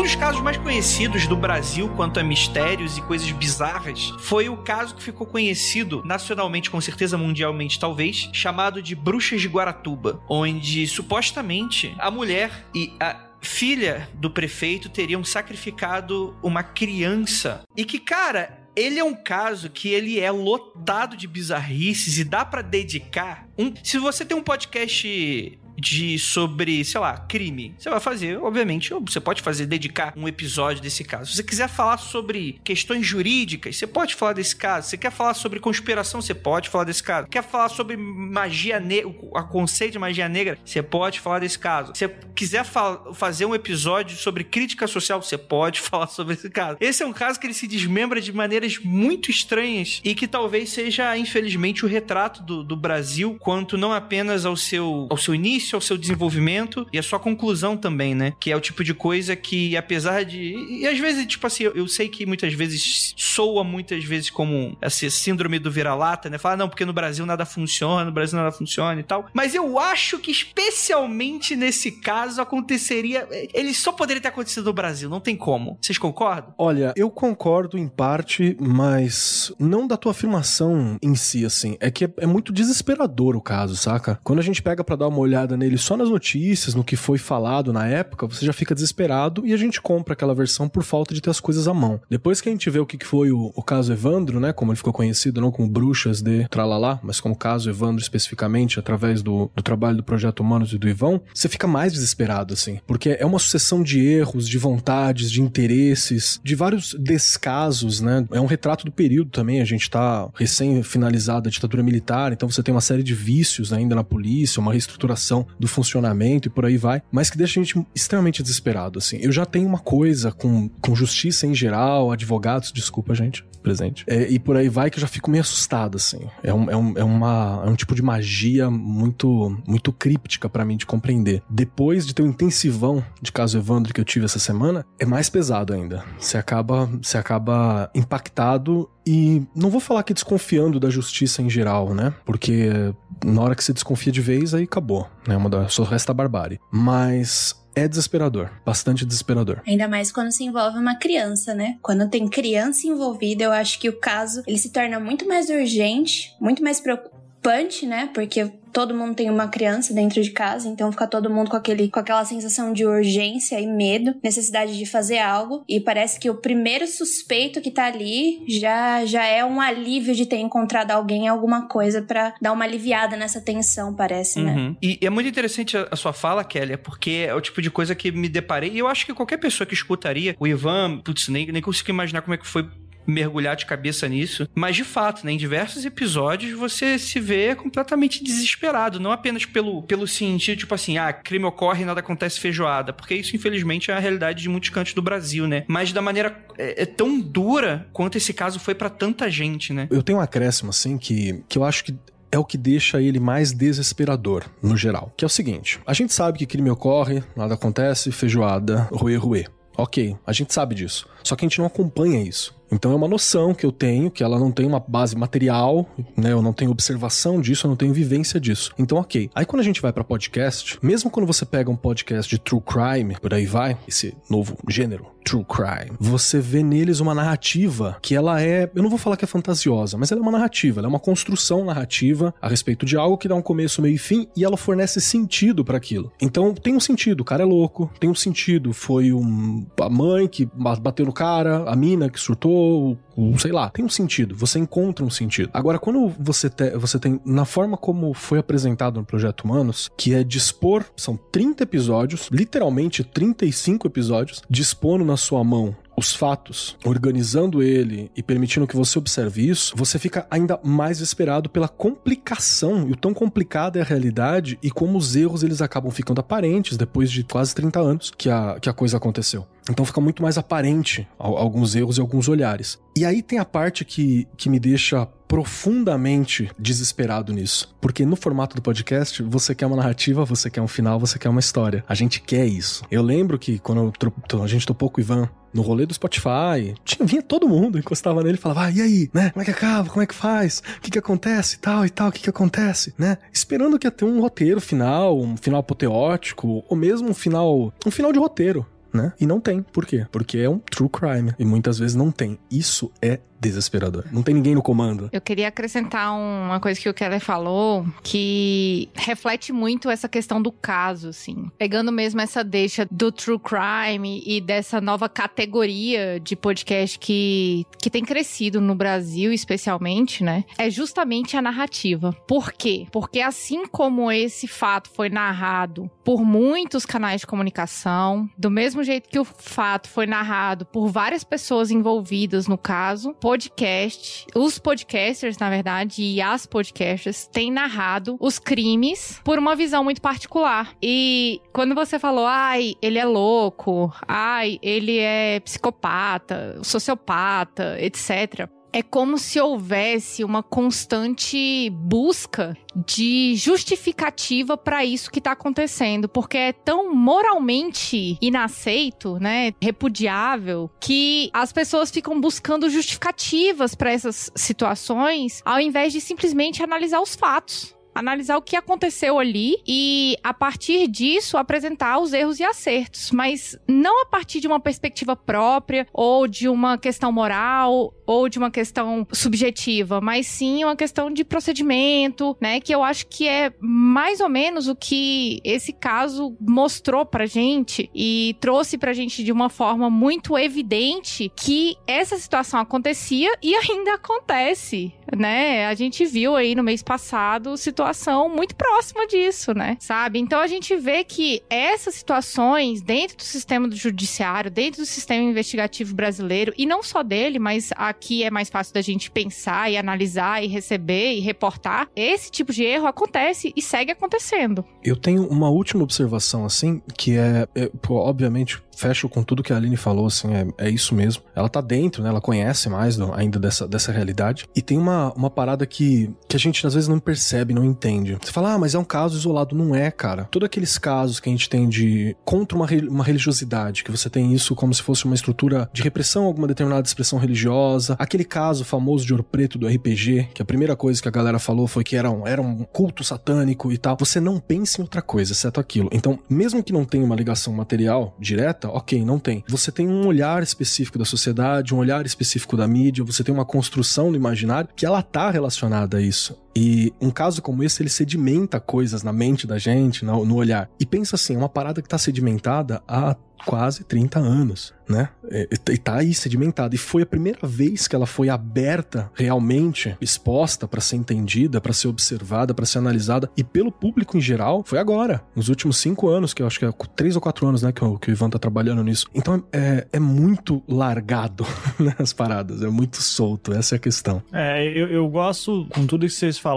Um dos casos mais conhecidos do Brasil quanto a mistérios e coisas bizarras foi o caso que ficou conhecido nacionalmente, com certeza mundialmente talvez, chamado de Bruxas de Guaratuba, onde supostamente a mulher e a filha do prefeito teriam sacrificado uma criança. E que, cara, ele é um caso que ele é lotado de bizarrices e dá para dedicar um. Se você tem um podcast de sobre, sei lá, crime. Você vai fazer, obviamente, você pode fazer, dedicar um episódio desse caso. Se você quiser falar sobre questões jurídicas, você pode falar desse caso. Você quer falar sobre conspiração, você pode falar desse caso. Quer falar sobre magia negra, o conceito de magia negra, você pode falar desse caso. Se quiser fa fazer um episódio sobre crítica social, você pode falar sobre esse caso. Esse é um caso que ele se desmembra de maneiras muito estranhas e que talvez seja, infelizmente, o retrato do, do Brasil quanto não apenas ao seu, ao seu início, início ao seu desenvolvimento e a sua conclusão também, né? Que é o tipo de coisa que, apesar de. E às vezes, tipo assim, eu, sei que muitas vezes soa muitas vezes como essa síndrome do vira-lata, né? Falar, não, porque no Brasil nada funciona, no Brasil nada funciona e tal. Mas eu acho que, especialmente nesse caso, aconteceria. Ele só poderia ter acontecido no Brasil, não tem como. Vocês concordam? Olha, eu concordo em parte, mas não da tua afirmação em si, assim. É que é, é muito desesperador o caso, saca? Quando a gente pega para dar uma olhada nele só nas notícias, no que foi falado na época, você já fica desesperado e a gente compra aquela versão por falta de ter as coisas à mão. Depois que a gente vê o que foi o, o caso Evandro, né, como ele ficou conhecido, não como Bruxas de Tralalá, mas como caso Evandro especificamente, através do, do trabalho do Projeto Humanos e do Ivão, você fica mais desesperado, assim, porque é uma sucessão de erros, de vontades, de interesses, de vários descasos, né, é um retrato do período também, a gente tá recém-finalizada a ditadura militar, então você tem uma série de vícios ainda na polícia, uma reestruturação do funcionamento e por aí vai, mas que deixa a gente extremamente desesperado, assim. Eu já tenho uma coisa com, com justiça em geral, advogados, desculpa, gente, presente. É, e por aí vai que eu já fico meio assustado, assim. É um, é um, é uma, é um tipo de magia muito, muito críptica para mim de compreender. Depois de ter um intensivão de caso Evandro que eu tive essa semana, é mais pesado ainda. Você acaba, você acaba impactado e não vou falar que desconfiando da justiça em geral, né? Porque na hora que você desconfia de vez, aí acabou, né? Uma da, só resta a barbárie. Mas é desesperador, bastante desesperador. Ainda mais quando se envolve uma criança, né? Quando tem criança envolvida, eu acho que o caso ele se torna muito mais urgente, muito mais preocupante, né? Porque todo mundo tem uma criança dentro de casa, então fica todo mundo com, aquele, com aquela sensação de urgência e medo, necessidade de fazer algo, e parece que o primeiro suspeito que tá ali já, já é um alívio de ter encontrado alguém, alguma coisa para dar uma aliviada nessa tensão, parece, né? Uhum. E, é muito interessante a, a, sua fala, Kelly, porque é o tipo de coisa que me deparei, e eu acho que qualquer pessoa que escutaria, o Ivan, putz, nem, nem consigo imaginar como é que foi mergulhar de cabeça nisso. Mas de fato, né, em diversos episódios você se vê completamente desesperado, não apenas pelo, pelo sentido, tipo assim, ah, crime ocorre e nada acontece feijoada, porque isso infelizmente é a realidade de muitos cantos do Brasil, né? Mas da maneira é, é tão dura quanto esse caso foi para tanta gente, né? Eu tenho um acréscimo assim que, que eu acho que é o que deixa ele mais desesperador, no geral. Que é o seguinte: a gente sabe que crime ocorre, nada acontece, feijoada, ruê, ruê. Ok, a gente sabe disso. Só que a gente não acompanha isso. Então é uma noção que eu tenho, que ela não tem uma base material, né? Eu não tenho observação disso, eu não tenho vivência disso. Então, ok. Aí quando a gente vai para podcast, mesmo quando você pega um podcast de true crime, por aí vai, esse novo gênero, true crime, você vê neles uma narrativa que ela é, eu não vou falar que é fantasiosa, mas ela é uma narrativa, ela é uma construção narrativa a respeito de algo que dá um começo, meio e fim e ela fornece sentido para aquilo. Então tem um sentido, o cara é louco, tem um sentido, foi um, a mãe que bateu no cara, a mina que surtou, sei lá, tem um sentido, você encontra um sentido. Agora, quando você, te, você tem, na forma como foi apresentado no Projeto Humanos, que é dispor, são 30 episódios, literalmente 35 episódios, dispondo na sua mão os fatos, organizando ele e permitindo que você observe isso, você fica ainda mais desesperado pela complicação e o tão complicada é a realidade e como os erros eles acabam ficando aparentes depois de quase 30 anos que a, que a coisa aconteceu. Então fica muito mais aparente alguns erros e alguns olhares. E aí tem a parte que, que me deixa profundamente desesperado nisso. Porque no formato do podcast, você quer uma narrativa, você quer um final, você quer uma história. A gente quer isso. Eu lembro que quando a gente topou com o Ivan no rolê do Spotify, tinha, vinha todo mundo, encostava nele e falava, ah, e aí, né? Como é que acaba? Como é que faz? O que que acontece? Tal e tal, o que que acontece? Né? Esperando que ia ter um roteiro final, um final apoteótico, ou mesmo um final, um final de roteiro né? E não tem. Por quê? Porque é um true crime. E muitas vezes não tem. Isso é desesperador. Não tem ninguém no comando. Eu queria acrescentar uma coisa que o Keller falou que reflete muito essa questão do caso, assim. Pegando mesmo essa deixa do true crime e dessa nova categoria de podcast que, que tem crescido no Brasil, especialmente, né? É justamente a narrativa. Por quê? Porque assim como esse fato foi narrado por muitos canais de comunicação, do mesmo jeito que o fato foi narrado por várias pessoas envolvidas no caso, podcast, os podcasters, na verdade, e as podcasters têm narrado os crimes por uma visão muito particular. E quando você falou, ai, ele é louco, ai, ele é psicopata, sociopata, etc é como se houvesse uma constante busca de justificativa para isso que está acontecendo, porque é tão moralmente inaceito, né, repudiável, que as pessoas ficam buscando justificativas para essas situações, ao invés de simplesmente analisar os fatos analisar o que aconteceu ali e, a partir disso, apresentar os erros e acertos, mas não a partir de uma perspectiva própria ou de uma questão moral ou de uma questão subjetiva, mas sim uma questão de procedimento, né? Que eu acho que é mais ou menos o que esse caso mostrou pra gente e trouxe pra gente de uma forma muito evidente que essa situação acontecia e ainda acontece, né? A gente viu aí no mês passado situação muito próxima disso, né? Sabe? Então a gente vê que essas situações dentro do sistema do judiciário, dentro do sistema investigativo brasileiro, e não só dele, mas aqui é mais fácil da gente pensar e analisar e receber e reportar, esse tipo de erro acontece e segue acontecendo. Eu tenho uma última observação, assim, que é, é obviamente, fecho com tudo que a Aline falou, assim, é, é isso mesmo. Ela tá dentro, né? Ela conhece mais do, ainda dessa, dessa realidade. E tem uma, uma parada que, que a gente às vezes não percebe, não entende. Você fala, ah, mas é um caso isolado. Não é, cara. Todos aqueles casos que a gente tem de contra uma, uma religiosidade, que você tem isso como se fosse uma estrutura de repressão a alguma determinada expressão religiosa. Aquele caso famoso de Ouro Preto do RPG, que a primeira coisa que a galera falou foi que era um, era um culto satânico e tal. Você não pensa em outra coisa, exceto aquilo. Então, mesmo que não tenha uma ligação material direta, ok, não tem. Você tem um olhar específico da sociedade, um olhar específico da mídia, você tem uma construção do imaginário que ela tá relacionada a isso. E um caso como esse, ele sedimenta coisas na mente da gente, no, olhar. E pensa assim, é uma parada que tá sedimentada há quase 30 anos, né? E, e tá aí sedimentada. E foi a primeira vez que ela foi aberta, realmente exposta para ser entendida, para ser observada, para ser analisada. E pelo público em geral, foi agora, nos últimos cinco anos, que eu acho que é três ou quatro anos, né, que o, que o Ivan tá trabalhando nisso. Então é, é muito largado, né, as paradas, é muito solto, essa é a questão. É, eu, eu gosto, com tudo que vocês falaram,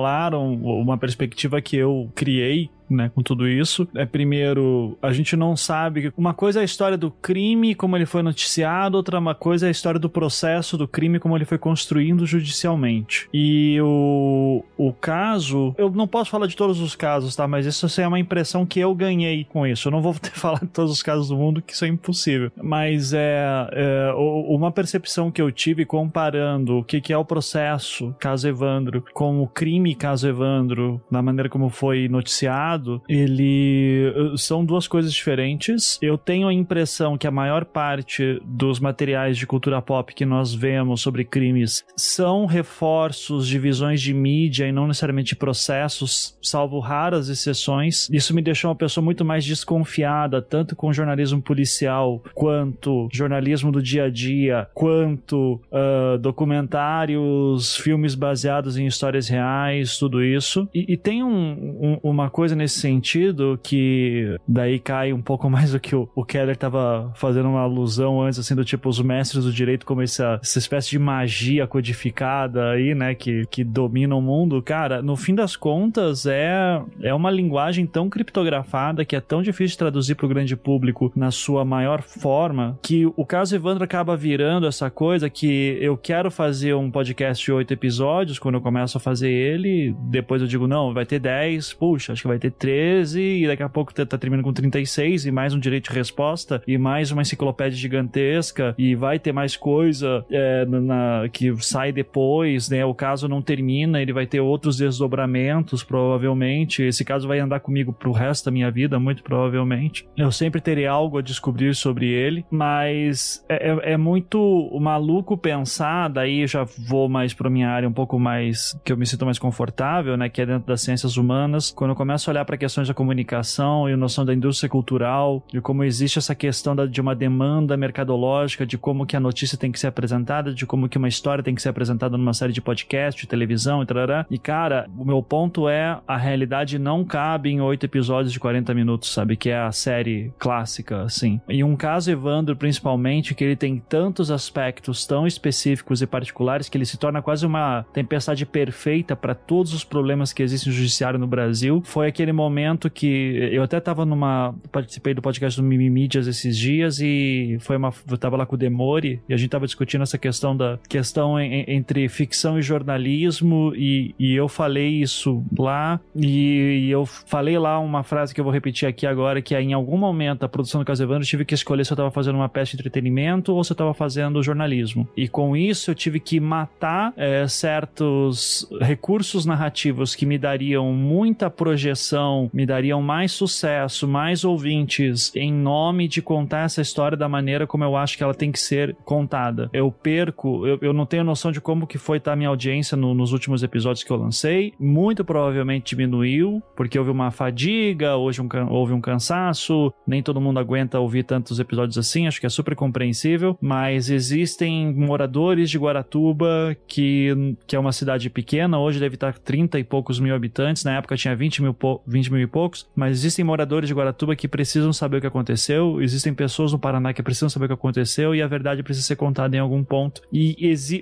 uma perspectiva que eu criei né, com tudo isso. É primeiro, a gente não sabe uma coisa é a história do crime como ele foi noticiado, outra uma coisa é a história do processo do crime como ele foi construindo judicialmente. E o, o caso, eu não posso falar de todos os casos, tá? Mas isso assim, é uma impressão que eu ganhei com isso. Eu não vou ter falar de todos os casos do mundo, que isso é impossível. Mas é, é uma percepção que eu tive comparando o que, que é o processo caso Evandro com o crime caso Evandro, na maneira como foi noticiado ele eh, são duas coisas diferentes. Eu tenho a impressão que a maior parte dos materiais de cultura pop que nós vemos sobre crimes são reforços de visões de mídia e não necessariamente processos, salvo raras exceções. Isso me deixou uma pessoa muito mais desconfiada, tanto com jornalismo policial, quanto jornalismo do dia a dia, quanto uh, documentários, filmes baseados em histórias reais, tudo isso. E, e tem um, um, uma coisa nesse sentido que daí cai um pouco mais do que o, o Keller tava fazendo uma alusão antes, assim, do tipo, os mestres do direito como essa, essa espécie de magia codificada aí, né, que, que domina o mundo. Cara, no fim das contas, é, é uma linguagem tão criptografada que é tão difícil de traduzir pro grande público na sua maior forma que o caso Evandro acaba virando essa coisa que eu quero fazer um podcast de oito episódios quando eu começo a fazer ele, depois eu digo, não, vai ter dez, puxa, acho que vai ter 13 e daqui a pouco tá, tá terminando com 36 e mais um direito de resposta e mais uma enciclopédia gigantesca e vai ter mais coisa é, na, que sai depois, né? O caso não termina, ele vai ter outros desdobramentos, provavelmente. Esse caso vai andar comigo pro resto da minha vida, muito provavelmente. Eu sempre terei algo a descobrir sobre ele, mas é, é, é muito maluco pensar, daí já vou mais pra minha área um pouco mais, que eu me sinto mais confortável, né? Que é dentro das ciências humanas. Quando eu começo a olhar para questões da comunicação e a noção da indústria cultural, de como existe essa questão da, de uma demanda mercadológica, de como que a notícia tem que ser apresentada, de como que uma história tem que ser apresentada numa série de podcast, de televisão e tal. E cara, o meu ponto é a realidade não cabe em oito episódios de 40 minutos, sabe? Que é a série clássica, assim. E um caso Evandro, principalmente, que ele tem tantos aspectos tão específicos e particulares que ele se torna quase uma tempestade perfeita para todos os problemas que existem no judiciário no Brasil. Foi aquele momento que eu até tava numa. participei do podcast do Mimimídias esses dias e foi uma. Eu tava lá com o Demori e a gente tava discutindo essa questão da questão em, entre ficção e jornalismo e, e eu falei isso lá e, e, eu falei lá uma frase que eu vou repetir aqui agora que é em algum momento a produção do Caso Evandro eu tive que escolher se eu tava fazendo uma peça de entretenimento ou se eu tava fazendo jornalismo. E com isso eu tive que matar é, certos recursos narrativos que me dariam muita projeção, me dariam mais sucesso, mais ouvintes, em nome de contar essa história da maneira como eu acho que ela tem que ser contada. Eu perco, eu, eu não tenho noção de como que foi tá, a minha audiência no, nos últimos episódios que eu lancei. Muito provavelmente diminuiu, porque houve uma fadiga, hoje um, houve um cansaço, nem todo mundo aguenta ouvir tantos episódios assim, acho que é super compreensível, mas existem moradores de Guaratuba que, que é uma cidade pequena, hoje deve estar 30 e poucos mil habitantes, na época tinha 20 mil, 20 mil e poucos, mas existem moradores de Guaratuba que precisam saber o que aconteceu, existem pessoas no Paraná que precisam saber o que aconteceu e a verdade precisa ser contada em algum ponto. E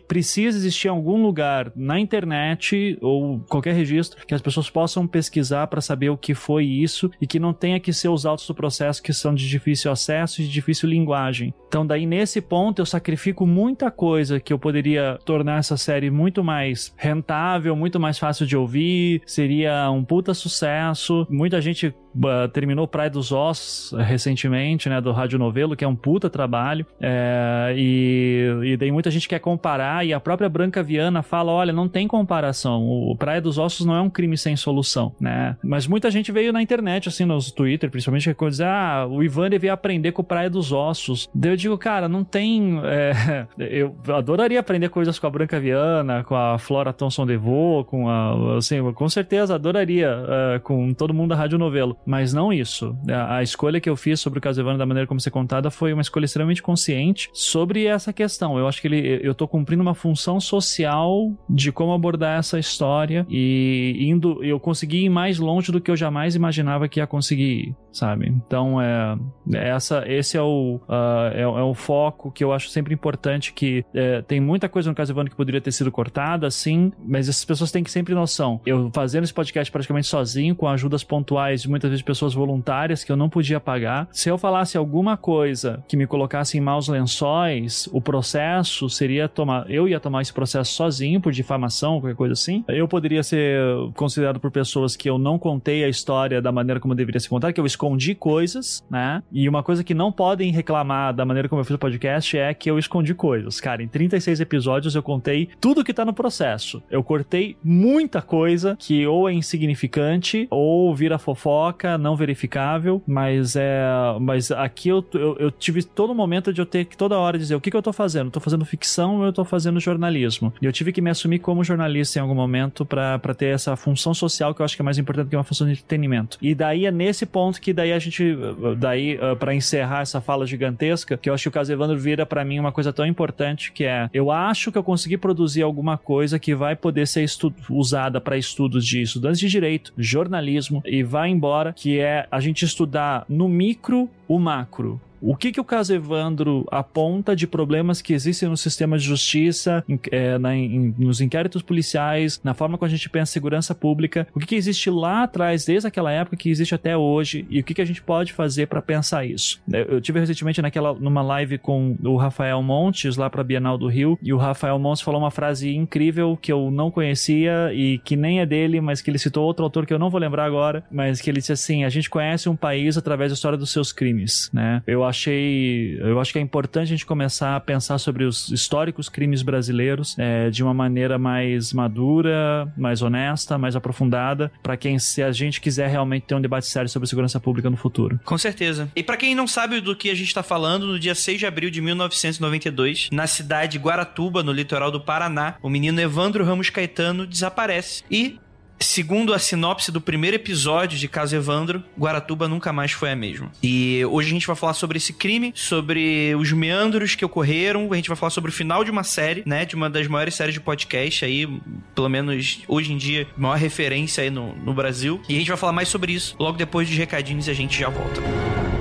precisa existir algum lugar na internet ou qualquer registro que as pessoas possam pesquisar para saber o que foi isso e que não tenha que ser os autos do processo que são de difícil acesso e de difícil linguagem. Então, daí nesse ponto eu sacrifico muita coisa que eu poderia tornar essa série muito mais rentável, muito mais fácil de ouvir, seria um puta sucesso. Muita gente Uh, terminou Praia dos Ossos recentemente, né, do Rádio Novelo, que é um puta trabalho, é, e, e daí muita gente quer comparar, e a própria Branca Viana fala, olha, não tem comparação, o Praia dos Ossos não é um crime sem solução, né, mas muita gente veio na internet, assim, nos Twitter, principalmente, que dizer, ah, o Ivan devia aprender com o Praia dos Ossos, daí eu digo, cara, não tem, é, eu adoraria aprender coisas com a Branca Viana, com a Flora Thomson DeVoe, com a, assim, com certeza adoraria, uh, com todo mundo da Rádio Novelo, mas não isso. A, a, escolha que eu fiz sobre o caso Evandro da maneira como ser contada foi uma escolha extremamente consciente sobre essa questão. Eu acho que ele, eu tô cumprindo uma função social de como abordar essa história e indo, eu consegui ir mais longe do que eu jamais imaginava que ia conseguir ir, sabe? Então é, é essa, esse é o, uh, é, é, o foco que eu acho sempre importante que é, tem muita coisa no caso Evandro que poderia ter sido cortada, sim, mas essas pessoas têm que sempre noção. Eu fazendo esse podcast praticamente sozinho, com ajudas pontuais de muitas vezes pessoas voluntárias que eu não podia pagar. Se eu falasse alguma coisa que me colocasse em maus lençóis, o processo seria tomar. Eu ia tomar esse processo sozinho por difamação, qualquer coisa assim. Eu poderia ser considerado por pessoas que eu não contei a história da maneira como deveria ser contada, que eu escondi coisas, né? E uma coisa que não podem reclamar da maneira como eu fiz o podcast é que eu escondi coisas. Cara, em 36 episódios eu contei tudo que tá no processo. Eu cortei muita coisa que ou é insignificante ou vira fofoca não verificável, mas é. Mas aqui eu, eu, eu, tive todo momento de eu ter que toda hora dizer o que, que eu tô fazendo. Tô fazendo ficção ou eu tô fazendo jornalismo? E eu tive que me assumir como jornalista em algum momento para ter essa função social que eu acho que é mais importante que uma função de entretenimento. E daí é nesse ponto que daí a gente. Daí, uh, para encerrar essa fala gigantesca, que eu acho que o caso Evandro vira para mim uma coisa tão importante que é eu acho que eu consegui produzir alguma coisa que vai poder ser usada para estudos de estudantes de direito, jornalismo e vai embora que é a gente estudar no micro o macro o que, que o caso Evandro aponta de problemas que existem no sistema de justiça, em, é, na, em, nos inquéritos policiais, na forma como a gente pensa segurança pública, o que, que existe lá atrás, desde aquela época, que existe até hoje, e o que, que a gente pode fazer para pensar isso. Eu tive recentemente naquela, numa live com o Rafael Montes, lá para Bienal do Rio, e o Rafael Montes falou uma frase incrível que eu não conhecia e que nem é dele, mas que ele citou outro autor que eu não vou lembrar agora, mas que ele disse assim: a gente conhece um país através da história dos seus crimes, né? Eu achei, eu acho que é importante a gente começar a pensar sobre os históricos crimes brasileiros é, de uma maneira mais madura, mais honesta, mais aprofundada, para quem se a gente quiser realmente ter um debate sério sobre segurança pública no futuro. Com certeza. E para quem não sabe do que a gente tá falando, no dia 6 de abril de 1992, na cidade de Guaratuba, no litoral do Paraná, o menino Evandro Ramos Caetano desaparece e Segundo a sinopse do primeiro episódio de Caso Evandro, Guaratuba nunca mais foi a mesma. E hoje a gente vai falar sobre esse crime, sobre os meandros que ocorreram, a gente vai falar sobre o final de uma série, né, de uma das maiores séries de podcast aí, pelo menos hoje em dia, maior referência aí no, no Brasil. E a gente vai falar mais sobre isso logo depois dos recadinhos e a gente já volta. Não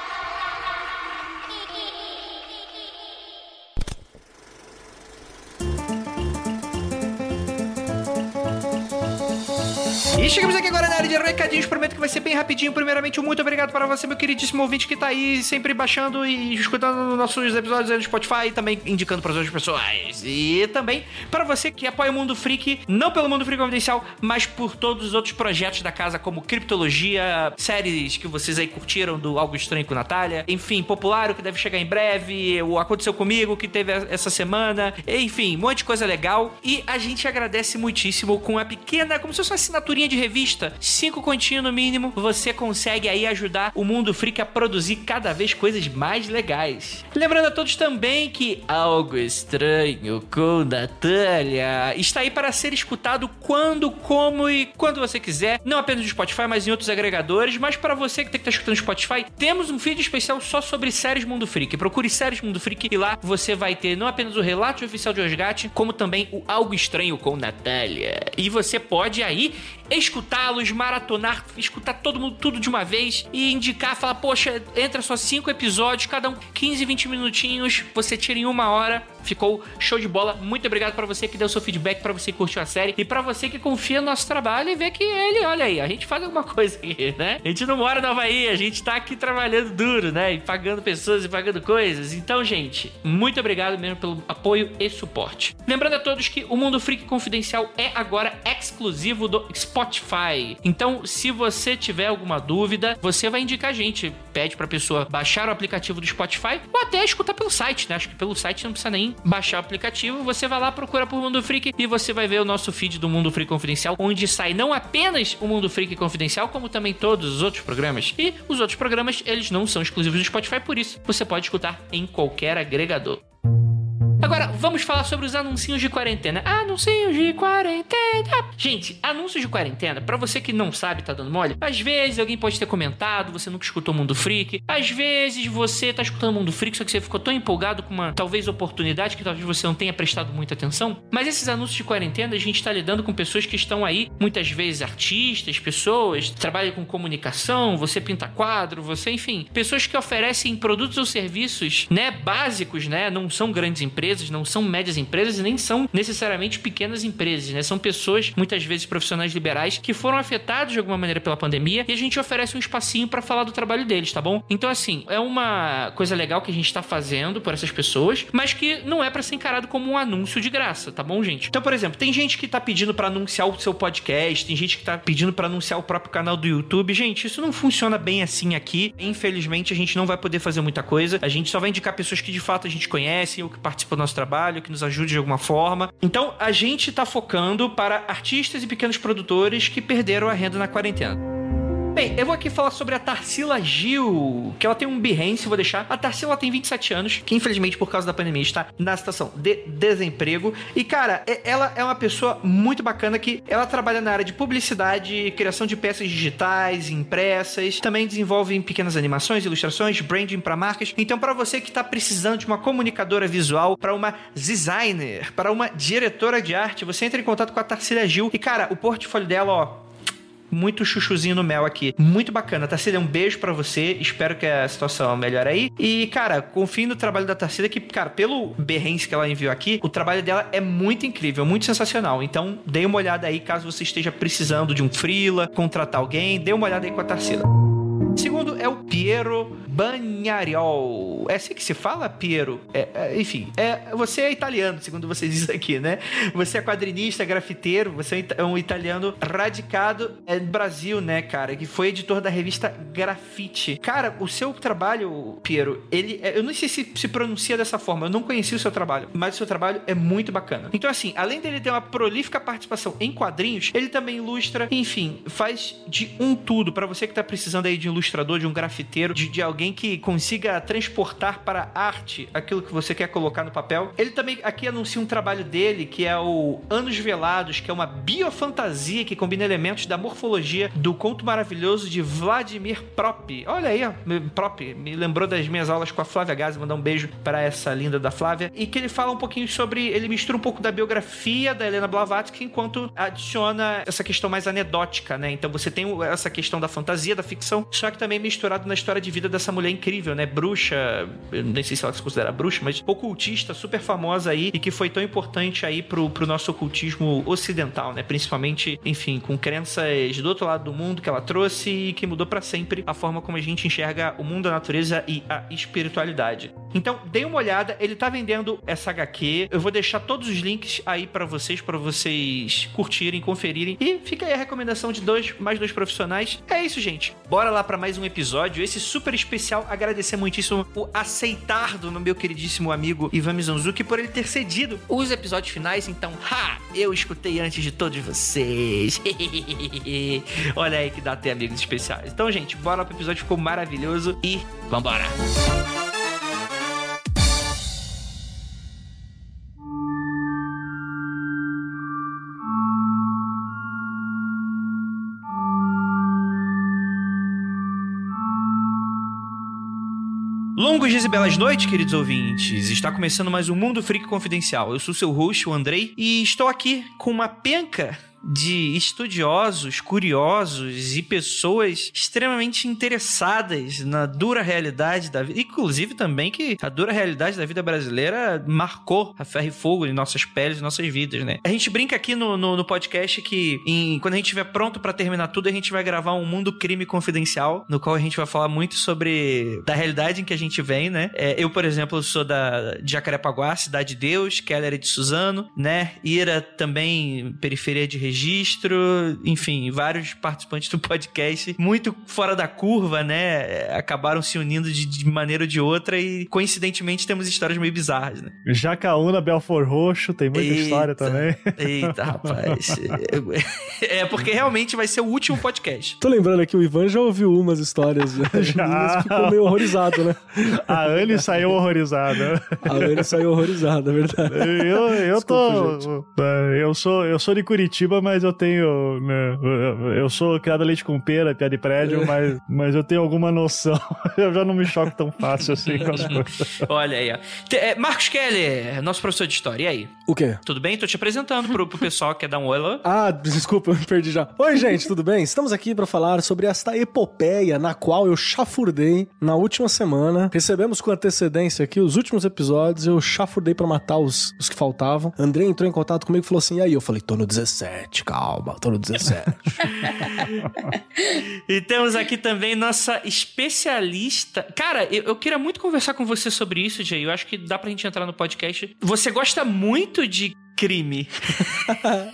E chegamos aqui agora na área de recadinhos. Prometo que vai ser bem rapidinho. Primeiramente, muito obrigado para você, meu queridíssimo ouvinte que tá aí sempre baixando e escutando nossos episódios aí no Spotify e também indicando para as outras pessoas. E também para você que apoia o Mundo Freak, não pelo Mundo Freak Confidencial, mas por todos os outros projetos da casa, como Criptologia, séries que vocês aí curtiram do Algo Estranho com Natália, enfim, Popular, que deve chegar em breve, o Aconteceu Comigo, que teve essa semana, enfim, um monte de coisa legal. E a gente agradece muitíssimo com a pequena, como se fosse uma assinaturinha de revista, cinco continhos no mínimo, você consegue aí ajudar o Mundo Freak a produzir cada vez coisas mais legais. Lembrando a todos também que Algo Estranho com Natália está aí para ser escutado quando, como e quando você quiser, não apenas no Spotify, mas em outros agregadores, mas para você que tem que estar escutando no Spotify, temos um feed especial só sobre séries Mundo Freak. Procure séries Mundo Freak e lá você vai ter não apenas o relato oficial de Osgate, como também o Algo Estranho com Natália. E você pode aí escutá-los, maratonar, escutar todo mundo tudo de uma vez e indicar, falar, poxa, entra só cinco episódios, cada um 15, 20 minutinhos, você tira em uma hora. Ficou show de bola. Muito obrigado para você que deu seu feedback, para você que curtiu a série e para você que confia no nosso trabalho e vê que ele, olha aí, a gente faz alguma coisa aqui, né? A gente não mora na Havaí, a gente tá aqui trabalhando duro, né? E pagando pessoas e pagando coisas. Então, gente, muito obrigado mesmo pelo apoio e suporte. Lembrando a todos que o Mundo Freak Confidencial é agora exclusivo do Spotify. Então, se você tiver alguma dúvida, você vai indicar a gente. Pede pra pessoa baixar o aplicativo do Spotify ou até escutar pelo site, né? Acho que pelo site não precisa nem baixar o aplicativo. Você vai lá, procura por Mundo Freak e você vai ver o nosso feed do Mundo Freak Confidencial, onde sai não apenas o Mundo Freak Confidencial, como também todos os outros programas. E os outros programas, eles não são exclusivos do Spotify, por isso você pode escutar em qualquer agregador. Agora, vamos falar sobre os anúncios de quarentena. Anúncios de quarentena. Gente, anúncios de quarentena, para você que não sabe, tá dando mole, às vezes alguém pode ter comentado, você nunca escutou Mundo Freak. Às vezes você tá escutando Mundo Freak, só que você ficou tão empolgado com uma talvez oportunidade que talvez você não tenha prestado muita atenção. Mas esses anúncios de quarentena, a gente tá lidando com pessoas que estão aí, muitas vezes artistas, pessoas que trabalham com comunicação, você pinta quadro, você, enfim, pessoas que oferecem produtos ou serviços, né, básicos, né, não são grandes empresas empresas, não são médias empresas e nem são necessariamente pequenas empresas, né? São pessoas, muitas vezes profissionais liberais, que foram afetados de alguma maneira pela pandemia e a gente oferece um espacinho para falar do trabalho deles, tá bom? Então, assim, é uma coisa legal que a gente tá fazendo por essas pessoas, mas que não é para ser encarado como um anúncio de graça, tá bom, gente? Então, por exemplo, tem gente que tá pedindo para anunciar o seu podcast, tem gente que tá pedindo para anunciar o próprio canal do YouTube. Gente, isso não funciona bem assim aqui. Infelizmente, a gente não vai poder fazer muita coisa. A gente só vai indicar pessoas que de fato a gente conhece ou que participam nosso trabalho, que nos ajude de alguma forma. Então, a gente tá focando para artistas e pequenos produtores que perderam a renda na quarentena. Bem, eu vou aqui falar sobre a Tarsila Gil, que ela tem um Behance, vou deixar. A Tarsila tem 27 anos, que infelizmente por causa da pandemia está na situação de desemprego. E cara, ela é uma pessoa muito bacana que ela trabalha na área de publicidade, criação de peças digitais, impressas, também desenvolve pequenas animações, ilustrações, branding para marcas. Então, para você que está precisando de uma comunicadora visual, para uma designer, para uma diretora de arte, você entra em contato com a Tarsila Gil. E cara, o portfólio dela, ó, muito chuchuzinho no mel aqui. Muito bacana. Tarsila, um beijo para você. Espero que a situação melhore aí. E, cara, confie no trabalho da Tarsila, que, cara, pelo berrense que ela enviou aqui, o trabalho dela é muito incrível, muito sensacional. Então, dê uma olhada aí caso você esteja precisando de um freela, contratar alguém, dê uma olhada aí com a Tarsila. Segundo é o Piero Bagnariol. É assim que se fala, Piero? É, é, enfim, é, você é italiano, segundo vocês dizem aqui, né? Você é quadrinista, grafiteiro, você é um italiano radicado é, no Brasil, né, cara? Que foi editor da revista Grafite. Cara, o seu trabalho, Piero, ele. É, eu não sei se se pronuncia dessa forma, eu não conheci o seu trabalho, mas o seu trabalho é muito bacana. Então, assim, além dele ter uma prolífica participação em quadrinhos, ele também ilustra, enfim, faz de um tudo para você que tá precisando aí de ilustrador, de um grafiteiro, de, de alguém que consiga transportar para arte aquilo que você quer colocar no papel. Ele também aqui anuncia um trabalho dele que é o Anos Velados, que é uma biofantasia que combina elementos da morfologia do conto maravilhoso de Vladimir Prop. Olha aí, Prop, me lembrou das minhas aulas com a Flávia Gazi, mandar um beijo para essa linda da Flávia. E que ele fala um pouquinho sobre. Ele mistura um pouco da biografia da Helena Blavatsky enquanto adiciona essa questão mais anedótica, né? Então você tem essa questão da fantasia, da ficção, só também misturado na história de vida dessa mulher incrível, né? Bruxa, nem sei se ela se considera bruxa, mas ocultista, super famosa aí e que foi tão importante aí pro, pro nosso ocultismo ocidental, né? Principalmente, enfim, com crenças do outro lado do mundo que ela trouxe e que mudou para sempre a forma como a gente enxerga o mundo, a natureza e a espiritualidade. Então, dê uma olhada, ele tá vendendo essa HQ. Eu vou deixar todos os links aí para vocês, para vocês curtirem, conferirem. E fica aí a recomendação de dois, mais dois profissionais. É isso, gente. Bora lá para mais um episódio, esse super especial. Agradecer muitíssimo o aceitar do meu queridíssimo amigo Ivan Mizanzuki por ele ter cedido os episódios finais. Então, ha! Eu escutei antes de todos vocês. Olha aí que dá até amigos especiais. Então, gente, bora pro episódio, ficou maravilhoso e vambora! Longos dias e belas noites, queridos ouvintes. Está começando mais um Mundo Freak Confidencial. Eu sou seu host, o Andrei, e estou aqui com uma penca de estudiosos, curiosos e pessoas extremamente interessadas na dura realidade da vida. Inclusive também que a dura realidade da vida brasileira marcou a ferro e fogo em nossas peles, em nossas vidas, né? A gente brinca aqui no, no, no podcast que em, quando a gente estiver pronto para terminar tudo, a gente vai gravar um Mundo Crime Confidencial, no qual a gente vai falar muito sobre da realidade em que a gente vem, né? É, eu, por exemplo, sou da de Jacarepaguá, Cidade de Deus, Keller é de Suzano, né? Ira também, periferia de registro, enfim, vários participantes do podcast muito fora da curva, né? Acabaram se unindo de, de maneira ou de outra e coincidentemente temos histórias meio bizarras, né? Jacaúna, Belfor Roxo, tem muita Eita, história também. Eita, rapaz. é porque realmente vai ser o último podcast. Tô lembrando aqui, o Ivan já ouviu umas histórias já. Ficou meio horrorizado, né? A Anne saiu horrorizada. A Anne saiu horrorizada, é verdade. Eu, eu Desculpa, tô. é, Eu sou, eu sou de Curitiba, mas eu tenho. né, eu sou criado a leite com pera, piada de prédio, mas, mas eu tenho alguma noção. Eu já não me choco tão fácil assim com as coisas. Olha aí, ó. Te- é, Marcos Keller, nosso professor de história. E aí? O quê? Tudo bem? Tô te apresentando pro, pro pessoal que quer dar um oi lá. Ah, desculpa, eu me perdi já. Oi, gente, tudo bem? Estamos aqui para falar sobre esta epopeia na qual eu chafurdei na última semana. Recebemos com antecedência aqui os últimos episódios, eu chafurdei para matar os, os que faltavam. André entrou em contato comigo e falou assim: e aí? Eu falei: tô no 17, calma, tô no 17. E temos aqui também nossa especialista. Cara, eu, eu queria muito conversar com você sobre isso, Jay. Eu acho que dá pra gente entrar no podcast. Você gosta muito de crime?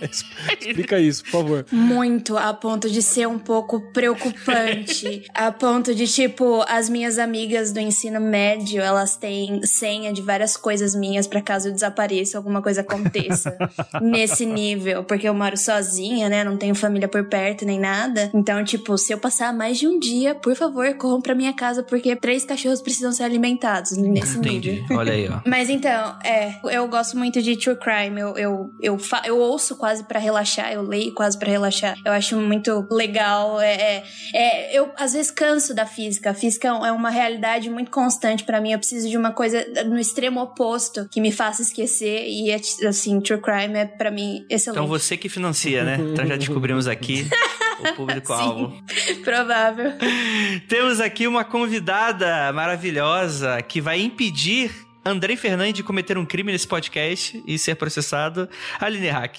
Explica isso, por favor. Muito, a ponto de ser um pouco preocupante. a ponto de, tipo, as minhas amigas do ensino médio, elas têm senha de várias coisas minhas para caso eu desapareça, alguma coisa aconteça. nesse nível. Porque eu moro sozinha, né? Não tenho família por perto nem nada. Então, tipo, se eu passar mais de um dia, por favor, corram pra minha casa, porque três cachorros precisam ser alimentados nesse Entendi. nível. Olha aí, ó. Mas então, é, eu gosto muito de true crime. Eu, eu, eu, eu ouço quase pra relaxar, eu leio quase pra relaxar. Eu acho muito legal. É, é, é, eu às vezes canso da física. A física é uma realidade muito constante pra mim. Eu preciso de uma coisa no extremo oposto que me faça esquecer. E é, assim, true crime é pra mim excelente. Então você que financia, né? Então já descobrimos aqui o público-alvo. Provável. Temos aqui uma convidada maravilhosa que vai impedir Andrei Fernandes de cometer um crime nesse podcast e ser processado. Aline Hack.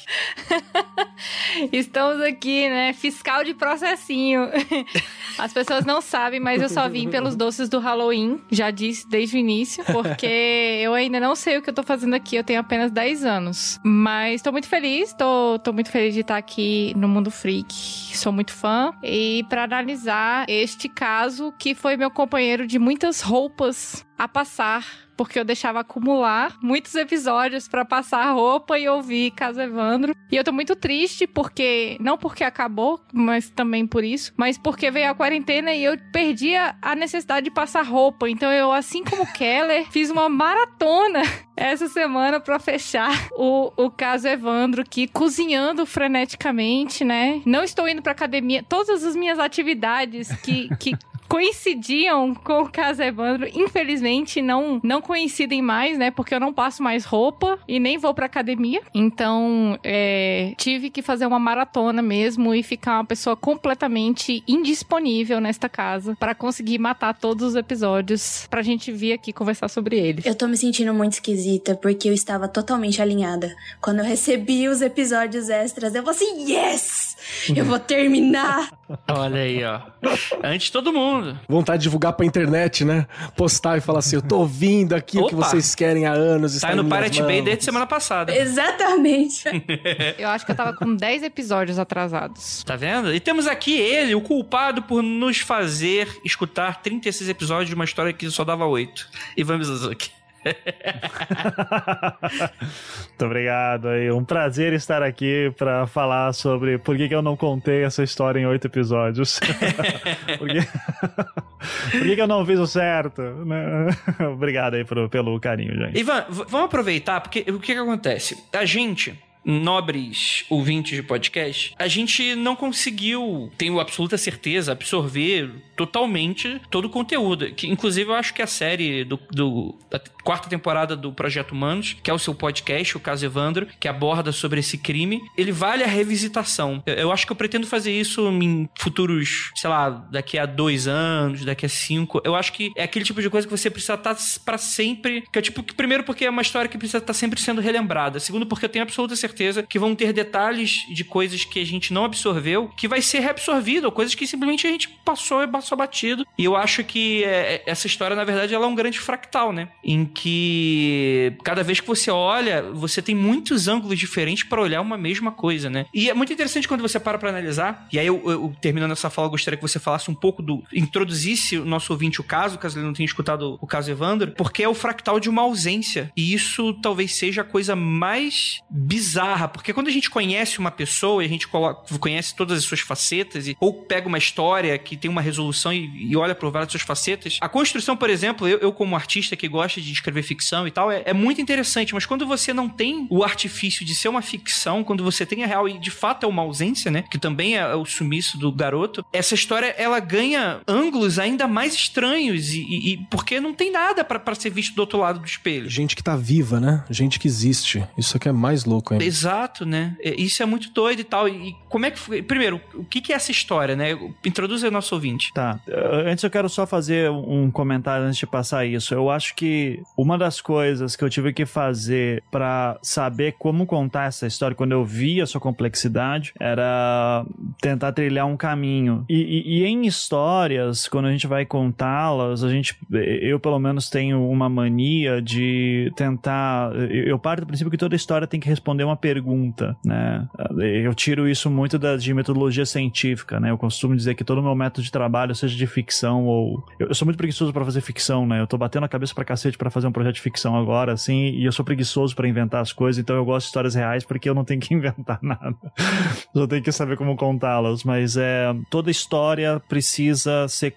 Estamos aqui, né? Fiscal de processinho. As pessoas não sabem, mas eu só vim pelos doces do Halloween. Já disse desde o início, porque eu ainda não sei o que eu tô fazendo aqui. Eu tenho apenas 10 anos. Mas tô muito feliz, tô, tô muito feliz de estar aqui no Mundo Freak. Sou muito fã. E para analisar este caso, que foi meu companheiro de muitas roupas a passar porque eu deixava acumular muitos episódios pra passar roupa e ouvir Caso Evandro. E eu tô muito triste porque não porque acabou, mas também por isso, mas porque veio a quarentena e eu perdi a, necessidade de passar roupa. Então eu, assim como Keller, fiz uma maratona essa semana pra fechar o, o Caso Evandro, que cozinhando freneticamente, né? Não estou indo pra academia. Todas as minhas atividades que, que coincidiam com o caso Evandro, infelizmente não não coincidem mais, né? Porque eu não passo mais roupa e nem vou pra academia. Então, é, tive que fazer uma maratona mesmo e ficar uma pessoa completamente indisponível nesta casa para conseguir matar todos os episódios pra gente vir aqui conversar sobre eles. Eu tô me sentindo muito esquisita porque eu estava totalmente alinhada. Quando eu recebi os episódios extras, eu falei assim: yes! Eu vou terminar! Olha aí, ó. Antes de todo mundo. Vontade de divulgar pra internet, né? Postar e falar assim: eu tô ouvindo aqui o que Opa. vocês querem há anos. Tá está no em minhas Pirate Bay desde semana passada. Exatamente. Eu acho que eu tava com 10 episódios atrasados. Tá vendo? E temos aqui ele, o culpado por nos fazer escutar 36 episódios de uma história que só dava 8. Ivan Mizanzuki. Muito obrigado aí. Um prazer estar aqui pra falar sobre por que, que eu não contei essa história em oito episódios. por que... por que, que eu não fiz o certo? né? Obrigado aí pro- pelo carinho, gente. Ivan, vamos aproveitar, porque o que, que acontece? A gente, nobres ouvintes de podcast, a gente não conseguiu, tenho absoluta certeza, absorver totalmente todo o conteúdo. Que, inclusive, eu acho que a série do, do- da quarta temporada do Projeto Humanos, que é o seu podcast, o caso Evandro, que aborda sobre esse crime, ele vale a revisitação. Eu, eu acho que eu pretendo fazer isso em futuros, sei lá, daqui a dois anos, daqui a cinco. Eu acho que é aquele tipo de coisa que você precisa estar pra sempre. Que é tipo, que primeiro porque é uma história que precisa estar sempre sendo relembrada. Segundo, porque eu tenho absoluta certeza que vão ter detalhes de coisas que a gente não absorveu, que vai ser reabsorvido, ou coisas que simplesmente a gente passou e passou batido. E eu acho que é, essa história, na verdade, ela é um grande fractal, né? Em que cada vez que você olha, você tem muitos ângulos diferentes pra olhar uma mesma coisa, né? E é muito interessante quando você para pra analisar. E aí, eu, eu- terminando essa fala, eu gostaria que você falasse um pouco do. introduzisse o nosso ouvinte o caso, caso ele não tenha escutado o caso Evandro, porque é o fractal de uma ausência. E isso talvez seja a coisa mais bizarra, porque quando a gente conhece uma pessoa e a gente coloca- conhece todas as suas facetas, e, ou pega uma história que tem uma resolução e, e olha por várias suas facetas, a construção, por exemplo, eu, eu como artista que gosta de escrever ficção e tal, é, é muito interessante, mas quando você não tem o artifício de ser uma ficção, quando você tem a real e de fato é uma ausência, né, que também é o sumiço do garoto, essa história ela ganha ângulos ainda mais estranhos e, e- e porque não tem nada pra pra ser visto do outro lado do espelho. Gente que tá viva, né? Gente que existe. Isso aqui é mais louco ainda. Exato, né? É, Isso é muito doido e tal. E como é que foi? Primeiro, o que que é essa história, né? Introduz aí o nosso ouvinte. Tá. Eh, Antes eu quero só fazer um comentário antes de passar isso. Eu acho que uma das coisas que eu tive que fazer pra saber como contar essa história, quando eu vi a sua complexidade, era tentar trilhar um caminho. E, e- e em histórias, quando a gente vai contá-las, a gente, eu pelo menos tenho uma mania de tentar. Eu parto do princípio que toda história tem que responder uma pergunta, né? Eu tiro isso muito da, de metodologia científica, né? Eu costumo dizer que todo o meu método de trabalho, seja de ficção ou... Eu, eu sou muito preguiçoso para fazer ficção, né? Eu tô batendo a cabeça pra cacete para fazer um projeto de ficção agora, assim, e eu sou preguiçoso para inventar as coisas, então eu gosto de histórias reais porque eu não tenho que inventar nada. eu tenho que saber como contá-las, mas é... Toda história precisa ser...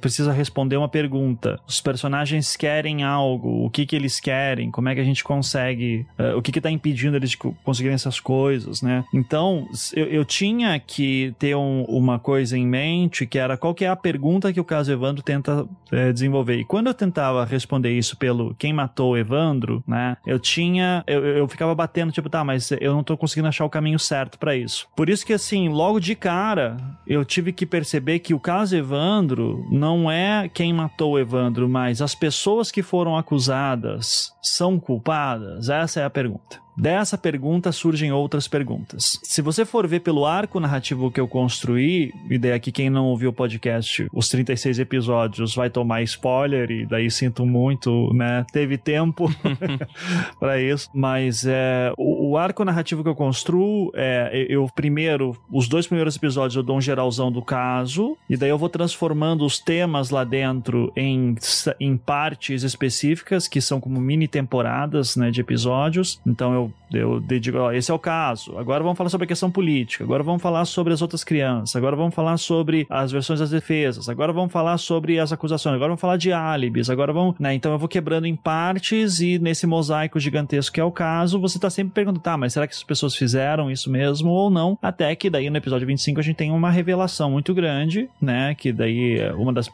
precisa responder uma pergunta. Os personagens querem algo, o que que eles querem, como é que a gente consegue... Uh, o que que tá impedindo eles de conseguirem essas coisas, né? Então, eu, eu tinha que ter um, uma coisa em mente que era qual que é a pergunta que o caso Evandro tenta é, desenvolver. E quando eu tentava responder isso pelo quem matou o Evandro, né? Eu tinha. Eu, eu ficava batendo, tipo, tá, mas eu não tô conseguindo achar o caminho certo para isso. Por isso que, assim, logo de cara, eu tive que perceber que o caso Evandro não é quem matou o Evandro, mas as pessoas que foram acusadas são culpadas? Essa é a pergunta. Dessa pergunta surgem outras perguntas. Se você for ver pelo arco narrativo que eu construí, e daí aqui quem não ouviu o podcast, os 36 episódios vai tomar spoiler, e daí sinto muito, né? Teve tempo para isso. Mas é, o, o, arco narrativo que eu construo é eu primeiro, os dois primeiros episódios eu dou um geralzão do caso, e daí eu vou transformando os temas lá dentro em, em partes específicas, que são como mini temporadas né, de episódios. Então eu eu dedico, ó, esse é o caso. Agora vamos falar sobre a questão política. Agora vamos falar sobre as outras crianças. Agora vamos falar sobre as versões das defesas. Agora vamos falar sobre as acusações. Agora vamos falar de álibis. Agora vamos, né? Então eu vou quebrando em partes e nesse mosaico gigantesco que é o caso, você tá sempre perguntando, tá, mas será que as pessoas fizeram isso mesmo ou não? Até que daí no episódio 25 a gente tem uma revelação muito grande, né? Que daí uma das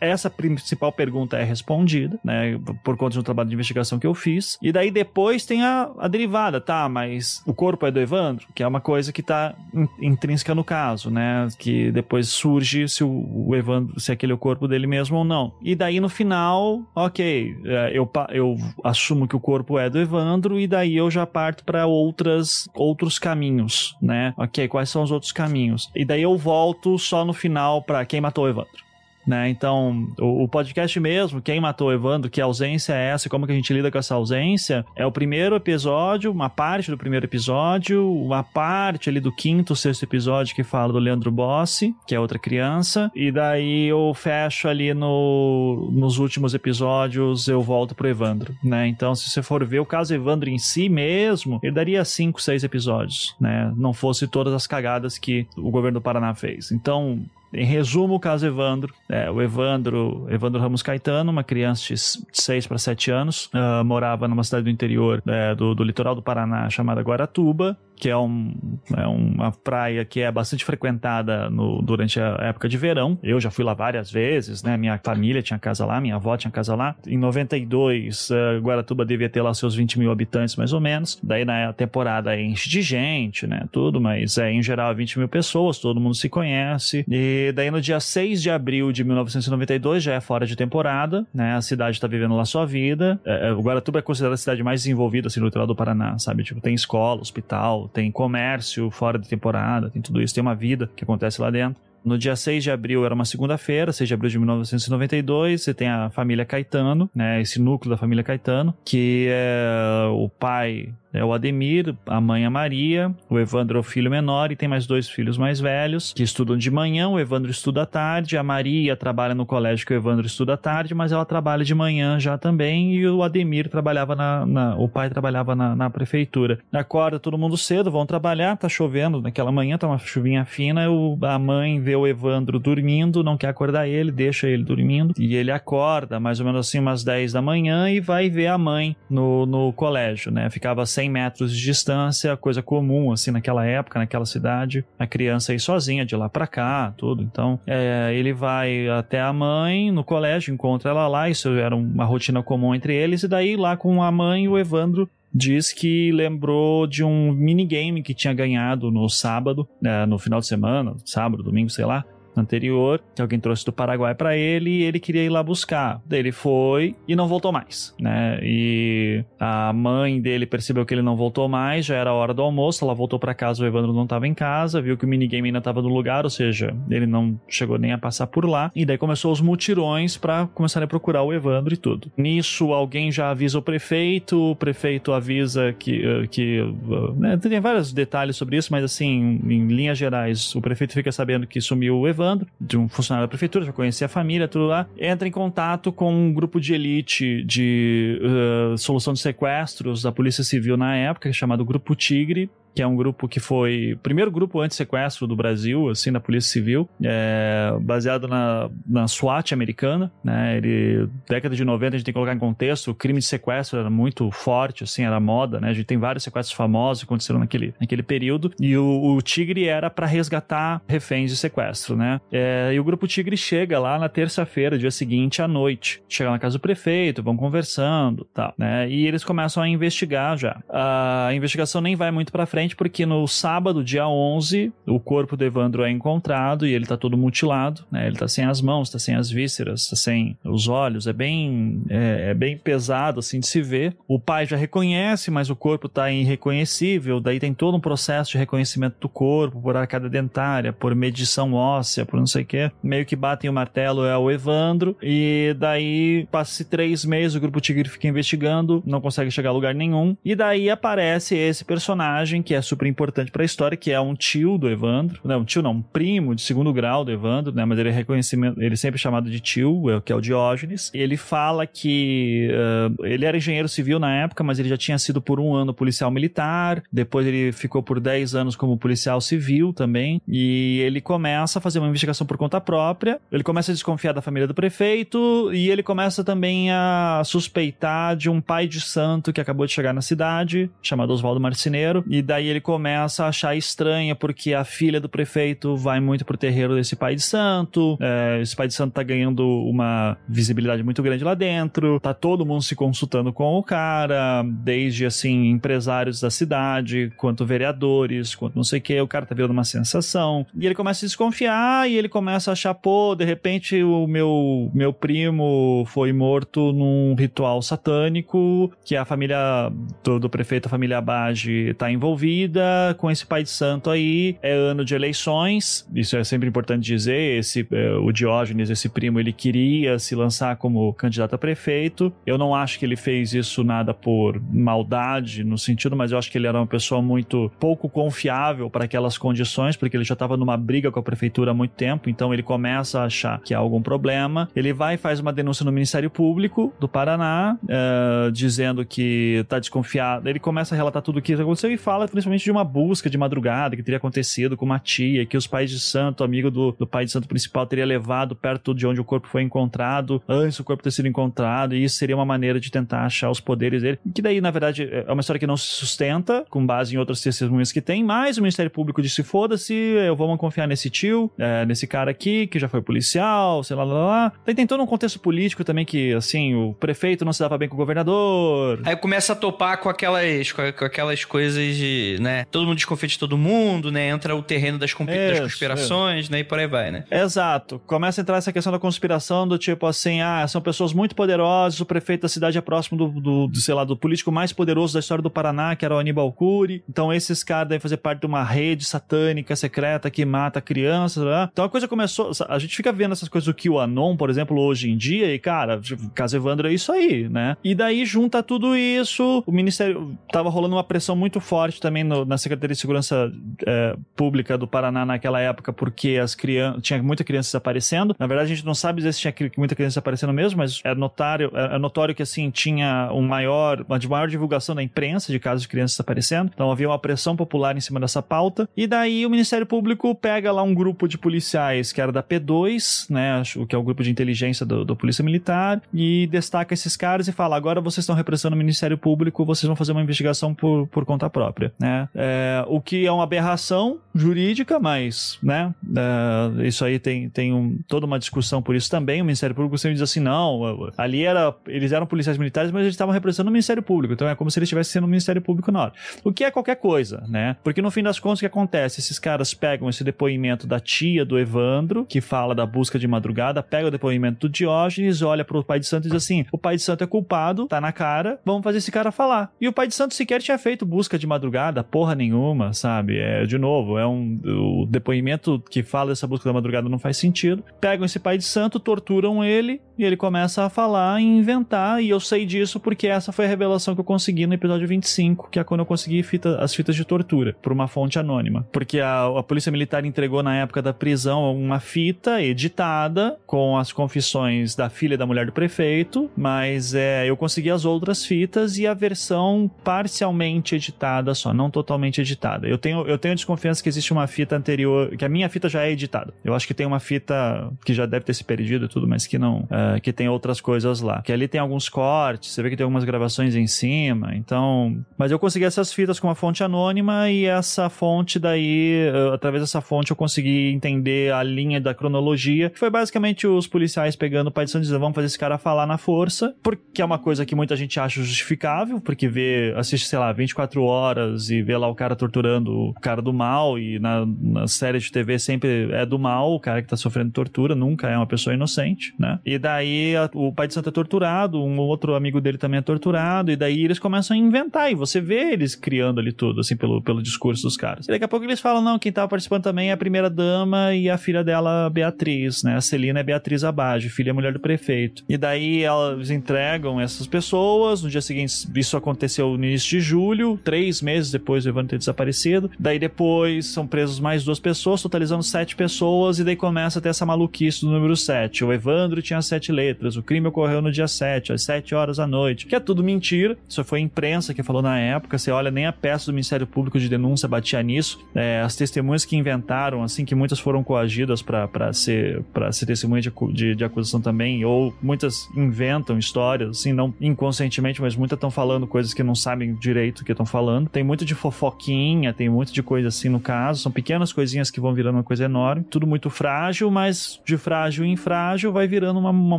essa principal pergunta é respondida, né? Por conta de um trabalho de investigação que eu fiz. E daí depois tem a, a derivada, tá, mas o corpo é do Evandro, que é uma coisa que tá intrínseca no caso, né? Que depois surge se o, Evandro, se aquele é o corpo dele mesmo ou não. E daí no final, ok, é, eu, eu assumo que o corpo é do Evandro e daí eu já parto para outras outros caminhos, né? Ok, quais são os outros caminhos? E daí eu volto só no final para quem matou o Evandro. Né? Então, o, o, podcast mesmo, Quem Matou Evandro, que ausência é essa, como que a gente lida com essa ausência, é o primeiro episódio, uma parte do primeiro episódio, uma parte ali do quinto, sexto episódio que fala do Leandro Bossi, que é outra criança, e daí eu fecho ali no, nos últimos episódios, eu volto pro Evandro, né? Então, se você for ver o caso Evandro em si mesmo, ele daria cinco, seis episódios, né? Não fosse todas as cagadas que o governo do Paraná fez. Então, em resumo, o caso Evandro. É, o Evandro, Evandro Ramos Caetano, uma criança de 6 para 7 anos, uh, morava numa cidade do interior é, do, do litoral do Paraná chamada Guaratuba que é, um, é uma praia que é bastante frequentada no, durante a época de verão. Eu já fui lá várias vezes, né? Minha família tinha casa lá, minha avó tinha casa lá. Em 92, uh, eh, Guaratuba devia ter lá seus 20 mil habitantes, mais ou menos. Daí na temporada enche de gente, né? Tudo, mas é em geral 20 mil pessoas, todo mundo se conhece. E daí no dia 6 de abril de 1992, já é fora de temporada, né? A cidade está vivendo lá sua vida. O Guaratuba é considerada a cidade mais desenvolvida assim, no litoral do Paraná, sabe? Tipo, tem escola, hospital, tem comércio fora de temporada, tem tudo isso, tem uma vida que acontece lá dentro. No dia 6 de abril era uma segunda-feira, 6 de abril de 1992, você tem a família Caetano, né, esse núcleo da família Caetano, que é o pai é o Ademir, a mãe a Maria, o Evandro é o filho menor e tem mais dois filhos mais velhos que estudam de manhã, o Evandro estuda à tarde, a Maria trabalha no colégio que o Evandro estuda à tarde, mas ela trabalha de manhã já também e o Ademir trabalhava na, na o pai trabalhava na, na, prefeitura. Acorda todo mundo cedo, vão trabalhar, tá chovendo naquela manhã, tá uma chuvinha fina, o, a mãe vê o Evandro dormindo, não quer acordar ele, deixa ele dormindo e ele acorda mais ou menos assim umas 10 da manhã e vai ver a mãe no, no colégio, né? Ficava sem 100 metros de distância, coisa comum, assim, naquela época, naquela cidade, a criança ir sozinha de lá para cá, tudo. Então, é, ele vai até a mãe no colégio, encontra ela lá, isso era uma rotina comum entre eles, e daí lá com a mãe, o Evandro diz que lembrou de um minigame que tinha ganhado no sábado, né, no final de semana, sábado, domingo, sei lá, anterior, que alguém trouxe do Paraguai para ele e ele queria ir lá buscar. Daí ele foi e não voltou mais, né? E a mãe dele percebeu que ele não voltou mais, já era hora do almoço, ela voltou para casa, o Evandro não estava em casa, viu que o minigame ainda estava no lugar, ou seja, ele não chegou nem a passar por lá, e daí começou os mutirões para começar a procurar o Evandro e tudo. Nisso, alguém já avisa o prefeito, o prefeito avisa que, eh, que eh, né, tem vários detalhes sobre isso, mas assim, em linhas gerais, o prefeito fica sabendo que sumiu o Evandro, de um funcionário da prefeitura, já conhecia a família, tudo lá, entra em contato com um grupo de elite de uh, solução de sequestros da Polícia Civil na época, chamado Grupo Tigre, que é um grupo que foi o primeiro grupo anti-sequestro do Brasil, assim, da Polícia Civil, é, baseado na, na SWAT americana, né, ele, década de 90, a gente tem que colocar em contexto, o crime de sequestro era muito forte, assim, era moda, né, a gente tem vários sequestros famosos que aconteceram naquele, naquele período, e o, o Tigre era para resgatar reféns de sequestro, né, é, e o grupo Tigre chega lá na terça-feira, dia seguinte, à noite, chega na casa do prefeito, vão conversando, tal, né, e eles começam a investigar já. A investigação nem vai muito para frente, frente, porque no sábado, dia 11, o corpo do Evandro é encontrado e ele tá todo mutilado, né? Ele tá sem as mãos, tá sem as vísceras, tá sem os olhos, é bem, é, é bem pesado, assim, de se ver. O pai já reconhece, mas o corpo tá irreconhecível, daí tem todo um processo de reconhecimento do corpo, por arcada dentária, por medição óssea, por não sei o que. Meio que batem o martelo é o Evandro, e daí passa-se três meses, o grupo Tigre fica investigando, não consegue chegar a lugar nenhum, e daí aparece esse personagem que é super importante para a história, que é um tio do Evandro, não, um tio não, um primo de segundo grau do Evandro, né, mas ele é reconhecimento, ele é sempre chamado de tio, é que é o Diógenes. Ele fala que uh, ele era engenheiro civil na época, mas ele já tinha sido por um ano policial militar, depois ele ficou por 10 anos como policial civil também, e ele começa a fazer uma investigação por conta própria, ele começa a desconfiar da família do prefeito, e ele começa também a suspeitar de um pai de santo que acabou de chegar na cidade, chamado Oswaldo Marceneiro, e daí Aí ele começa a achar estranha porque a filha do prefeito vai muito pro terreiro desse pai de santo. É, esse pai de santo tá ganhando uma visibilidade muito grande lá dentro. Tá todo mundo se consultando com o cara, desde assim, empresários da cidade, quanto vereadores, quanto não sei o que. O cara tá virando uma sensação. E ele começa a desconfiar e ele começa a achar, pô, de repente o meu, meu primo foi morto num ritual satânico que a família do, do prefeito, a família Abage, tá envolvida vida com esse pai de santo aí. É ano de eleições, isso é sempre importante dizer. Esse, é, o Diógenes, esse primo, ele queria se lançar como candidato a prefeito. Eu não acho que ele fez isso nada por maldade no sentido, mas eu acho que ele era uma pessoa muito pouco confiável para aquelas condições, porque ele já estava numa briga com a prefeitura há muito tempo, então ele começa a achar que há algum problema. Ele vai e faz uma denúncia no Ministério Público do Paraná, uh, dizendo que está desconfiado. Ele começa a relatar tudo o que aconteceu e fala principalmente de uma busca de madrugada que teria acontecido com uma tia, que os pais de santo, amigo do, do pai de santo principal, teria levado perto de onde o corpo foi encontrado, antes do corpo ter sido encontrado, e isso seria uma maneira de tentar achar os poderes dele. Que daí, na verdade, é uma história que não se sustenta, com base em outras testemunhas que tem, mas o Ministério Público disse: foda-se, eu vou confiar nesse tio, é, nesse cara aqui, que já foi policial, sei lá, lá, lá. Daí tem todo um contexto político também que, assim, o prefeito não se dava bem com o governador. Aí começa a topar com aquelas, com aquelas coisas de né? Todo mundo desconfia de todo mundo, né? Entra o terreno das, isso, das conspirações, isso. né? E por aí vai, né? Exato. Começa a entrar essa questão da conspiração do tipo assim, ah, são pessoas muito poderosas, o prefeito da cidade é próximo do, do, do sei lá, do político mais poderoso da história do Paraná, que era o Aníbal Cury. Então esses caras devem fazer parte de uma rede satânica secreta que mata crianças, né? Então a coisa começou, a gente fica vendo essas coisas do que o Anon, por exemplo, hoje em dia, e cara, caso Evandro é isso aí, né? E daí junta tudo isso, o ministério tava rolando uma pressão muito forte também também no, na Secretaria de Segurança é, Pública do Paraná naquela época, porque as crianças tinha muita criança desaparecendo. Na verdade, a gente não sabe se tinha muita criança desaparecendo mesmo, mas é notório, é, é notório que assim tinha um maior, uma maior divulgação da imprensa de casos de crianças desaparecendo. Então havia uma pressão popular em cima dessa pauta. E daí o Ministério Público pega lá um grupo de policiais que era da P2, né, o que é o grupo de inteligência do, do Polícia Militar, e destaca esses caras e fala: agora vocês estão representando o Ministério Público, vocês vão fazer uma investigação por, por conta própria. né? É, o que é uma aberração jurídica, mas, né? É, isso aí tem, tem um, toda uma discussão por isso também. O Ministério Público sempre diz assim: não, ali era. Eles eram policiais militares, mas eles estavam representando o Ministério Público. Então é como se eles estivessem sendo o Ministério Público na hora. O que é qualquer coisa, né? Porque no fim das contas, o que acontece? Esses caras pegam esse depoimento da tia do Evandro, que fala da busca de madrugada, pega o depoimento do Diógenes, olha pro pai de santo e diz assim: o pai de santo é culpado, tá na cara, vamos fazer esse cara falar. E o pai de santo sequer tinha feito busca de madrugada, porra nenhuma, sabe? É, de novo, é um. O depoimento que fala dessa busca da madrugada não faz sentido. Pegam esse pai de santo, torturam ele, e ele começa a falar e inventar, e eu sei disso porque essa foi a revelação que eu consegui no episódio 25, que é quando eu consegui fita, as fitas de tortura, por uma fonte anônima. Porque a, a polícia militar entregou na época da prisão uma fita editada com as confissões da filha da mulher do prefeito, mas é, eu consegui as outras fitas e a versão parcialmente editada só, não totalmente editada. Eu tenho, eu tenho desconfiança que existe uma fita anterior, que a minha fita já é editada. Eu acho que tem uma fita que já deve ter se perdido e tudo, mas que não, que tem outras coisas lá. Que ali tem alguns cortes, você vê que tem algumas gravações em cima, então. Mas eu consegui essas fitas com uma fonte anônima e essa fonte daí, através dessa fonte eu consegui entender a linha da cronologia, que foi basicamente os policiais pegando o pai de Santos dizendo, vamos fazer esse cara falar na força, porque é uma coisa que muita gente acha justificável, porque vê, assiste, sei lá, 24 horas e vê lá o cara torturando o cara do mal e na, na série de TV sempre é do mal, o cara que tá sofrendo tortura, nunca é uma pessoa inocente, né? E daí a, o pai de santo é torturado, um outro amigo dele também é torturado, e daí eles começam a inventar, e você vê eles criando ali tudo, assim, pelo, pelo discurso dos caras. E daqui a pouco eles falam, não, quem tava participando também é a primeira dama e a filha dela, Beatriz, né? A Celina é Beatriz Abage, filha e mulher do prefeito. E daí elas entregam essas pessoas, no dia seguinte isso aconteceu no início de julho, três meses depois do Evandro ter desaparecido. Daí depois são presos mais duas pessoas, totalizando sete pessoas, e daí começa a ter essa maluquice do número sete. O Evandro tinha sete letras, o crime ocorreu no dia sete, às sete horas da noite, que é tudo mentira. Isso foi a imprensa que falou na época. Você olha, nem a peça do Ministério Público de denúncia batia nisso. É, as testemunhas que inventaram, assim, que muitas foram coagidas para ser, pra ser testemunha de, de, de, acusação também, ou muitas inventam histórias, assim, não inconscientemente, mas muitas estão falando coisas que não sabem direito o que estão falando. Tem muito de fofoquinha, tem muito de coisa assim no caso, são pequenas coisinhas que vão virando uma coisa enorme. Tudo muito frágil, mas de frágil em frágil vai virando uma, uma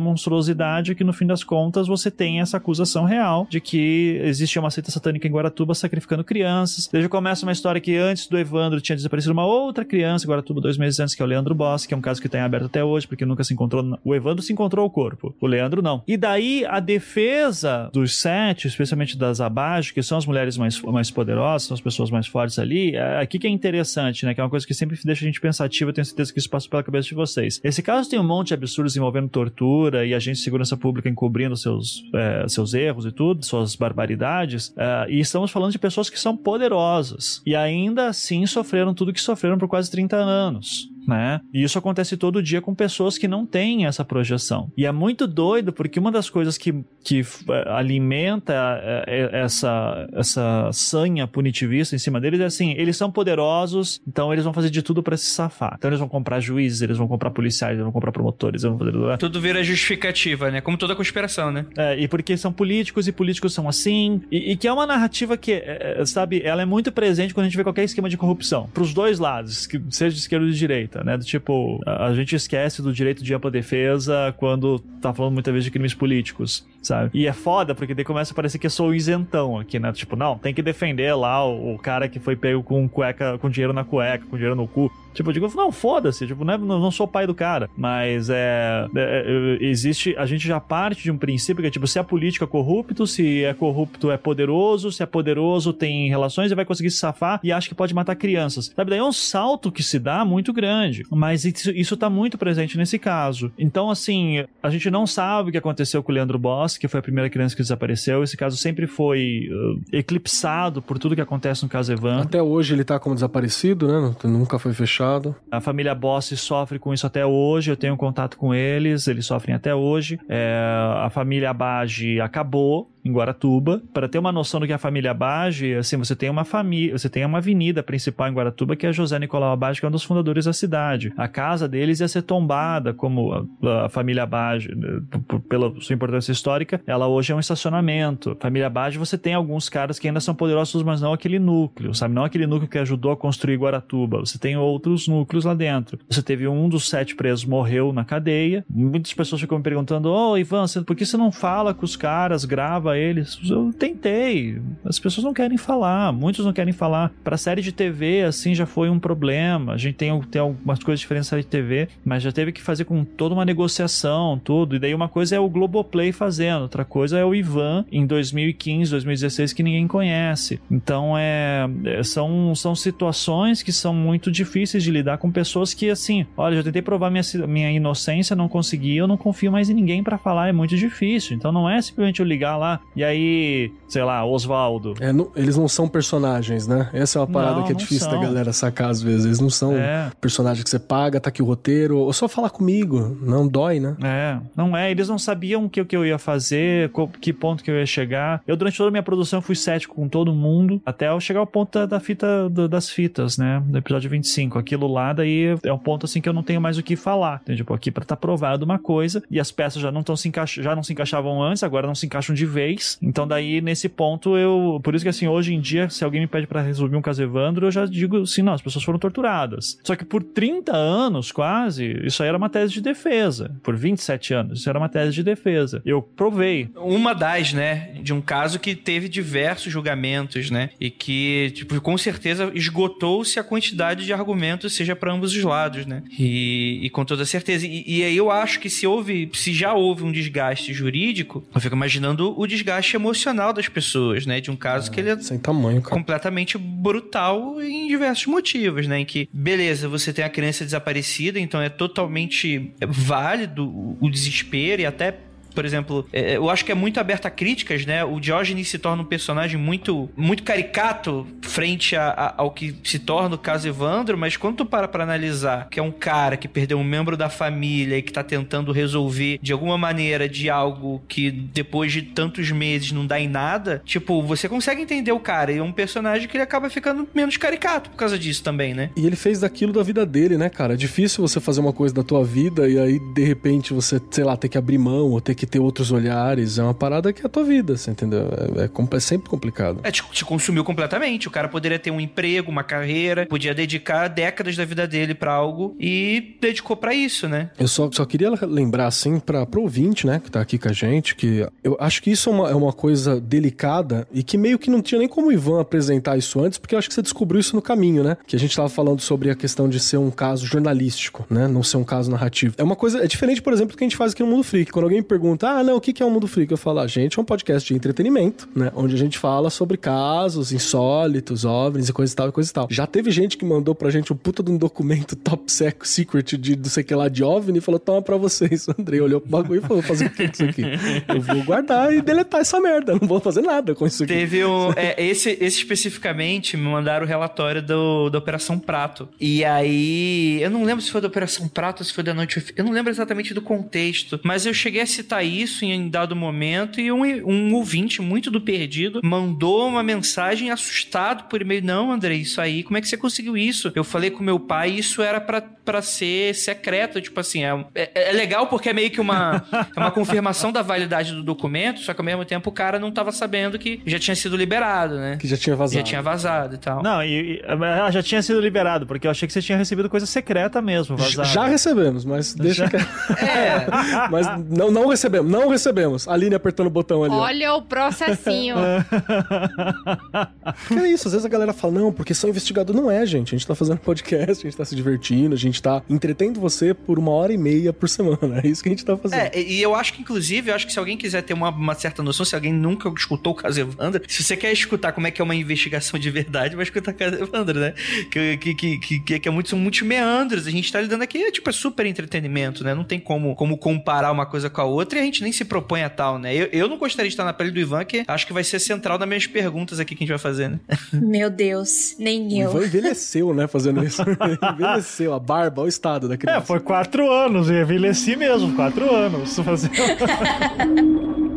monstruosidade que no fim das contas você tem essa acusação real de que existe uma seita satânica em Guaratuba sacrificando crianças. Desde começa uma história que antes do Evandro tinha desaparecido uma outra criança em Guaratuba dois meses antes, que é o Leandro Boss, que é um caso que está em aberto até hoje, porque nunca se encontrou. O Evandro se encontrou o corpo, o Leandro não. E daí a defesa dos sete, especialmente das Abage, que são as mulheres mais, mais poderosas, são as pessoas mais fortes ali, é, aqui que é interessante, né? Que é uma coisa que sempre deixa a gente pensativa, eu tenho certeza que isso passa pela cabeça de vocês. Esse caso tem um monte de absurdos envolvendo tortura e agentes de segurança pública encobrindo seus, é, seus erros e tudo, suas barbaridades, é, e estamos falando de pessoas que são poderosas e ainda assim sofreram tudo que sofreram por quase 30 anos né? E isso acontece todo dia com pessoas que não têm essa projeção. E é muito doido porque uma das coisas que, que eh, alimenta eh, eh, essa, essa sanha punitivista em cima deles é assim: eles são poderosos, então eles vão fazer de tudo para se safar. Então eles vão comprar juízes, eles vão comprar policiais, eles vão comprar promotores, eles vão fazer. Tudo vira justificativa, né? Como toda conspiração, né? É, e porque são políticos e políticos são assim. E, e que é uma narrativa que, sabe, ela é muito presente quando a gente vê qualquer esquema de corrupção. Pros dois lados, que seja de esquerda ou de direita né? Do tipo, a, gente esquece do direito de ampla defesa quando tá falando muitas vezes de crimes políticos, sabe? E é foda, porque daí começa a parecer que eu sou isentão aqui, né? Tipo, não, tem que defender lá o, o cara que foi pego com cueca, com dinheiro na cueca, com dinheiro no cu. Tipo, eu digo, não, foda-se, tipo, não, é, não, sou pai do cara. Mas é, é, é, Existe. A gente já parte de um princípio que é tipo, se é político é corrupto, se é corrupto é poderoso, se é poderoso tem relações e vai conseguir se safar e acha que pode matar crianças. Sabe? Daí é um salto que se dá muito grande. Mas isso, isso tá muito presente nesse caso. Então, assim, a gente não sabe o que aconteceu com o Leandro Boss, que foi a primeira criança que desapareceu. Esse caso sempre foi uh, eclipsado por tudo que acontece no caso Evan. Até hoje ele tá como desaparecido, né? Nunca foi fechado fechado. A família Boss sofre com isso até hoje, eu tenho contato com eles, eles sofrem até hoje. É, a família Abage acabou, em Guaratuba. Para ter uma noção do que é a família Abage, assim, você tem uma família, você tem uma avenida principal em Guaratuba que é José Nicolau Abage, que é um dos fundadores da cidade. A casa deles ia ser tombada como a, a família Abage, né, pela sua importância histórica. Ela hoje é um estacionamento. Família Abage, você tem alguns caras que ainda são poderosos, mas não aquele núcleo, sabe? Não aquele núcleo que ajudou a construir Guaratuba. Você tem outros núcleos lá dentro. Você teve um dos sete presos morreu na cadeia. Muitas pessoas ficam me perguntando: Ô, oh, Ivan, por que você não fala com os caras, grava eles? Eu tentei. As pessoas não querem falar. Muitos não querem falar. Pra série de TV, assim, já foi um problema. A gente tem, tem algumas coisas diferentes na série de TV, mas já teve que fazer com toda uma negociação, tudo. E daí uma coisa é o Globoplay fazendo, outra coisa é o Ivan em 2015, 2016 que ninguém conhece. Então é, é são, são situações que são muito difíceis de lidar com pessoas que assim, olha, já tentei provar minha, minha inocência, não consegui, eu não confio mais em ninguém para falar, é muito difícil. Então não é simplesmente eu ligar lá e aí, sei lá, Oswaldo. É, não, eles não são personagens, né? Essa é uma parada não, que é difícil são. da galera sacar às vezes. Eles não são é. personagens que você paga, tá aqui o roteiro, ou só falar comigo, não dói, né? É, não é. Eles não sabiam o que, que eu ia fazer, que ponto que eu ia chegar. Eu, durante toda a minha produção, fui cético com todo mundo, até eu chegar ao ponto da, da fita, do, das fitas, né? Do episódio 25. Aquilo lá, daí é um ponto assim que eu não tenho mais o que falar. Então, tipo, aqui pra estar tá provado uma coisa, e as peças já não estão se encaixando, já não se encaixavam antes, agora não se encaixam de vez. Então, daí, nesse ponto, eu. Por isso que assim, hoje em dia, se alguém me pede para resolver um caso Evandro, eu já digo assim, não, as pessoas foram torturadas. Só que por 30 anos, quase, isso aí era uma tese de defesa. Por 27 anos, isso era uma tese de defesa. Eu provei. Uma das, né? De um caso que teve diversos julgamentos, né? E que, tipo, com certeza esgotou-se a quantidade de argumentos, seja para ambos os lados, né? E, e com toda certeza. E, e, aí eu acho que se houve, se já houve um desgaste jurídico, eu fico imaginando o desgaste emocional das pessoas, né? De um caso que ele é sem tamanho, cara. completamente brutal em diversos motivos, né? Em que, beleza, você tem a criança desaparecida, então é totalmente válido o desespero e até por exemplo, é, eu acho que é muito aberto a críticas, né? O Diógenes se torna um personagem muito, muito caricato frente a, a, ao que se torna o caso Evandro, mas quando tu para pra analisar que é um cara que perdeu um membro da família e que tá tentando resolver de alguma maneira de algo que depois de tantos meses não dá em nada, tipo, você consegue entender o cara e é um personagem que ele acaba ficando menos caricato por causa disso também, né? E ele fez daquilo da vida dele, né, cara? É difícil você fazer uma coisa da tua vida e aí, de repente, você, sei lá, ter que abrir mão ou ter que que ter outros olhares. É uma parada que é a tua vida, você entendeu? É, é, é sempre complicado. É, te, te, consumiu completamente. O cara poderia ter um emprego, uma carreira, podia dedicar décadas da vida dele para algo e dedicou para isso, né? Eu só, só queria lembrar, assim, pra, pro ouvinte, né, que tá aqui com a gente, que eu acho que isso é uma, é uma coisa delicada e que meio que não tinha nem como o Ivan apresentar isso antes, porque eu acho que você descobriu isso no caminho, né? Que a gente tava falando sobre a questão de ser um caso jornalístico, né? Não ser um caso narrativo. É uma coisa, é diferente, por exemplo, do que a gente faz aqui no Mundo Freak. Quando alguém pergunta pergunta, ah, não, o que é o Mundo Freak? Eu falo, a gente é um podcast de entretenimento, né? Onde a gente fala sobre casos insólitos, OVNIs e coisa e tal e coisa e tal. Já teve gente que mandou pra gente um puta de um documento top secret de não sei que lá de OVNI e falou, toma pra vocês. O Andrei olhou pro bagulho e falou, fazer o que isso aqui? Eu vou guardar e deletar essa merda, não vou fazer nada com isso aqui. Teve um... É, esse, esse especificamente me mandaram o relatório do, da Operação Prato. E aí, eu não lembro se foi da Operação Prato ou se foi da Noite... Eu não lembro exatamente do contexto, mas eu cheguei a citar isso em dado momento e um, um ouvinte muito do perdido mandou uma mensagem assustado por e-mail. Não, André, isso aí, como é que você conseguiu isso? Eu falei com meu pai, isso era para ser secreto. Tipo assim, é, é, é, legal porque é meio que uma, é uma confirmação da validade do documento, só que ao mesmo tempo o cara não tava sabendo que já tinha sido liberado, né? Que já tinha vazado. Já tinha vazado e tal. Não, e, e ah, já tinha sido liberado, porque eu achei que você tinha recebido coisa secreta mesmo, vazada. Já recebemos, mas deixa já... que... É. mas não, não recebemos recebemos, não recebemos. A Aline apertando o botão ali. Olha ó. o processinho. que é isso, às vezes a galera fala, não, porque são investigador. Não é, gente. A gente tá fazendo podcast, a gente tá se divertindo, a gente tá entretendo você por uma hora e meia por semana. É isso que a gente tá fazendo. É, e eu acho que, inclusive, eu acho que se alguém quiser ter uma, uma certa noção, se alguém nunca escutou o caso Evandro, se você quer escutar como é que é uma investigação de verdade, vai escutar o caso Evandro, né? Que, que, que, que, que é muito, são muitos meandros. A gente tá lidando aqui, é, tipo, é super entretenimento, né? Não tem como, como comparar uma coisa com a outra a gente nem se propõe a tal, né? Eu, eu não gostaria de estar na pele do Ivan, que acho que vai ser central nas minhas perguntas aqui que a gente vai fazer, né? Meu Deus, nem eu. O Ivan envelheceu, né, fazendo isso. envelheceu, a barba, o estado da criança. É, foi quatro anos, eu envelheci mesmo, quatro anos. Fazer...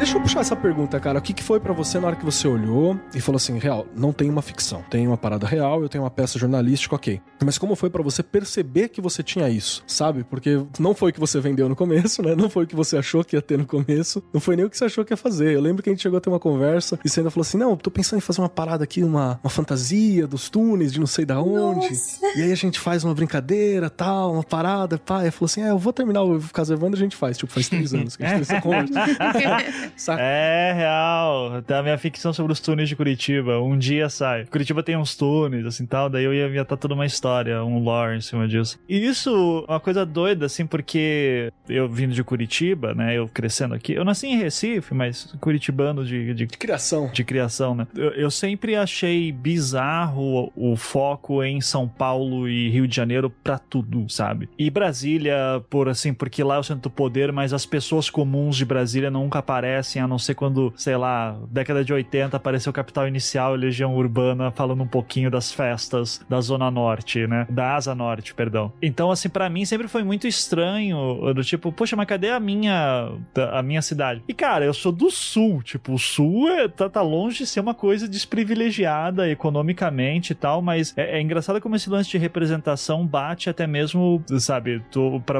Deixa eu puxar essa pergunta, cara. O que, que foi para você na hora que você olhou e falou assim, real, não tem uma ficção, tem uma parada real, eu tenho uma peça jornalística, ok. Mas como foi para você perceber que você tinha isso, sabe? Porque não foi o que você vendeu no começo, né? Não foi o que você achou que ia ter no começo, não foi nem o que você achou que ia fazer. Eu lembro que a gente chegou a ter uma conversa e você ainda falou assim, não, tô pensando em fazer uma parada aqui, uma, uma fantasia dos túneis de não sei da onde. Nossa. E aí a gente faz uma brincadeira, tal, uma parada, pá. E falou assim, é, eu vou terminar o Caso Evandro, a gente faz. Tipo, faz três anos que a gente tem essa conversa. Saca? É real. A minha ficção sobre os túneis de Curitiba. Um dia sai. Curitiba tem uns túneis, assim tal. Daí eu ia inventar toda uma história, um lore em cima disso. E isso é uma coisa doida, assim, porque eu vindo de Curitiba, né? Eu crescendo aqui. Eu nasci em Recife, mas curitibano de, de De criação. de criação, né? Eu, eu sempre achei bizarro o, o foco em São Paulo e Rio de Janeiro pra tudo, sabe? E Brasília, por assim, porque lá é o centro do poder, mas as pessoas comuns de Brasília nunca aparecem, a não ser quando, sei lá, década de 80 apareceu Capital Inicial e Legião Urbana falando um pouquinho das festas da Zona Norte, né? Da Asa Norte, perdão. Então, assim, pra mim sempre foi muito estranho, do tipo, poxa, mas cadê a minha, a minha cidade? E, cara, eu sou do Sul, tipo, o Sul é, tá, tá longe de ser uma coisa desprivilegiada economicamente e tal, mas é, é engraçado como esse lance de representação bate até mesmo, sabe,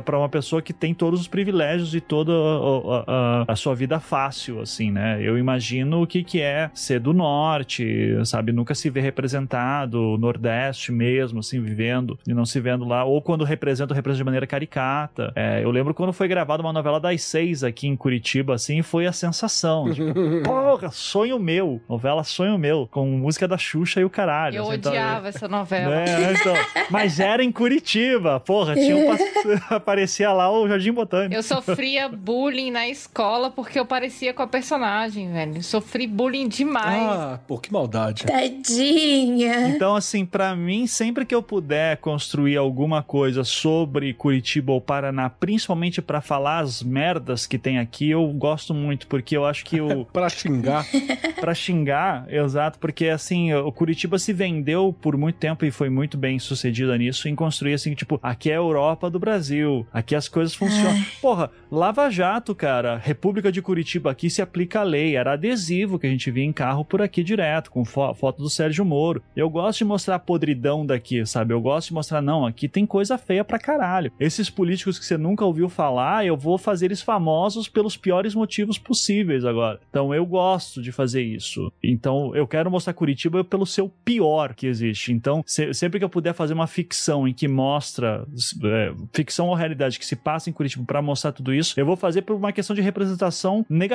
pra uma pessoa que tem todos os privilégios e toda a, a- a sua vida fácil, assim, né? Eu imagino o que, que é ser do norte, sabe? Nunca se vê representado, nordeste mesmo, assim, vivendo e não se vendo lá, ou quando representa, representa de maneira caricata. É, eu lembro quando foi gravada uma novela das seis aqui em Curitiba, assim, foi a sensação. Tipo, porra, sonho meu. Novela Sonho Meu, com música da Xuxa e o caralho. Eu assim, então, odiava essa novela. é, então, mas era em Curitiba, porra, tinha um, pa- aparecia lá o Jardim Botânico. Eu sofria bullying na escola porque eu parecia com a personagem, velho. Sofri bullying demais. Ah, pô, que maldade. Tadinha. Então, assim, pra mim, sempre que eu puder construir alguma coisa sobre Curitiba ou Paraná, principalmente pra falar as merdas que tem aqui, eu gosto muito, porque eu acho que o Pra xingar. Pra xingar, exato, porque assim, o Curitiba se vendeu por muito tempo e foi muito bem sucedida nisso em construir assim, tipo, aqui é a Europa do Brasil, aqui as coisas funcionam. Porra, Lava Jato, cara, República de Curitiba, aqui se aplica a lei, era adesivo que a gente via em carro por aqui direto, com fo- foto do Sérgio Moro. Eu gosto de mostrar a podridão daqui, sabe? Eu gosto de mostrar, não, aqui tem coisa feia pra caralho. Esses políticos que você nunca ouviu falar, eu vou fazer eles famosos pelos piores motivos possíveis agora. Então eu gosto de fazer isso. Então eu quero mostrar Curitiba pelo seu pior que existe. Então, se- sempre que eu puder fazer uma ficção em que mostra é, ficção ou realidade que se passa em Curitiba pra mostrar tudo isso, eu vou fazer por uma questão de representação negativa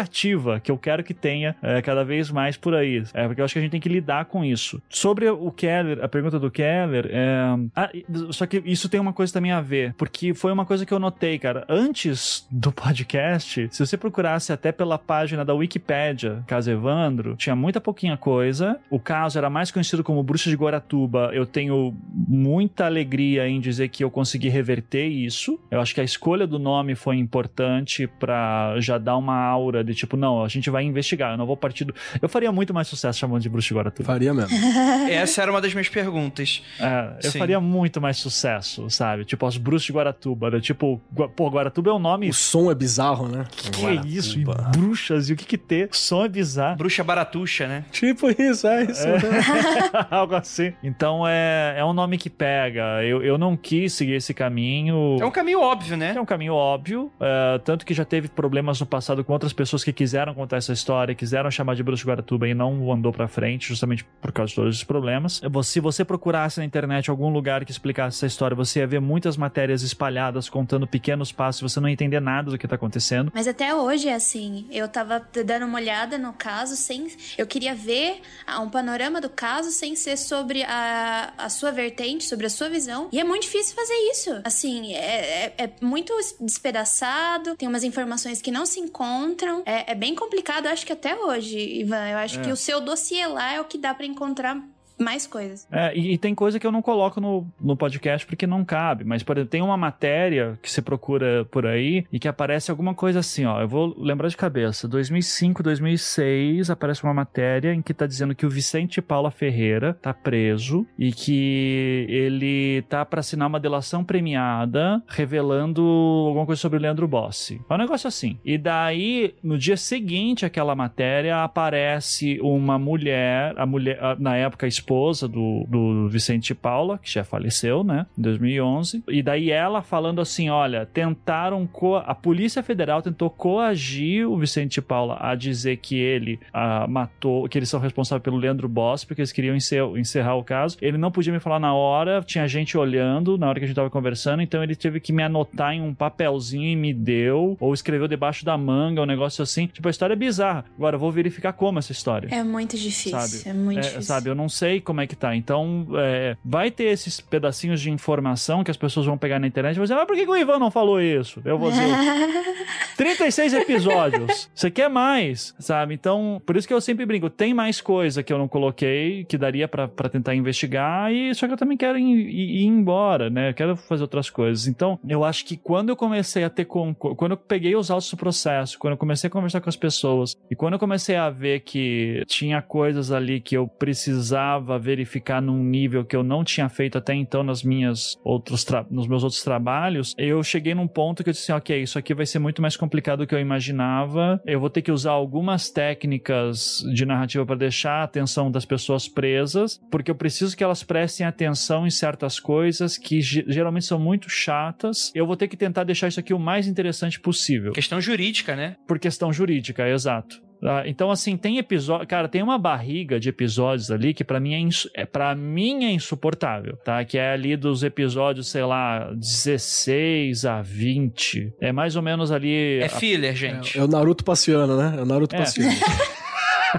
que eu quero que tenha é, cada vez mais por aí. É, porque eu acho que a gente tem que lidar com isso. Sobre o Keller, a pergunta do Keller, é... ah, só que isso tem uma coisa também a ver, porque foi uma coisa que eu notei, cara. Antes do podcast, se você procurasse até pela página da Wikipédia, Caso Evandro, tinha muita pouquinha coisa. O caso era mais conhecido como Bruxa de Guaratuba. Eu tenho muita alegria em dizer que eu consegui reverter isso. Eu acho que a escolha do nome foi importante pra já dar uma aura de tipo, não, a gente vai investigar, eu não vou partir do... Eu faria muito mais sucesso chamando de Bruxa de Guaratuba. Faria mesmo. Essa era uma das minhas perguntas. É, eu Sim. faria muito mais sucesso, sabe? Tipo, as bruxas de Guaratuba. né? Tipo, Gua- pô, Guaratuba é um nome. O som é bizarro, né? Que, que é isso? E bruxas, e o que que ter? O som é bizarro. Bruxa baratuxa, né? Tipo isso, é isso. mesmo. Algo assim. Então é, é um nome que pega. Eu, eu não quis seguir esse caminho. É um caminho óbvio, né? É um caminho óbvio, é, tanto que já teve problemas no passado com outras pessoas que quiseram contar essa história, quiseram chamar de Bruxa de Guaratuba e não andou pra frente, justamente por causa de todos esses problemas. Se você procurasse na internet algum lugar que explicasse essa história, você ia ver muitas matérias espalhadas contando pequenos passos, você não ia entender nada do que tá acontecendo. Mas até hoje é assim. Eu tava dando uma olhada no caso sem. Eu queria ver ah, um panorama do caso sem ser sobre a, a sua vertente, sobre a sua visão. E é muito difícil fazer isso. Assim, é, é, é muito despedaçado, tem umas informações que não se encontram. É, é bem complicado, acho que até hoje, Ivan. Eu acho É. que o seu dossiê lá é o que dá pra encontrar mais coisas. É, e, e tem coisa que eu não coloco no, no podcast porque não cabe. Mas, por exemplo, tem uma matéria que você procura por aí e que aparece alguma coisa assim, ó. Eu vou lembrar de cabeça. 2005, 2006, aparece uma matéria em que tá dizendo que o Vicente Paula Ferreira tá preso e que ele tá para assinar uma delação premiada revelando alguma coisa sobre o Leandro Bossi. É um negócio assim. E daí, no dia seguinte àquela matéria, aparece uma mulher, a mulher, na época a esposa do, do Vicente Paula, que já faleceu, né, em 2011. E daí ela falando assim: olha, tentaram. Co a Polícia Federal tentou coagir o Vicente Paula a dizer que ele ah, matou, que eles são responsáveis pelo Leandro Bossi, porque eles queriam encer encerrar o caso. Ele não podia me falar na hora, tinha gente olhando na hora que a gente tava conversando, então ele teve que me anotar em um papelzinho e me deu, ou escreveu debaixo da manga, um negócio assim. Tipo, a história é bizarra. Agora, eu vou verificar como essa história. É muito difícil. Sabe? É muito É, difícil. sabe, eu não sei como é que tá. Então, é, vai ter esses pedacinhos de informação que as pessoas vão pegar na internet e vão dizer, mas por que, que o Ivan não falou isso? Eu vou dizer, 36 episódios. Você quer mais, sabe? Então, por isso que eu sempre brinco. Tem mais coisa que eu não coloquei, que daria pra pra tentar investigar, e só que eu também quero ir, ir- ir embora, né? Eu quero fazer outras coisas. Então, eu acho que quando eu comecei a ter. con- Quando eu peguei os autos do processo, quando eu comecei a conversar com as pessoas, e quando eu comecei a ver que tinha coisas ali que eu precisava verificar num nível que eu não tinha feito até então nas minhas outros nos meus outros trabalhos, eu cheguei num ponto que eu disse assim, ok, isso aqui vai ser muito mais complicado do que eu imaginava. Eu vou ter que usar algumas técnicas de narrativa para deixar a atenção das pessoas presas, porque eu preciso que elas prestem atenção em certas coisas que ge- geralmente são muito chatas. Eu vou ter que tentar deixar isso aqui o mais interessante possível. Questão jurídica, né? Por questão jurídica, exato. Ah, então, assim, tem episódio. Cara, tem uma barriga de episódios ali que pra mim é, insu... é, pra mim é insuportável, tá? Que é ali dos episódios, sei lá, 16 a 20. É mais ou menos ali. É a- filler, gente. É o Naruto passeando, né? É o Naruto É. passeando.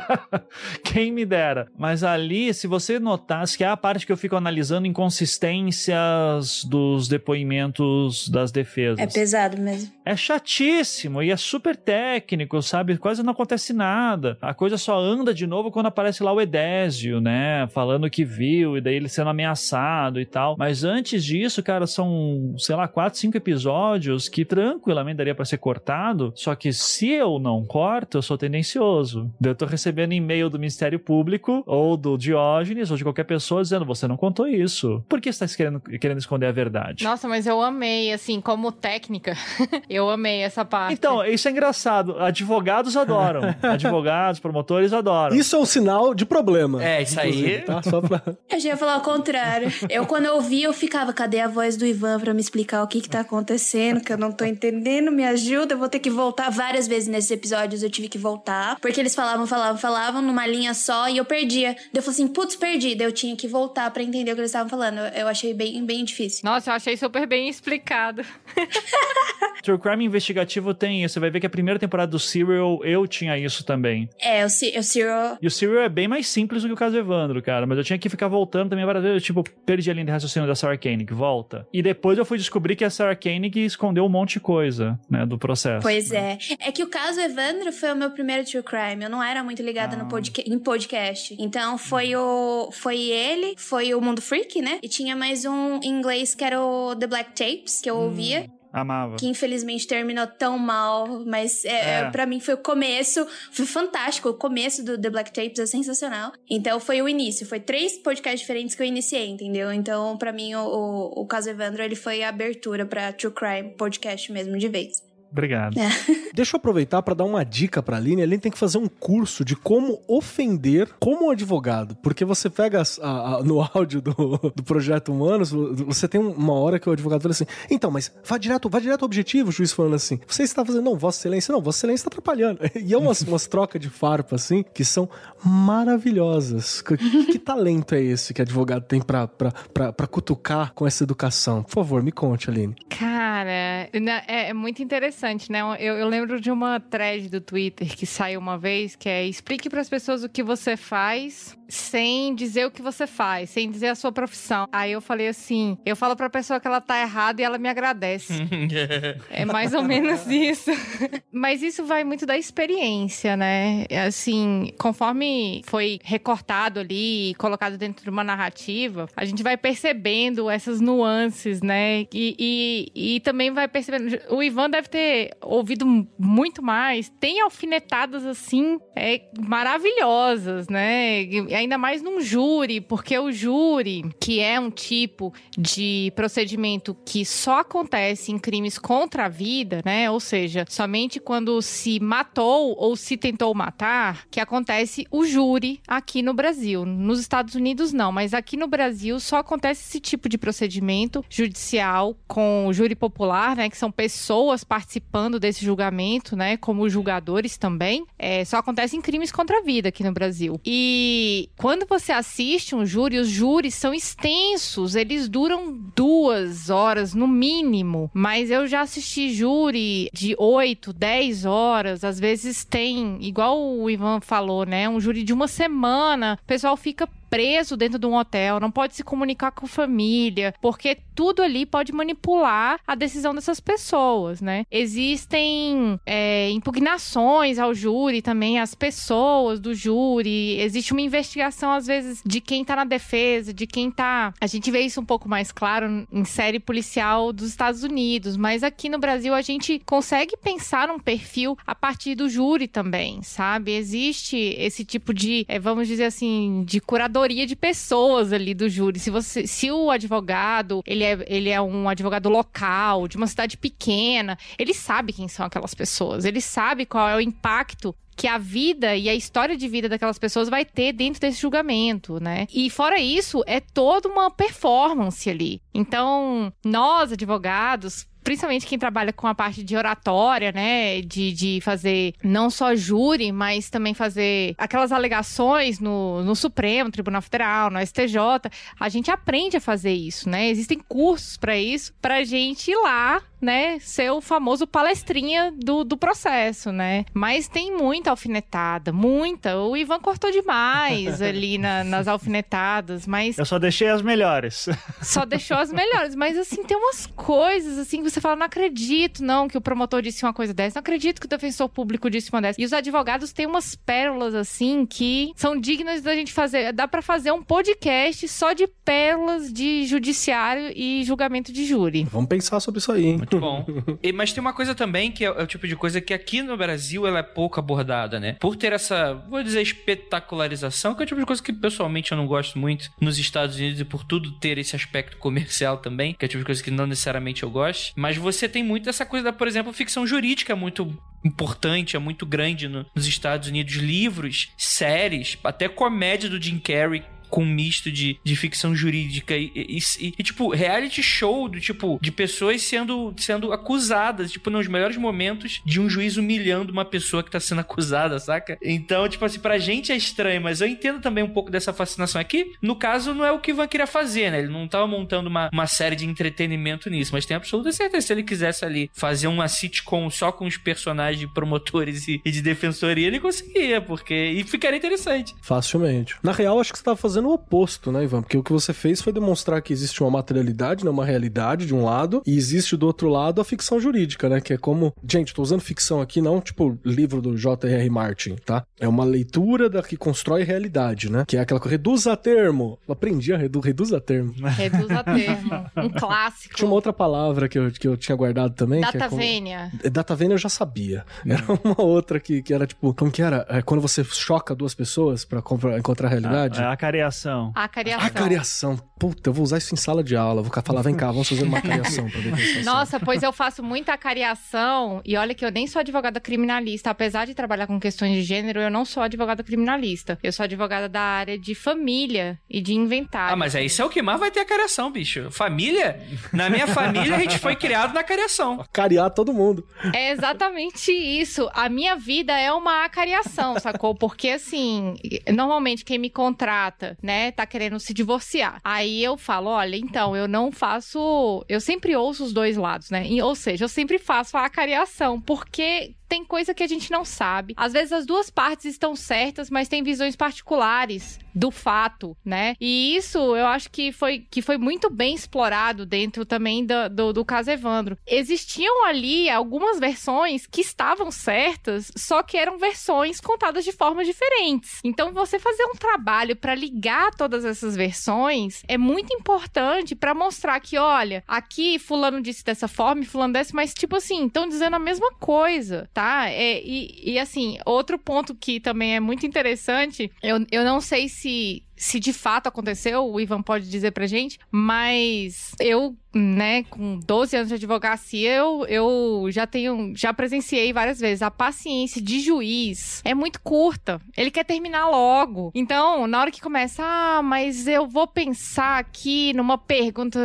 Quem me dera. Mas ali, se você notasse que é a parte que eu fico analisando inconsistências dos depoimentos das defesas. É pesado mesmo. É chatíssimo e é super técnico, sabe? Quase não acontece nada. A coisa só anda de novo quando aparece lá o Edésio, né? Falando que viu e daí ele sendo ameaçado e tal. Mas antes disso, cara, são, sei lá, quatro, cinco episódios que tranquilamente daria pra ser cortado. Só que se eu não corto, eu sou tendencioso. Eu tô recebendo e-mail do Ministério Público ou do Diógenes ou de qualquer pessoa dizendo: você não contou isso. Por que você tá querendo, querendo esconder a verdade? Nossa, mas eu amei, assim, como técnica, eu amei essa parte. Então, isso é engraçado. Advogados adoram. Advogados, promotores adoram. Isso é um sinal de problema. É, isso aí. Tá? Só pra... Eu já ia falar o contrário. Eu, quando eu ouvi, eu ficava, cadê a voz do Ivan pra me explicar o que que tá acontecendo, que eu não tô entendendo, me ajuda, eu vou ter que voltar. Várias vezes nesses episódios eu tive que voltar, porque eles falavam, falavam, falavam numa linha só e eu perdia. Daí eu falei assim, putz, perdi. Daí eu tinha que voltar pra entender o que eles estavam falando. Eu, eu achei bem, bem difícil. Nossa, eu achei super bem explicado. True Crime investigativo tem isso. Você vai ver que a primeira temporada do Serial eu tinha isso também. É, o, Ci- o Ciro... E o Serial é bem mais simples do que o caso Evandro, cara. Mas eu tinha que ficar voltando também várias vezes. Eu, tipo, perdi a linha de raciocínio da Sarah Koenig. Volta. E depois eu fui descobrir que a Sarah Koenig escondeu um monte de coisa, né, do processo. Pois né? é. É que o caso Evandro foi o meu primeiro true crime. Eu não era muito ligada Ah. no podca em podcast. Então foi o foi ele, foi o Mundo Freak, né? E tinha mais um em inglês que era o The Black Tapes, que eu ouvia, Amava. que infelizmente terminou tão mal, mas é, É. para mim foi o começo, foi fantástico. O começo do The Black Tapes é sensacional. Então foi o início, foi três podcasts diferentes que eu iniciei, entendeu? Então pra mim o, o, o caso Evandro ele foi a abertura pra True Crime podcast mesmo de vez. Obrigado. Deixa eu aproveitar pra dar uma dica pra Aline. A Aline tem que fazer um curso de como ofender como advogado. Porque você pega a- a- no áudio do, do Projeto Humanos, você tem uma hora que o advogado fala assim: então, mas vá direto, vá direto ao objetivo, o juiz falando assim. Você está fazendo, não, Vossa Excelência, não, Vossa Excelência está atrapalhando. E é umas, umas trocas de farpa, assim, que são maravilhosas. Que, que talento é esse que advogado tem pra cutucar com essa educação? Por favor, me conte, Aline. Cara, é, é muito interessante, né? Eu, eu lembro de uma thread do Twitter que saiu uma vez que é explique para as pessoas o que você faz sem dizer o que você faz, sem dizer a sua profissão. Aí eu falei assim: eu falo pra pessoa que ela tá errada e ela me agradece. é mais ou menos isso. Mas isso vai muito da experiência, né? Assim, conforme foi recortado ali, colocado dentro de uma narrativa, a gente vai percebendo essas nuances, né? E, e, e também vai percebendo. O Ivan deve ter ouvido muito mais. Tem alfinetadas assim, é, maravilhosas, né? Ainda mais num júri, porque o júri, que é um tipo de procedimento que só acontece em crimes contra a vida, né? Ou seja, somente quando se matou ou se tentou matar, que acontece o júri aqui no Brasil. Nos Estados Unidos não, mas aqui no Brasil só acontece esse tipo de procedimento judicial com júri popular, né? Que são pessoas participando desse julgamento, né? Como julgadores também. É, só acontece em crimes contra a vida aqui no Brasil. E quando você assiste um júri, os júris são extensos, eles duram duas horas no mínimo. Mas eu já assisti júri de oito, dez horas, às vezes tem, igual o Ivan falou, né? Um júri de uma semana, o pessoal fica preso dentro de um hotel, não pode se comunicar com família, porque tudo ali pode manipular a decisão dessas pessoas, né? Existem é, impugnações ao júri também, as pessoas do júri, existe uma investigação às vezes de quem tá na defesa, de quem tá. A gente vê isso um pouco mais claro em série policial dos Estados Unidos, mas aqui no Brasil a gente consegue pensar um perfil a partir do júri também, sabe? Existe esse tipo de, é, vamos dizer assim, de curadoria de pessoas ali do júri. Se você, se o advogado, ele é, ele é um advogado local, de uma cidade pequena, ele sabe quem são aquelas pessoas, ele sabe qual é o impacto que a vida e a história de vida daquelas pessoas vai ter dentro desse julgamento, né? E fora isso, é toda uma performance ali. Então, nós advogados principalmente quem trabalha com a parte de oratória, né? De, de fazer não só júri, mas também fazer aquelas alegações no, no Supremo, Tribunal Federal, no STJ. A gente aprende a fazer isso, né? Existem cursos para isso, pra gente ir lá né, ser o famoso palestrinha do, do processo, né? Mas tem muita alfinetada, muita. O Ivan cortou demais ali na, nas alfinetadas, mas... Eu só deixei as melhores. Só deixou as melhores, mas assim, tem umas coisas assim que você fala, não acredito não que o promotor disse uma coisa dessa, não acredito que o defensor público disse uma dessa. E os advogados têm umas pérolas assim que são dignas da gente fazer, dá para fazer um podcast só de pérolas de judiciário e julgamento de júri. Vamos pensar sobre isso aí, hein? Muito bom. E, mas tem uma coisa também que é, é o tipo de coisa que aqui no Brasil ela é pouco abordada, né? Por ter essa, vou dizer, espetacularização, que é o tipo de coisa que pessoalmente eu não gosto muito nos Estados Unidos e por tudo ter esse aspecto comercial também, que é o tipo de coisa que não necessariamente eu gosto. Mas você tem muito essa coisa da, por exemplo, ficção jurídica é muito importante, é muito grande no, nos Estados Unidos. Livros, séries, até comédia do Jim Carrey com um misto de, de ficção jurídica e, e, e, e, tipo, reality show do tipo, de pessoas sendo, sendo acusadas, tipo, nos melhores momentos de um juiz humilhando uma pessoa que tá sendo acusada, saca? Então, tipo assim, pra gente é estranho, mas eu entendo também um pouco dessa fascinação aqui. No caso, não é o que Ivan queria fazer, né? Ele não tava montando uma, uma série de entretenimento nisso, mas tem absoluta certeza se ele quisesse ali fazer uma sitcom só com os personagens de promotores e, e de defensoria, ele conseguia, porque. E ficaria interessante. Facilmente. Na real, acho que você tava fazendo fazendo o oposto, né, Ivan? Porque o que você fez foi demonstrar que existe uma materialidade, né, uma realidade de um lado, e existe do outro lado a ficção jurídica, né? Que é como. Gente, tô usando ficção aqui, não tipo livro do J.R.R. Martin, tá? É uma leitura da que constrói realidade, né? Que é aquela coisa, reduz a termo. Eu aprendi a redu, reduz a termo. Reduz a termo. Um clássico. Tinha uma outra palavra que eu, que eu tinha guardado também. Data que é vênia. É, Data vênia eu já sabia. Era uma outra que, que era tipo, como que era? É quando você choca duas pessoas pra encontrar a realidade. A, a cariação. A cariação. A cariação. Puta, eu vou usar isso em sala de aula. Vou falar, vem cá, vamos fazer uma cariação pra ver quem Nossa, pois eu faço muita cariação. E olha que eu nem sou advogada criminalista. Apesar de trabalhar com questões de gênero, eu não sou advogada criminalista. Eu sou advogada da área de família e de inventário. Ah, mas aí isso é o que mais vai ter a cariação, bicho. Família? Na minha família, a gente foi criado na cariação. Cariar todo mundo. É exatamente isso. A minha vida é uma acariação, sacou? Porque, assim, normalmente quem me contrata, né, tá querendo se divorciar. Aí eu falo, olha, então, eu não faço... Eu sempre ouço os dois lados, né? Ou seja, eu sempre faço a acariação, porque tem coisa que a gente não sabe. Às vezes as duas partes estão certas, mas tem visões particulares do fato, né? E isso eu acho que foi, que foi muito bem explorado dentro também do, do, do caso Evandro. Existiam ali algumas versões que estavam certas, só que eram versões contadas de formas diferentes. Então, você fazer um trabalho para ligar todas essas versões é muito importante para mostrar que, olha, aqui fulano disse dessa forma e fulano desse, mas tipo assim, estão dizendo a mesma coisa, tá? É, e, e assim, outro ponto que também é muito interessante, eu, eu não sei se se de fato aconteceu, o Ivan pode dizer pra gente, mas eu né, com 12 anos de advocacia, eu, eu já tenho, já presenciei várias vezes. A paciência de juiz é muito curta. Ele quer terminar logo. Então, na hora que começa, ah, mas eu vou pensar aqui numa pergunta.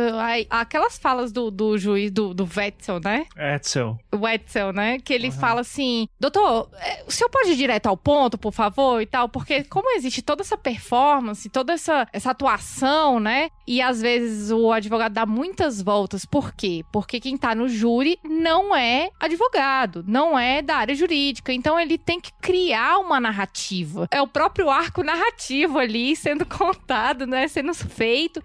Aquelas falas do, do juiz, do, do Wetzel, né? Etzel. O Wetzel, né? Que ele uhum. fala assim: doutor, é, o senhor pode ir direto ao ponto, por favor, e tal? Porque, como existe toda essa performance, toda essa, essa atuação, né? E às vezes o advogado dá muitas voltas. Por quê? Porque quem tá no júri não é advogado, não é da área jurídica. Então ele tem que criar uma narrativa. É o próprio arco narrativo ali sendo contado, né? Sendo feito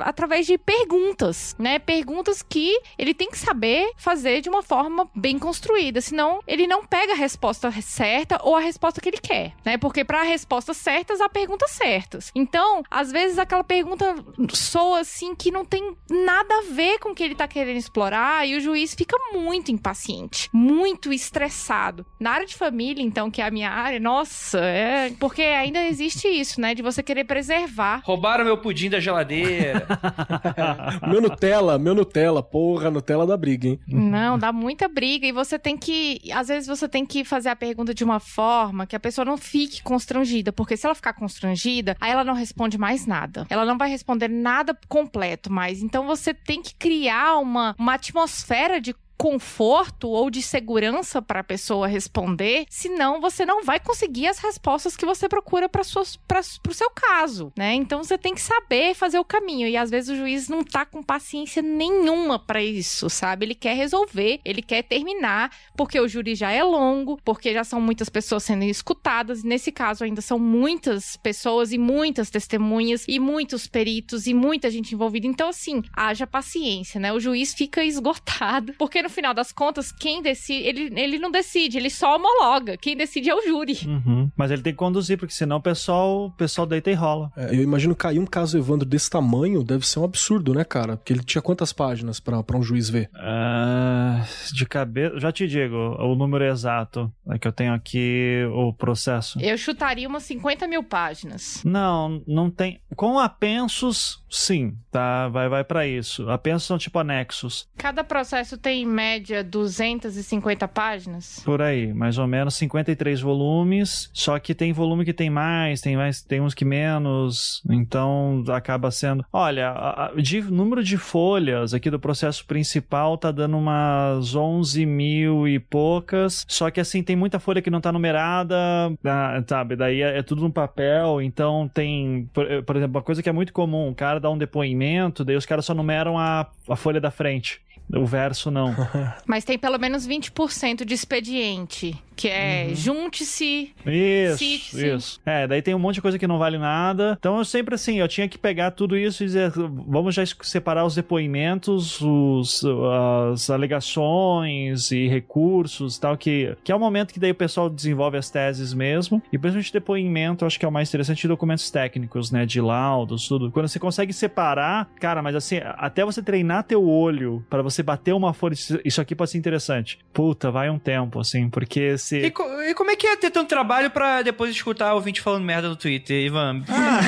através de perguntas, né? Perguntas que ele tem que saber fazer de uma forma bem construída. Senão ele não pega a resposta certa ou a resposta que ele quer, né? Porque para respostas certas, há perguntas certas. Então, às vezes aquela pergunta soa assim que não tem nada a ver com o que ele tá querendo explorar e o juiz fica muito impaciente, muito estressado. Na área de família, então, que é a minha área, nossa, é. Porque ainda existe isso, né? De você querer preservar. Roubaram meu pudim da geladeira. meu Nutella, meu Nutella, porra, Nutella dá briga, hein? Não, dá muita briga e você tem que. Às vezes você tem que fazer a pergunta de uma forma que a pessoa não fique constrangida, porque se ela ficar constrangida, aí ela não responde mais nada. Ela não vai responder nada completo mais. Então você tem que criar uma, uma atmosfera de conforto ou de segurança para a pessoa responder, senão você não vai conseguir as respostas que você procura para o seu caso, né? Então você tem que saber fazer o caminho e às vezes o juiz não tá com paciência nenhuma para isso, sabe? Ele quer resolver, ele quer terminar, porque o júri já é longo, porque já são muitas pessoas sendo escutadas, e nesse caso ainda são muitas pessoas e muitas testemunhas e muitos peritos e muita gente envolvida. Então assim, haja paciência, né? O juiz fica esgotado, porque no final das contas, quem decide, ele, ele não decide, ele só homologa. Quem decide é o júri. Uhum. Mas ele tem que conduzir, porque senão o pessoal, o pessoal deita e rola. É, eu imagino cair um caso Evandro desse tamanho deve ser um absurdo, né, cara? Porque ele tinha quantas páginas para um juiz ver? Uh, de cabeça, já te digo o número exato. É que eu tenho aqui o processo. Eu chutaria umas 50 mil páginas. Não, não tem. Com apensos, sim, tá? Vai, vai para isso. Apensos são tipo anexos. Cada processo tem média 250 páginas? Por aí, mais ou menos 53 volumes. Só que tem volume que tem mais, tem mais, tem uns que menos. Então acaba sendo. Olha, de número de folhas aqui do processo principal tá dando umas 11 mil e poucas. Só que assim, tem muita folha que não tá numerada, ah, sabe? Daí é, é, tudo no papel. Então tem, por, por exemplo, uma coisa que é muito comum: o cara dá um depoimento, daí os caras só numeram a, a folha da frente. O verso não. Mas tem pelo menos 20% de expediente que é uhum. junte-se. Isso, isso. É, daí tem um monte de coisa que não vale nada. Então eu sempre assim, eu tinha que pegar tudo isso e dizer, vamos já separar os depoimentos, os, as alegações e recursos tal, que, que é o momento que daí o pessoal desenvolve as teses mesmo. E principalmente depoimento, eu acho que é o mais interessante, documentos técnicos, né, de laudos, tudo. Quando você consegue separar, cara, mas assim, até você treinar teu olho para você bater uma folha, isso aqui pode ser interessante. Puta, vai um tempo, assim, porque e, e, como é que é ter tanto trabalho pra depois escutar o ouvinte falando merda no Twitter, Ivan? Ah.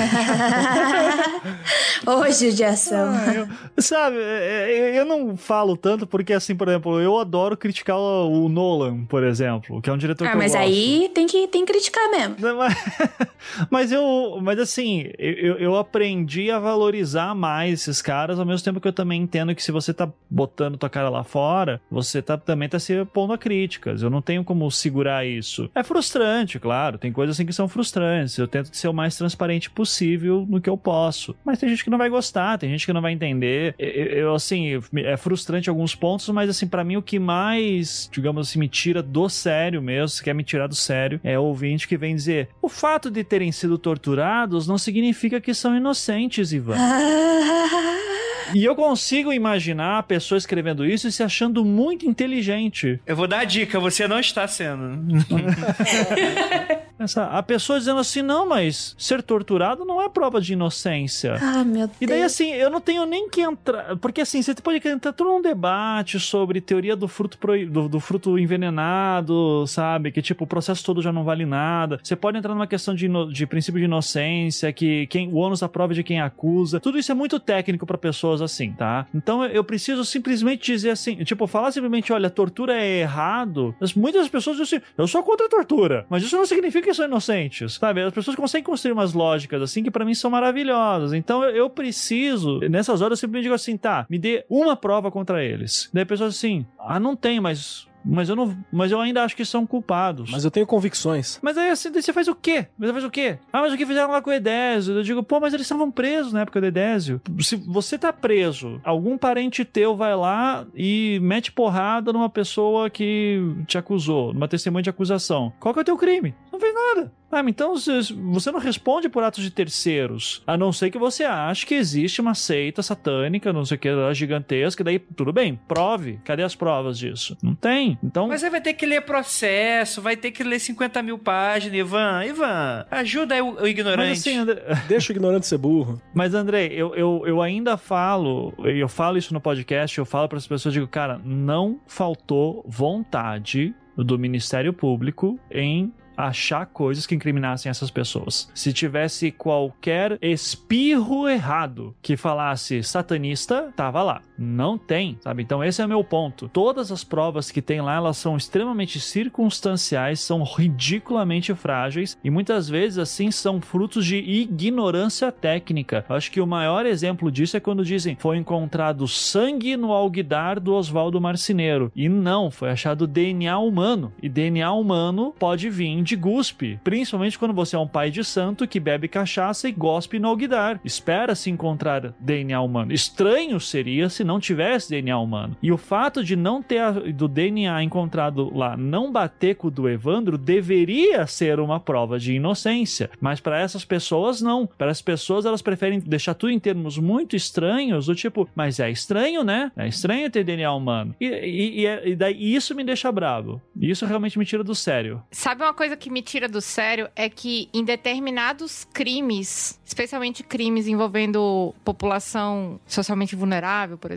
Hoje de ação. Ah, eu, sabe, é, é, eu não falo tanto porque, assim, por exemplo, eu adoro criticar o Nolan, por exemplo, que é um diretor ah, que mas eu gosto. aí tem que, tem que criticar mesmo. Mas, mas eu, mas assim, eu, eu aprendi a valorizar mais esses caras, ao mesmo tempo que eu também entendo que se você tá botando tua cara lá fora, você tá, também tá se pondo a críticas. Eu não tenho como segurar isso. É frustrante, claro. Tem coisas assim que são frustrantes. Eu tento ser o mais transparente possível no que eu posso. Mas tem gente que não vai gostar, tem gente que não vai entender. Eu, eu assim, é frustrante alguns pontos, mas assim, para mim o que mais, digamos assim, me tira do sério mesmo, se quer me tirar do sério, é o ouvinte que vem dizer: o fato de terem sido torturados não significa que são inocentes, Ivan. E eu consigo imaginar a pessoa escrevendo isso e se achando muito inteligente. Eu vou dar a dica, você não está sendo. Essa, a pessoa dizendo assim, não, mas ser torturado não é prova de inocência. Ah, meu Deus. E daí, assim, eu não tenho nem que entrar. Porque, assim, você pode entrar todo um debate sobre teoria do fruto, pro, do, do, fruto envenenado, sabe? Que, tipo, o processo todo já não vale nada. Você pode entrar numa questão de, de princípio de inocência, que quem, o ônus da prova é de quem acusa. Tudo isso é muito técnico para pessoas assim, tá? Então eu preciso simplesmente dizer assim, tipo, falar simplesmente, olha, tortura é errado. Muitas pessoas dizem assim, eu sou contra a tortura. Mas isso não significa que são inocentes, sabe? As pessoas conseguem construir umas lógicas assim que para mim são maravilhosas. Então eu, eu, preciso, nessas horas eu simplesmente digo assim, tá, me dê uma prova contra eles. Daí a pessoa assim, ah, não tem, mas mas eu não, mas eu ainda acho que são culpados. Mas eu tenho convicções. Mas aí assim, você faz o quê? Você faz o quê? Ah, mas o que fizeram lá com o Edésio? Eu digo, pô, mas eles estavam presos na época do Edésio. Se você tá preso, algum parente teu vai lá e mete porrada numa pessoa que te acusou, numa testemunha de acusação. Qual que é o teu crime? Não fez nada. Ah, então você não responde por atos de terceiros, a não ser que você ache que existe uma seita satânica, não sei o que, gigantesca, daí tudo bem, prove. Cadê as provas disso? Não tem. Então. Mas aí vai ter que ler processo, vai ter que ler 50 mil páginas, Ivan. Ivan, ajuda aí o, o ignorante. Mas assim, André... Deixa o ignorante ser burro. Mas, Andrei, eu, eu, eu ainda falo, eu falo isso no podcast, eu falo para as pessoas, digo, cara, não faltou vontade do Ministério Público em achar coisas que incriminassem essas pessoas. Se tivesse qualquer espirro errado que falasse satanista, tava lá. Não tem, sabe? Então esse é o meu ponto. Todas as provas que tem lá, elas são extremamente circunstanciais, são ridiculamente frágeis e muitas vezes assim são frutos de ignorância técnica. Acho que o maior exemplo disso é quando dizem foi encontrado sangue no alguidar do Oswaldo Marceneiro. E não, foi achado DNA humano. E DNA humano pode vir de guspe, principalmente quando você é um pai de santo que bebe cachaça e gospe no alguidar. Espera-se encontrar DNA humano. Estranho seria se não tivesse DNA humano. E o fato de não ter do DNA encontrado lá não bater com o do Evandro deveria ser uma prova de inocência, mas para essas pessoas não. Para as pessoas elas preferem deixar tudo em termos muito estranhos, do tipo, mas é estranho, né? É estranho ter DNA humano. E, e, e, é, e daí isso me deixa bravo. Isso realmente me tira do sério. Sabe uma coisa que me tira do sério é que em determinados crimes, especialmente crimes envolvendo população socialmente vulnerável, por exemplo,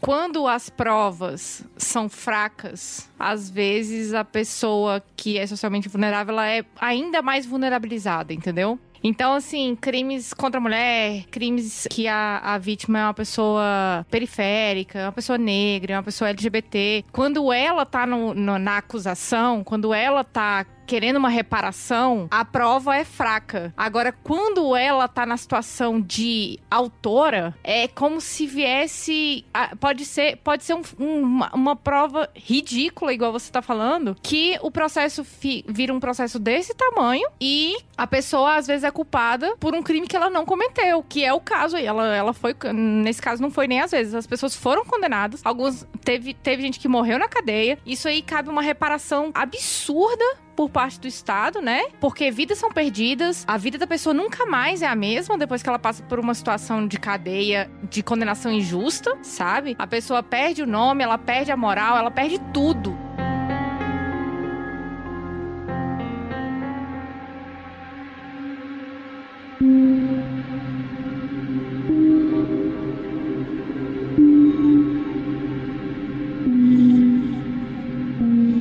quando as provas são fracas, às vezes a pessoa que é socialmente vulnerável ela é ainda mais vulnerabilizada, entendeu? Então, assim, crimes contra a mulher, crimes que a, a vítima é uma pessoa periférica, uma pessoa negra, uma pessoa LGBT. Quando ela tá no, no, na acusação, quando ela tá querendo uma reparação, a prova é fraca. Agora, quando ela tá na situação de autora, é como se viesse. Pode ser, pode ser um, uma, uma, prova ridícula, igual você tá falando, que o processo fi, vira um processo desse tamanho e a pessoa às vezes é culpada por um crime que ela não cometeu, que é o caso aí. Ela, ela foi. Nesse caso, não foi nem às vezes. As pessoas foram condenadas. Alguns. Teve, teve gente que morreu na cadeia. Isso aí cabe uma reparação absurda por parte do Estado, né? Porque vidas são perdidas, a vida da pessoa nunca mais é a mesma depois que ela passa por uma situação de cadeia, de condenação injusta, sabe? A pessoa perde o nome, ela perde a moral, ela perde tudo.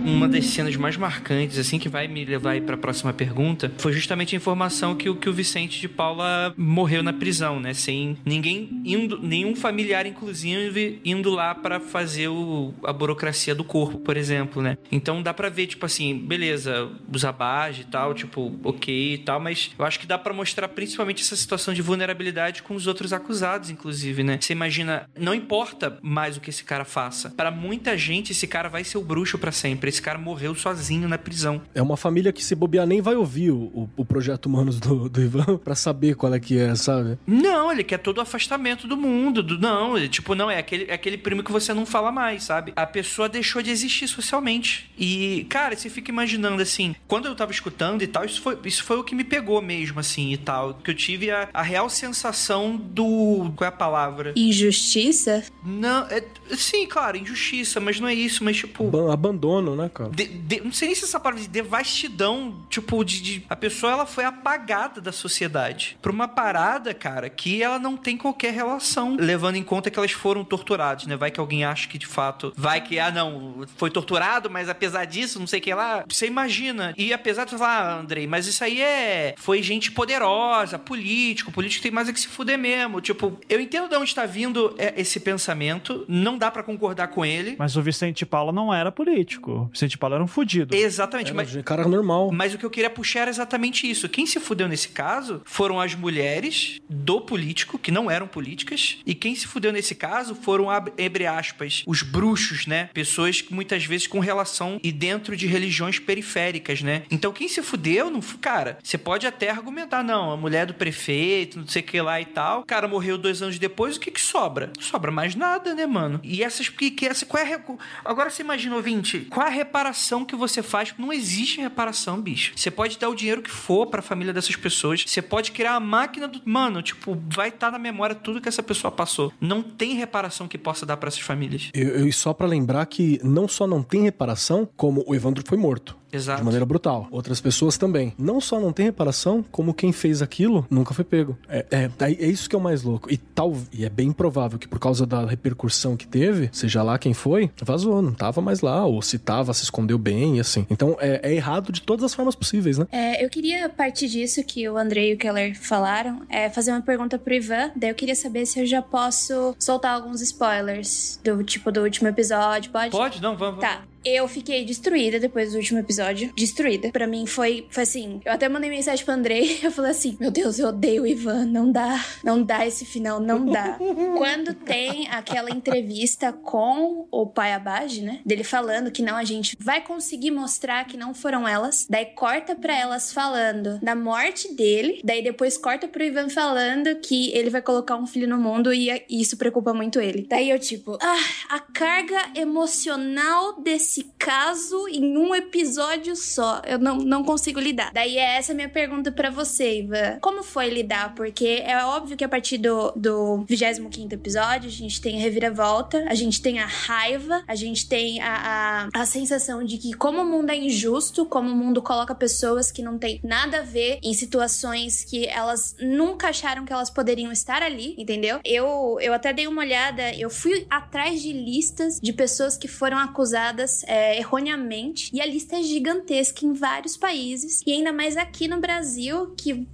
Uma das cenas mais marcantes, assim, que vai me levar para a próxima pergunta, foi justamente a informação que o, que o Vicente de Paula morreu na prisão, né? Sem ninguém indo, nenhum familiar, inclusive, indo lá para fazer o, a burocracia do corpo, por exemplo, né? Então dá para ver, tipo assim, beleza, os abage e tal, tipo, ok e tal, mas eu acho que dá para mostrar principalmente essa situação de vulnerabilidade com os outros acusados, inclusive, né? Você imagina, não importa mais o que esse cara faça. Para muita gente, esse cara vai ser o bruxo para sempre. Esse cara morreu sozinho na prisão. É uma família que se bobear nem vai ouvir o, o, o projeto Humanos do, do Ivan pra saber qual é que é, sabe? Não, ele quer todo o afastamento do mundo. Do, não, ele, tipo, não, é aquele, é aquele primo que você não fala mais, sabe? A pessoa deixou de existir socialmente. E, cara, você fica imaginando assim, quando eu tava escutando e tal, isso foi, isso foi o que me pegou mesmo, assim, e tal. Que eu tive a, a real sensação do. Qual é a palavra? Injustiça? Não, é, sim, claro, injustiça, mas não é isso, mas tipo. Ab- Abandono, né, cara? de- de- não sei nem se essa palavra de devastidão, tipo, de, de- a pessoa ela foi apagada da sociedade pra uma parada, cara, que ela não tem qualquer relação, levando em conta que elas foram torturadas, né? Vai que alguém acha que de fato, vai que ah não, foi torturado, mas apesar disso, não sei o que lá, você imagina. E apesar de falar, ah, Andrei, mas isso aí é foi gente poderosa, político, político tem mais é que se fuder mesmo. Tipo, eu entendo de onde está vindo é, esse pensamento, não dá pra concordar com ele. Mas o Vicente Paulo não era político. O Vicente Paulo era um fudido. Exatamente, Era mas um cara normal. Mas o que eu queria puxar era exatamente isso. Quem se fudeu nesse caso foram as mulheres do político, que não eram políticas, e quem se fudeu nesse caso foram, ab- entre aspas, os bruxos, né? Pessoas que muitas vezes com relação e dentro de religiões periféricas, né? Então quem se fudeu, não, cara, você pode até argumentar, não, a mulher do prefeito, não sei o que lá e tal, o cara morreu dois anos depois, o que que sobra? Não sobra mais nada, né, mano? E essas, que, que essa, qual é a, agora você imagina, ouvinte, qual é a reparação que você faz? Não existe reparação, bicho. Você pode dar o dinheiro que for pra família dessas pessoas, você pode criar a máquina do. Mano, tipo, vai estar na memória tudo que essa pessoa passou. Não tem reparação que possa dar pra essas famílias. E só pra lembrar que não só não tem reparação, como o Evandro foi morto. Exato. De maneira brutal. Outras pessoas também. Não só não tem reparação, como quem fez aquilo nunca foi pego. É, é, é isso que é o mais louco. E tal, e é bem provável que por causa da repercussão que teve, seja lá quem foi, vazou, não tava mais lá. Ou se tava, se escondeu bem e assim. Então é, é errado de todas as formas possíveis, né? É, eu queria, partir disso que o André e o Keller falaram, é fazer uma pergunta pro Ivan. Daí eu queria saber se eu já posso soltar alguns spoilers do tipo do último episódio. Pode? Pode? Não, vamos. Tá. Eu fiquei destruída depois do último episódio. Destruída. Pra mim foi, foi assim. Eu até mandei mensagem pro Andrei. Eu falei assim: Meu Deus, eu odeio o Ivan. Não dá. Não dá esse final. Não dá. Quando tem aquela entrevista com o pai Abage, né? Dele falando que não, a gente vai conseguir mostrar que não foram elas. Daí corta pra elas falando da morte dele. Daí depois corta pro Ivan falando que ele vai colocar um filho no mundo e isso preocupa muito ele. Daí eu, tipo, ah, a carga emocional desse caso em um episódio só. Eu não, não consigo lidar. Daí é essa minha pergunta pra você, Ivan. Como foi lidar? Porque é óbvio que a partir do, do 25 episódio a gente tem a reviravolta, a gente tem a raiva, a gente tem a, a, a sensação de que como o mundo é injusto, como o mundo coloca pessoas que não tem nada a ver em situações que elas nunca acharam que elas poderiam estar ali, entendeu? Eu, eu até dei uma olhada, eu fui atrás de listas de pessoas que foram acusadas é, erroneamente, e a lista é gigantesca em vários países, e ainda mais aqui no Brasil, que,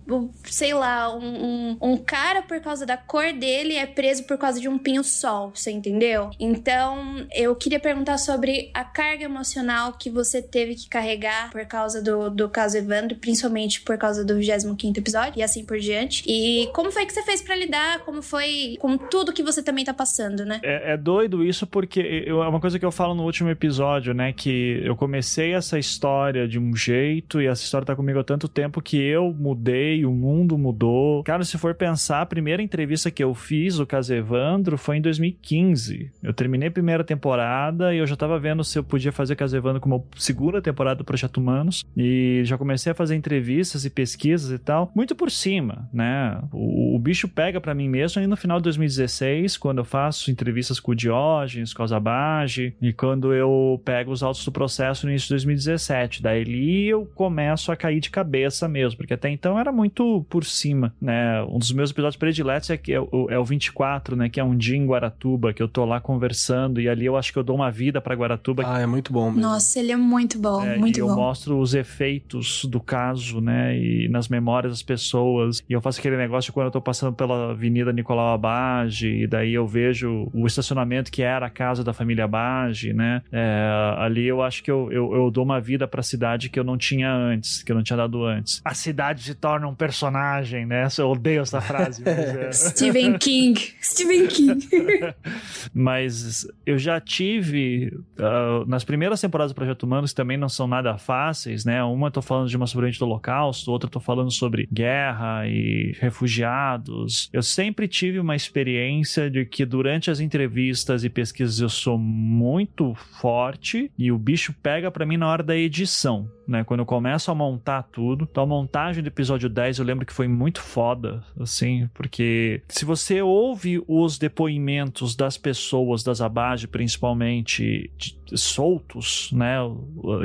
sei lá, um, um, um cara, por causa da cor dele, é preso por causa de um pinho-sol, você entendeu? Então, eu queria perguntar sobre a carga emocional que você teve que carregar por causa do, do caso Evandro, principalmente por causa do 25 episódio, e assim por diante. E como foi que você fez pra lidar? Como foi com tudo que você também tá passando, né? É, é doido isso porque eu- é uma coisa que eu falo no último episódio, né? Que eu comecei essa história de um jeito e essa história tá comigo há tanto tempo que eu mudei, o mundo mudou. Cara, se for pensar, a primeira entrevista que eu fiz, o caso Evandro, foi em 2015. Eu terminei a primeira temporada e eu já tava vendo se eu podia fazer Caso Evandro como segunda temporada do Projeto Humanos. E já comecei a fazer entrevistas e pesquisas e tal, muito por cima, né? O, o bicho pega pra mim mesmo aí no final de 2016, quando eu faço entrevistas com o Diógenes, com a Zabage, e quando eu pego os autos do processo no início de 2017. Daí ali eu começo a cair de cabeça mesmo, porque até então era muito por cima, né? Um dos meus episódios prediletos é, que é, o, é o 24, né? Que é um dia em Guaratuba, que eu tô lá conversando, e ali eu acho que eu dou uma vida pra Guaratuba. Ah, é muito bom mesmo. Nossa, ele é muito bom, É, muito e eu bom. mostro os efeitos do caso, né? E nas memórias das pessoas. E eu faço aquele negócio de quando eu tô passando pela Avenida Nicolau Abage, e daí eu vejo o estacionamento que era a casa da família Abage, né? É, É, ali eu acho que eu, eu, eu, dou uma vida pra cidade que eu não tinha antes, que eu não tinha dado antes. A cidade se torna um personagem, né? Eu odeio essa frase. É... Stephen King. Stephen King. mas eu já tive, uh, nas primeiras temporadas do Projeto Humanos, que também não são nada fáceis, né? Uma eu tô falando de uma sobrevivente do Holocausto, outra eu tô falando sobre guerra e refugiados. Eu sempre tive uma experiência de que durante as entrevistas e pesquisas eu sou muito forte e o bicho pega para mim na hora da edição né? Quando eu começo a montar tudo. Então, a montagem do episódio 10 eu lembro que foi muito foda, assim, porque se você ouve os depoimentos das pessoas, das Abage principalmente, de, soltos, né?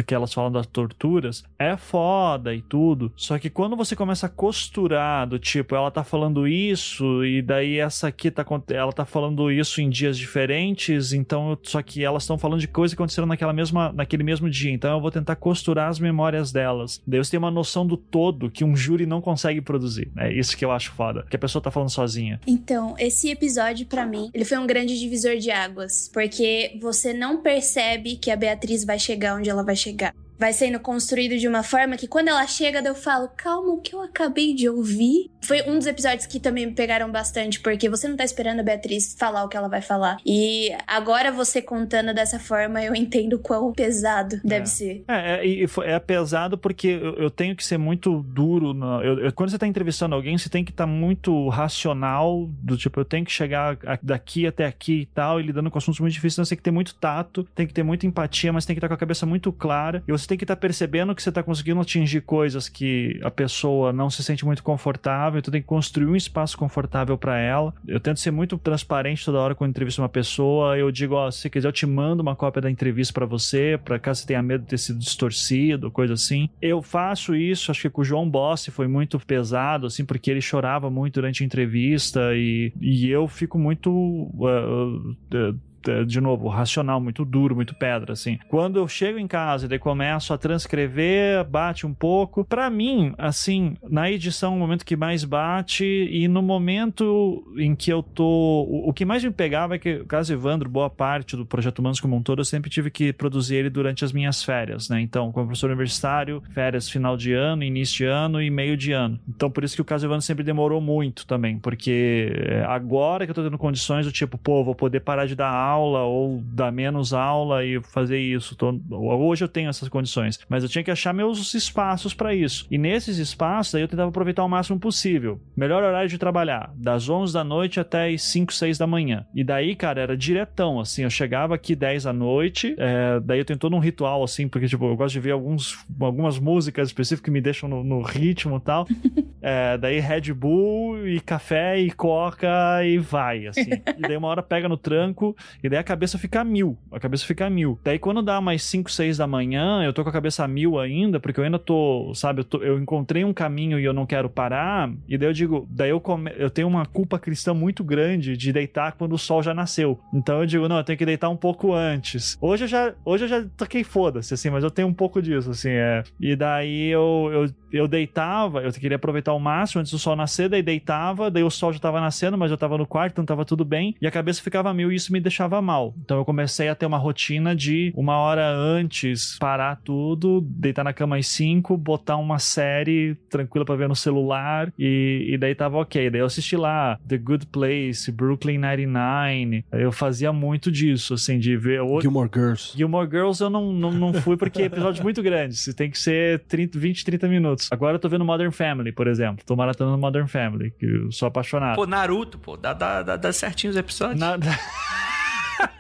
Que elas falam das torturas, é foda e tudo. Só que quando você começa a costurar do tipo, ela tá falando isso, e daí essa aqui tá, ela tá falando isso em dias diferentes, então, só que elas estão falando de coisas que aconteceram naquela mesma, naquele mesmo dia. Então eu vou tentar costurar as memórias delas. Daí você tem uma noção do todo que um júri não consegue produzir. É isso que eu acho foda. Que a pessoa tá falando sozinha. Então, esse episódio, para mim, ele foi um grande divisor de águas. Porque você não percebe que a Beatriz vai chegar onde ela vai chegar vai sendo construído de uma forma que quando ela chega, eu falo, calma, o que eu acabei de ouvir? Foi um dos episódios que também me pegaram bastante, porque você não tá esperando a Beatriz falar o que ela vai falar. E agora você contando dessa forma, eu entendo quão pesado deve é. ser. É, é, é, pesado porque eu, eu, tenho que ser muito duro. No, eu, eu, quando você tá entrevistando alguém, você tem que estar tá muito racional, do tipo, eu tenho que chegar daqui até aqui e tal, e lidando com assuntos muito difíceis, então você tem que ter muito tato, tem que ter muita empatia, mas tem que estar tá com a cabeça muito clara. E você tem que estar tá percebendo que você está conseguindo atingir coisas que a pessoa não se sente muito confortável, então tem que construir um espaço confortável para ela. Eu tento ser muito transparente toda hora quando entrevisto uma pessoa. Eu digo, ó, se quiser, eu te mando uma cópia da entrevista para você, para caso você tenha medo de ter sido distorcido, coisa assim. Eu faço isso, acho que com o João Bossi foi muito pesado, assim, porque ele chorava muito durante a entrevista e, e eu fico muito. Uh, uh, de novo, racional, muito duro, muito pedra, assim. Quando eu chego em casa e daí começo a transcrever, bate um pouco. Para mim, assim, na edição, o momento que mais bate e no momento em que eu tô. O, que mais me pegava é que, o caso Evandro, boa parte do Projeto Humanos como um todo, eu sempre tive que produzir ele durante as minhas férias, né? Então, como professor universitário, férias final de ano, início de ano e meio de ano. Então, por isso que o caso Evandro sempre demorou muito também, porque é, agora que eu tô tendo condições do tipo, pô, vou poder parar de dar aula aula ou dar menos aula e fazer isso. Tô, hoje eu tenho essas condições, mas eu tinha que achar meus espaços para isso. E nesses espaços aí eu tentava aproveitar o máximo possível. Melhor horário de trabalhar, das 11 da noite até as 5, 6 da manhã. E daí, cara, era diretão, assim, eu chegava aqui 10 da noite, é, daí eu tenho todo um ritual, assim, porque, tipo, eu gosto de ver alguns, algumas músicas específicas que me deixam no, no ritmo e tal. É, daí Red Bull e café e coca e vai, assim. E daí uma hora pega no tranco e daí a cabeça fica a mil. A cabeça fica a mil. Daí quando dá mais 5, 6 da manhã, eu tô com a cabeça a mil ainda, porque eu ainda tô, sabe, eu, tô, eu encontrei um caminho e eu não quero parar. E daí eu digo, daí eu, come, eu tenho uma culpa cristã muito grande de deitar quando o sol já nasceu. Então eu digo, não, eu tenho que deitar um pouco antes. Hoje eu já, hoje eu já toquei foda-se, assim, mas eu tenho um pouco disso, assim, é. E daí eu, eu, eu deitava, eu queria aproveitar ao máximo antes do sol nascer, daí deitava, daí o sol já tava nascendo, mas eu tava no quarto, então tava tudo bem. E a cabeça ficava mil e isso me deixava mal. Então eu comecei a ter uma rotina de uma hora antes parar tudo, deitar na cama às 5, botar uma série tranquila para ver no celular e, e daí tava ok. Daí eu assisti lá The Good Place, Brooklyn 99. Eu fazia muito disso, assim, de ver. O... Gilmore Girls. Gilmore Girls eu não, não, não fui porque é episódios muito grandes. Tem que ser 30, 20, 30 minutos. Agora eu tô vendo Modern Family, por exemplo. Tô maratonando Modern Family, que eu sou apaixonado. Pô, Naruto, pô, dá, dá, dá, dá certinho os episódios. Na...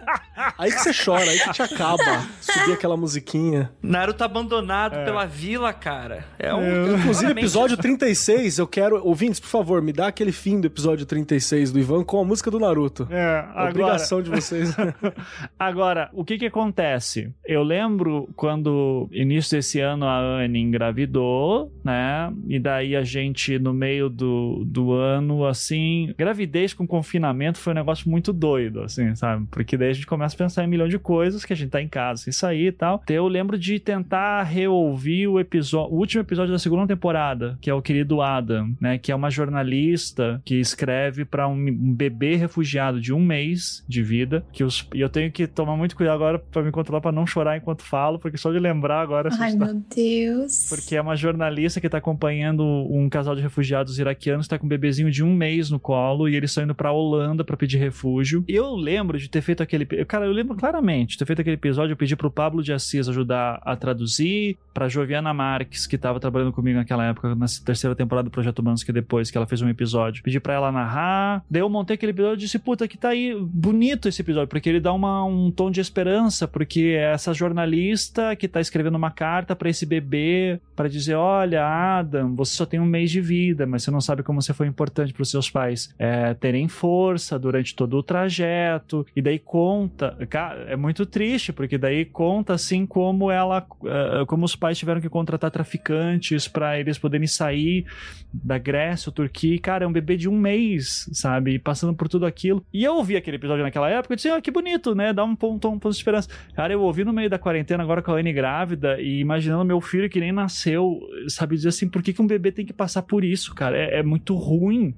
aí que você chora, aí que te acaba. Subir aquela musiquinha. Naruto abandonado é. pela vila, cara. É um. É. Inclusive, episódio 36, eu quero. Ouvintes, por favor, me dá aquele fim do episódio 36 do Ivan com a música do Naruto. É, agora... Obrigação de vocês. agora, o que que acontece? Eu lembro quando, início desse ano, a Anne engravidou, né? E daí a gente, no meio do, do ano, assim. Gravidez com confinamento foi um negócio muito doido, assim, sabe? Porque daí gente começa a pensar em um milhão de coisas que a gente tá em casa sem sair e tal. Então eu lembro de tentar reouvir o episódio, o último episódio da segunda temporada, que é o querido Adam, né? Que é uma jornalista que escreve para um, um, bebê refugiado de um mês de vida. Que os, e eu tenho que tomar muito cuidado agora para me controlar para não chorar enquanto falo, porque só de lembrar agora. Ai, meu Deus. Porque é uma jornalista que tá acompanhando um casal de refugiados iraquianos que tá com um bebezinho de um mês no colo e eles estão indo pra Holanda para pedir refúgio. Eu lembro de ter feito aquele. Cara, eu lembro claramente ter feito aquele episódio. Eu pedi pro Pablo de Assis ajudar a traduzir, pra Joviana Marques, que tava trabalhando comigo naquela época, na terceira temporada do Projeto Humanos, que depois que ela fez um episódio. Pedi pra ela narrar. Daí eu montei aquele episódio e disse: Puta, que tá aí bonito esse episódio, porque ele dá uma, um tom de esperança, porque é essa jornalista que tá escrevendo uma carta para esse bebê para dizer: Olha, Adam, você só tem um mês de vida, mas você não sabe como você foi importante para os seus pais é, terem força durante todo o trajeto. E daí conta, cara, é muito triste, porque daí conta assim como ela, uh, como os pais tiveram que contratar traficantes para eles poderem sair da Grécia ou Turquia. E, cara, é um bebê de um mês, sabe? Passando por tudo aquilo. E eu ouvi aquele episódio naquela época e disse: ah, que bonito, né? Dá um ponto, um ponto de esperança. Cara, eu ouvi no meio da quarentena agora com a Anne grávida e imaginando meu filho que nem nasceu, sabe? Dizer assim, por que, que um bebê tem que passar por isso, cara? É, é muito ruim.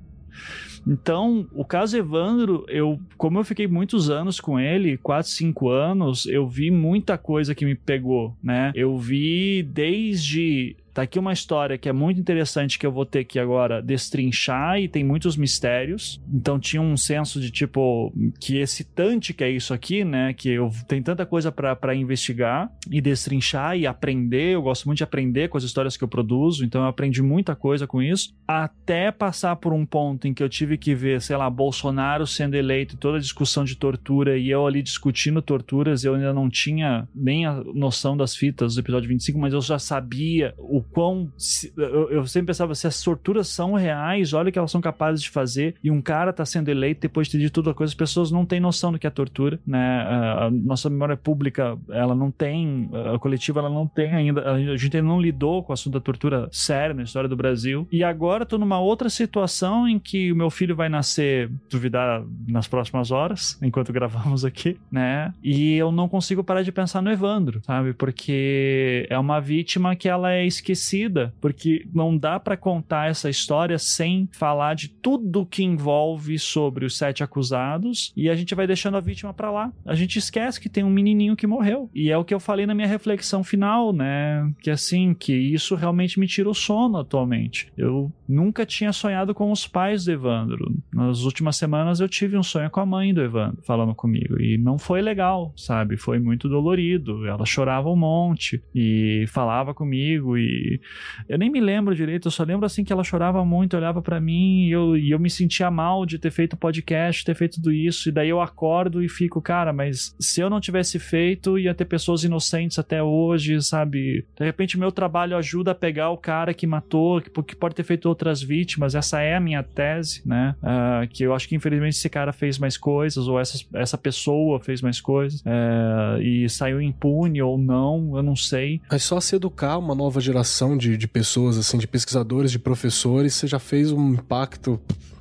Então, o caso Evandro, eu, como eu fiquei muitos anos com ele, 4, 5 anos, eu vi muita coisa que me pegou, né? Eu vi desde Tá aqui uma história que é muito interessante que eu vou ter que agora destrinchar e tem muitos mistérios. Então tinha um senso de tipo que excitante que é isso aqui, né? Que eu tem tanta coisa para investigar e destrinchar e aprender. Eu gosto muito de aprender com as histórias que eu produzo, então eu aprendi muita coisa com isso. Até passar por um ponto em que eu tive que ver, sei lá, Bolsonaro sendo eleito, toda a discussão de tortura e eu ali discutindo torturas, eu ainda não tinha nem a noção das fitas do episódio 25, mas eu já sabia o quão. Se, eu, eu, sempre pensava, se as torturas são reais, olha o que elas são capazes de fazer, e um cara tá sendo eleito depois de ter dito toda coisa, as pessoas não têm noção do que é tortura, né? A, nossa memória pública, ela não tem, a coletiva, ela não tem ainda, a gente ainda não lidou com o assunto da tortura sério na história do Brasil, e agora tô numa outra situação em que o meu filho vai nascer, duvidar, nas próximas horas, enquanto gravamos aqui, né? E eu não consigo parar de pensar no Evandro, sabe? Porque é uma vítima que ela é esquecida esquecida, porque não dá para contar essa história sem falar de tudo que envolve sobre os sete acusados e a gente vai deixando a vítima para lá. A gente esquece que tem um menininho que morreu. E é o que eu falei na minha reflexão final, né? Que assim, que isso realmente me tira o sono atualmente. Eu nunca tinha sonhado com os pais do Evandro. Nas últimas semanas eu tive um sonho com a mãe do Evandro falando comigo e não foi legal, sabe? Foi muito dolorido. Ela chorava um monte e falava comigo e eu nem me lembro direito, eu só lembro assim que ela chorava muito, olhava para mim e eu, e eu me sentia mal de ter feito podcast, ter feito tudo isso, e daí eu acordo e fico, cara, mas se eu não tivesse feito, ia ter pessoas inocentes até hoje, sabe? De repente meu trabalho ajuda a pegar o cara que matou, que, que pode ter feito outras vítimas, essa é a minha tese, né? Uh, que eu acho que infelizmente esse cara fez mais coisas, ou essa, essa pessoa fez mais coisas, uh, e saiu impune ou não, eu não sei. Mas só se educar uma nova geração de, de pessoas, assim, de pesquisadores, de professores, você já fez um impacto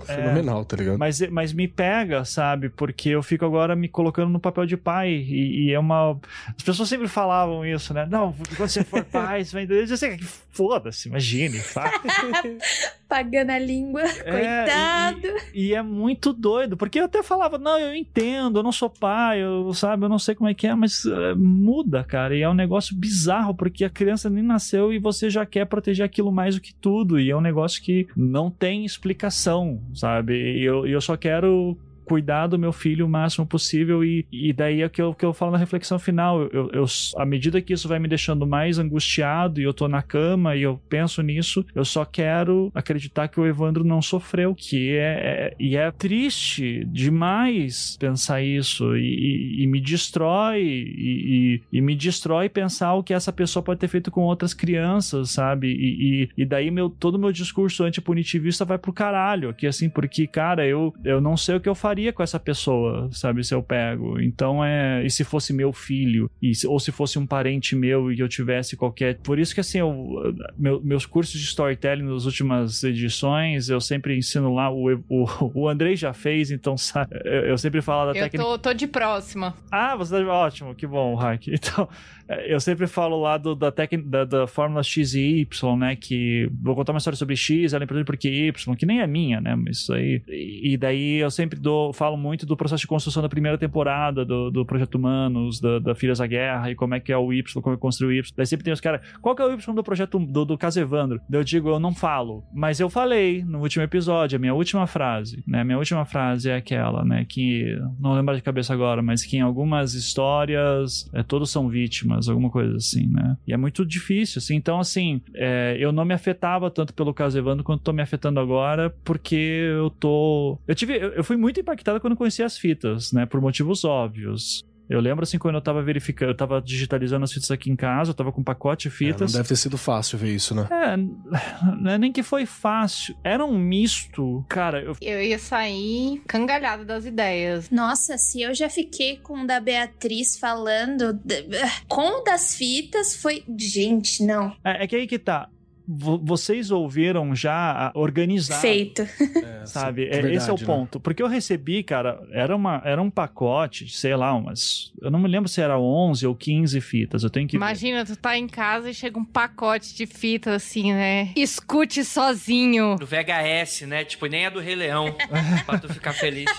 é, fenomenal, tá ligado? Mas, mas me pega, sabe? Porque eu fico agora me colocando no papel de pai e, e é uma... As pessoas sempre falavam isso, né? Não, quando você for pai, você vai entender. Eu sei, foda-se, imagine, sabe? Pagando a língua, é, coitado. E, e, é muito doido, porque eu até falava, não, eu entendo, eu não sou pai, eu, sabe, eu não sei como é que é, mas uh, muda, cara, e é um negócio bizarro, porque a criança nem nasceu e você já quer proteger aquilo mais do que tudo, e é um negócio que não tem explicação, sabe? E eu, eu só quero cuidar do meu filho o máximo possível e, e daí é o que eu, que eu falo na reflexão final. Eu, eu, à medida que isso vai me deixando mais angustiado e eu tô na cama e eu penso nisso, eu só quero acreditar que o Evandro não sofreu, que é, é e é triste demais pensar isso e, e, e me destrói e, e, me destrói pensar o que essa pessoa pode ter feito com outras crianças, sabe? E, e, daí meu, todo meu discurso antipunitivista vai pro caralho, aqui assim, porque, cara, eu, eu não sei o que eu faria faria com essa pessoa, sabe? Se eu pego. Então é. E se fosse meu filho, e se, ou se fosse um parente meu e eu tivesse qualquer. Por isso que assim, eu, meu, meus cursos de storytelling nas últimas edições, eu sempre ensino lá. O, o, o Andrei já fez, então sabe, eu, eu sempre falo da Eu técnica. tô, tô de próxima. Ah, você tá ótimo, que bom, Hack. Então, é, eu sempre falo lá do, da, técnica, da, da fórmula X e Y, né? Que vou contar uma história sobre X, ela é importante porque Y, que nem é minha, né? Mas isso aí. E daí eu sempre dou, falo muito do processo de construção da primeira temporada do, do Projeto Humanos, da, da Filhas da Guerra, e como é que é o Y, como é que construiu o Y. Daí sempre tem os caras, qual que é o Y do projeto do, do caso Evandro? Daí eu digo, eu não falo. Mas eu falei no último episódio, a minha última frase, né? Minha última frase é aquela, né? Que não lembro de cabeça agora, mas que em algumas histórias é, todos são vítimas, alguma coisa assim, né? E é muito difícil, assim. Então, assim, é, eu não me afetava tanto pelo caso Evandro quanto tô me afetando agora, porque eu tô. Eu tive. Eu, eu fui muito impactado quando conheci as fitas, né? Por motivos óbvios. Eu lembro assim quando eu tava verificando, eu tava digitalizando as fitas aqui em casa, eu tava com um pacote de É, não fitas. deve ter sido fácil ver isso, né? É, não é nem que foi fácil. Era um misto. Cara, eu Eu ia sair cangalhada das ideias. Nossa, se eu já fiquei com o da Beatriz falando. de- Com o das fitas foi. Gente, não. É, é que aí que tá. Vo- Vocês ouviram já a- organizado, Feito. É, sabe? É, verdade, esse é o né? ponto. Porque eu recebi, cara, era, uma, era um pacote, sei lá, umas. Eu não me lembro se era 11 ou 15 fitas. Eu tenho que. ver. Imagina, tu tá em casa e chega um pacote de fita assim, né? Escute sozinho. Do VHS, né? Tipo, nem é do Rei Leão. pra tu ficar feliz.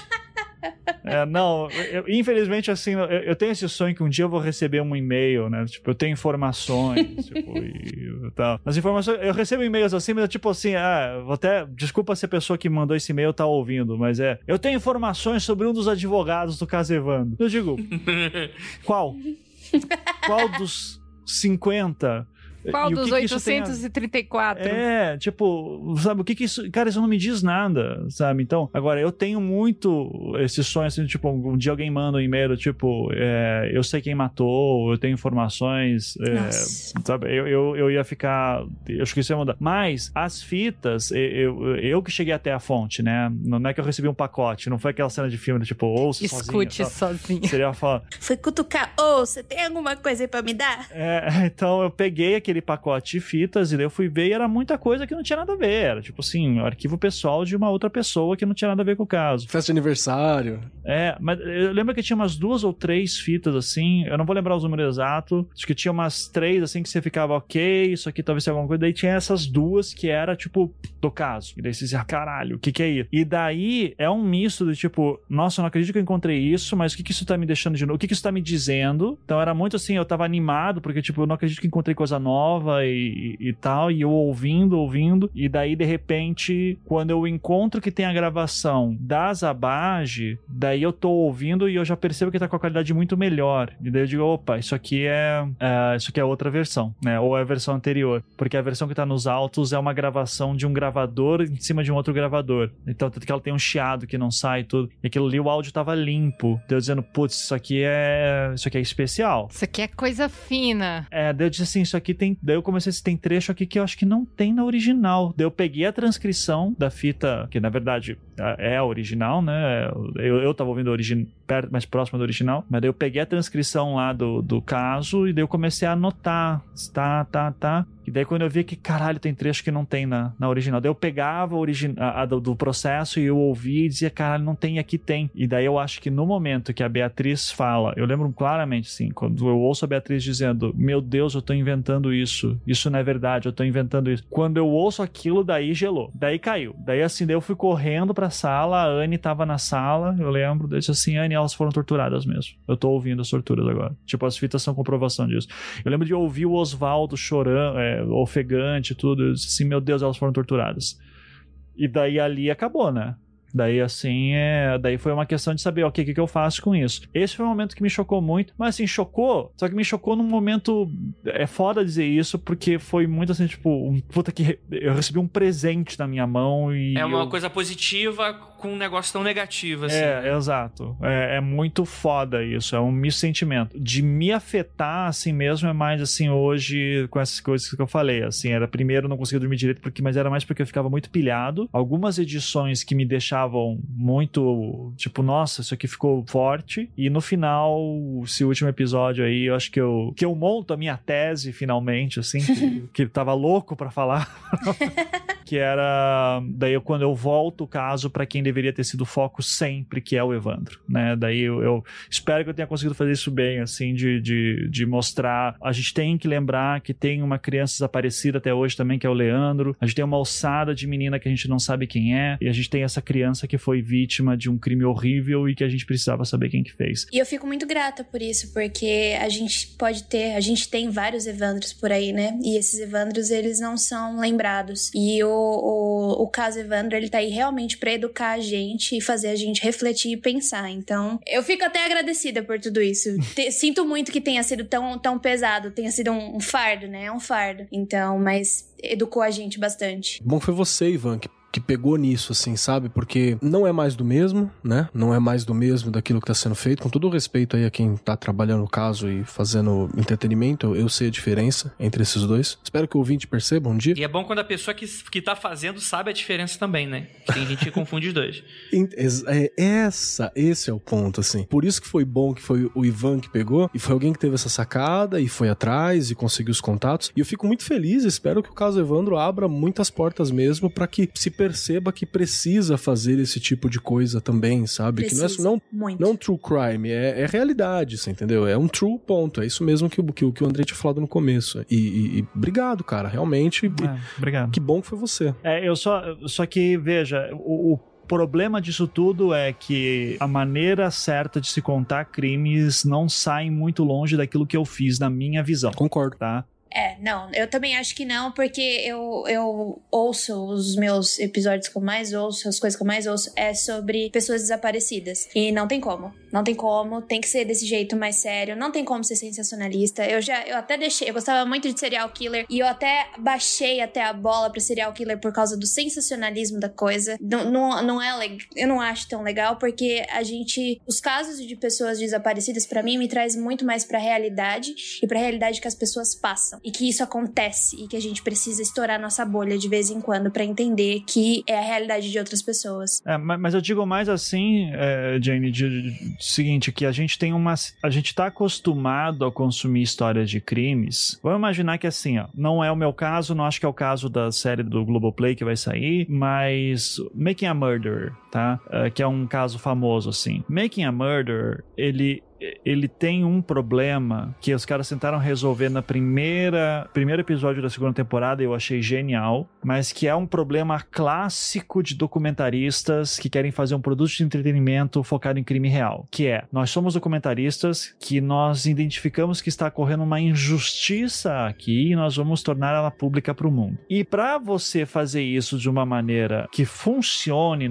É, não, eu- infelizmente, assim, eu, eu tenho esse sonho que um dia eu vou receber um e-mail, né? Tipo, eu tenho informações, tipo, e, tal. As informações, eu recebo e-mails assim, mas tipo assim, ah, vou até. Desculpa se a pessoa que mandou esse e-mail tá ouvindo, mas é. Eu tenho informações sobre um dos advogados do caso Evandro. Eu digo, qual? Qual dos 50? Qual E dos que que isso tem a- 834? é, tipo, sabe, o que que isso. Cara, isso não me diz nada, sabe? Então, agora, eu tenho muito esse sonho, assim, tipo, um dia alguém manda um e-mail, tipo, é, eu sei quem matou, eu tenho informações, é, sabe? Eu, eu, eu ia ficar. Eu acho que isso ia mudar. Mas, as fitas, eu, eu, eu que cheguei até a fonte, né? Não é que eu recebi um pacote, não foi aquela cena de filme, tipo, ouça Escute sozinho. Seria falar. Foi cutucar. Ô, você tem alguma coisa aí pra me dar? É, então eu peguei aquele pacote de fitas e daí eu fui ver e era muita coisa que não tinha nada a ver. Era tipo assim, o arquivo pessoal de uma outra pessoa que não tinha nada a ver com o caso. Festa de aniversário. É, mas eu lembro que tinha umas duas ou três fitas assim, eu não vou lembrar os números exatos, acho que tinha umas três assim que você ficava ok, isso aqui talvez seja alguma coisa, daí tinha essas duas que era tipo do caso. E daí você dizia, caralho, o que que é isso? E daí é um misto do tipo, nossa, eu não acredito que eu encontrei isso, mas o que que isso tá me deixando de novo? O que que isso tá me dizendo? Então era muito assim, eu tava animado, porque tipo, eu não acredito que encontrei coisa nova e, e, e tal, e eu ouvindo, ouvindo, e daí de repente, quando eu encontro que tem a gravação da Zabage, daí eu tô ouvindo e eu já percebo que tá com a qualidade muito melhor. E daí eu digo, opa, isso aqui é, é, isso aqui é outra versão, né? Ou é a versão anterior. Porque a versão que tá nos altos é uma gravação de um gravador em cima de um outro gravador. Então, tanto que ela tem um chiado que não sai e tudo. E aquilo ali, o áudio tava limpo. Daí eu dizendo, putz, isso aqui é. Isso aqui é especial. Isso aqui é coisa fina. É, daí eu disse assim, isso aqui tem. Daí eu comecei a dizer, tem trecho aqui que eu acho que não tem na original. Daí eu peguei a transcrição da fita, que na verdade é a original, né? Eu, eu tava ouvindo a mais próxima do original, mas daí eu peguei a transcrição lá do, do caso e daí eu comecei a anotar. Tá, tá, tá. E daí quando eu vi que, caralho, tem trecho que não tem na, na original. Daí eu pegava a, origi a, a do, do processo e eu ouvia e dizia, caralho, não tem, aqui tem. E daí eu acho que no momento que a Beatriz fala, eu lembro claramente, assim, quando eu ouço a Beatriz dizendo, meu Deus, eu tô inventando isso. Isso não é verdade, eu tô inventando isso. Quando eu ouço aquilo, daí gelou. Daí caiu. Daí assim, daí eu fui correndo pra sala, a Anne tava na sala, eu lembro, daí eu disse assim, Anne, elas foram torturadas mesmo. Eu tô ouvindo as torturas agora. Tipo, as fitas são comprovação disso. Eu lembro de ouvir o Oswaldo chorando, é, ofegante e tudo. Eu disse assim, meu Deus, elas foram torturadas. E daí ali acabou, né? Daí, assim, é... daí foi uma questão de saber, ok, o que, que eu faço com isso? Esse foi um momento que me chocou muito, mas assim, chocou, só que me chocou num momento. É foda dizer isso, porque foi muito assim, tipo, um puta que. Eu recebi um presente na minha mão e. É uma eu... coisa positiva com um negócio tão negativo assim. É, né? exato. É, é muito foda isso. É um misto sentimento. De me afetar assim mesmo é mais assim hoje com essas coisas que eu falei. Assim, era primeiro não conseguia dormir direito, porque, mas era mais porque eu ficava muito pilhado. Algumas edições que me deixavam muito tipo, nossa, isso aqui ficou forte. E no final, esse último episódio aí, eu acho que eu, que eu monto a minha tese finalmente, assim, que, que tava louco pra falar. que era daí eu, quando eu volto o caso para quem deveria ter sido o foco sempre, que é o Evandro, né? Daí eu, eu, espero que eu tenha conseguido fazer isso bem, assim, de, de, de mostrar. A gente tem que lembrar que tem uma criança desaparecida até hoje também, que é o Leandro. A gente tem uma alçada de menina que a gente não sabe quem é, e a gente tem essa criança que foi vítima de um crime horrível e que a gente precisava saber quem que fez. E eu fico muito grata por isso, porque a gente pode ter, a gente tem vários Evandros por aí, né? E esses Evandros, eles não são lembrados. E o, o, o caso Evandro, ele tá aí realmente pra educar a gente e fazer a gente refletir e pensar. Então, eu fico até agradecida por tudo isso. Sinto muito que tenha sido tão, tão pesado, tenha sido um, um fardo, né? É um fardo. Então, mas educou a gente bastante. Bom foi você, Ivan, que, que pegou nisso, assim, sabe? Porque não é mais do mesmo, né? Não é mais do mesmo daquilo que tá sendo feito. Com todo o respeito aí a quem tá trabalhando no caso e fazendo entretenimento, eu sei a diferença entre esses dois. Espero que o ouvinte perceba um dia. E é bom quando a pessoa que, que tá fazendo sabe a diferença também, né? Que tem gente que confunde os dois. É, essa, esse é o ponto, assim. Por isso que foi bom que foi o Ivan que pegou, e foi alguém que teve essa sacada e foi atrás e conseguiu os contatos. E eu fico muito feliz, espero que o caso Evandro abra muitas portas mesmo para que se perceba que precisa fazer esse tipo de coisa também, sabe? Que não é Precisa. não, Muito. não true crime, é, é realidade, você entendeu? É um true ponto. É isso mesmo que, o- que, o- que o André tinha falado no começo. E, e- e obrigado, cara. Realmente, É, obrigado. que bom que foi você. É, eu só, só que, veja, o, o problema disso tudo é que a maneira certa de se contar crimes não sai muito longe daquilo que eu fiz na minha visão, Concordo. tá? É, não, eu também acho que não, porque eu, eu ouço os meus episódios que eu mais ouço, as coisas que eu mais ouço, é sobre pessoas desaparecidas. E não tem como. Não tem como, tem que ser desse jeito mais sério, não tem como ser sensacionalista. Eu já, eu até deixei, eu gostava muito de serial killer e eu até baixei até a bola pra serial killer por causa do sensacionalismo da coisa. Não, não, não é legal, eu não acho tão legal, porque a gente, os casos de pessoas desaparecidas, pra mim, me traz muito mais pra realidade e pra realidade que as pessoas passam. E que isso acontece e que a gente precisa estourar nossa bolha de vez em quando pra entender que é a realidade de outras pessoas. É, ma- mas eu digo mais assim, é, Jane, de, de- de- seguinte, que a gente tem uma. A gente tá acostumado a consumir histórias de crimes. Vamos imaginar que assim, ó, não é o meu caso, não acho que é o caso da série do Globoplay que vai sair, mas Making a Murderer, tá? É, que é um caso famoso, assim. Making a Murderer, ele ele tem um problema que os caras tentaram resolver na primeira primeiro episódio da segunda temporada e eu achei genial, mas que é um problema clássico de documentaristas que querem fazer um produto de entretenimento focado em crime real, que é, nós somos documentaristas que nós identificamos que está ocorrendo uma injustiça aqui e nós vamos tornar ela pública para o mundo. E para você fazer isso de uma maneira que funcione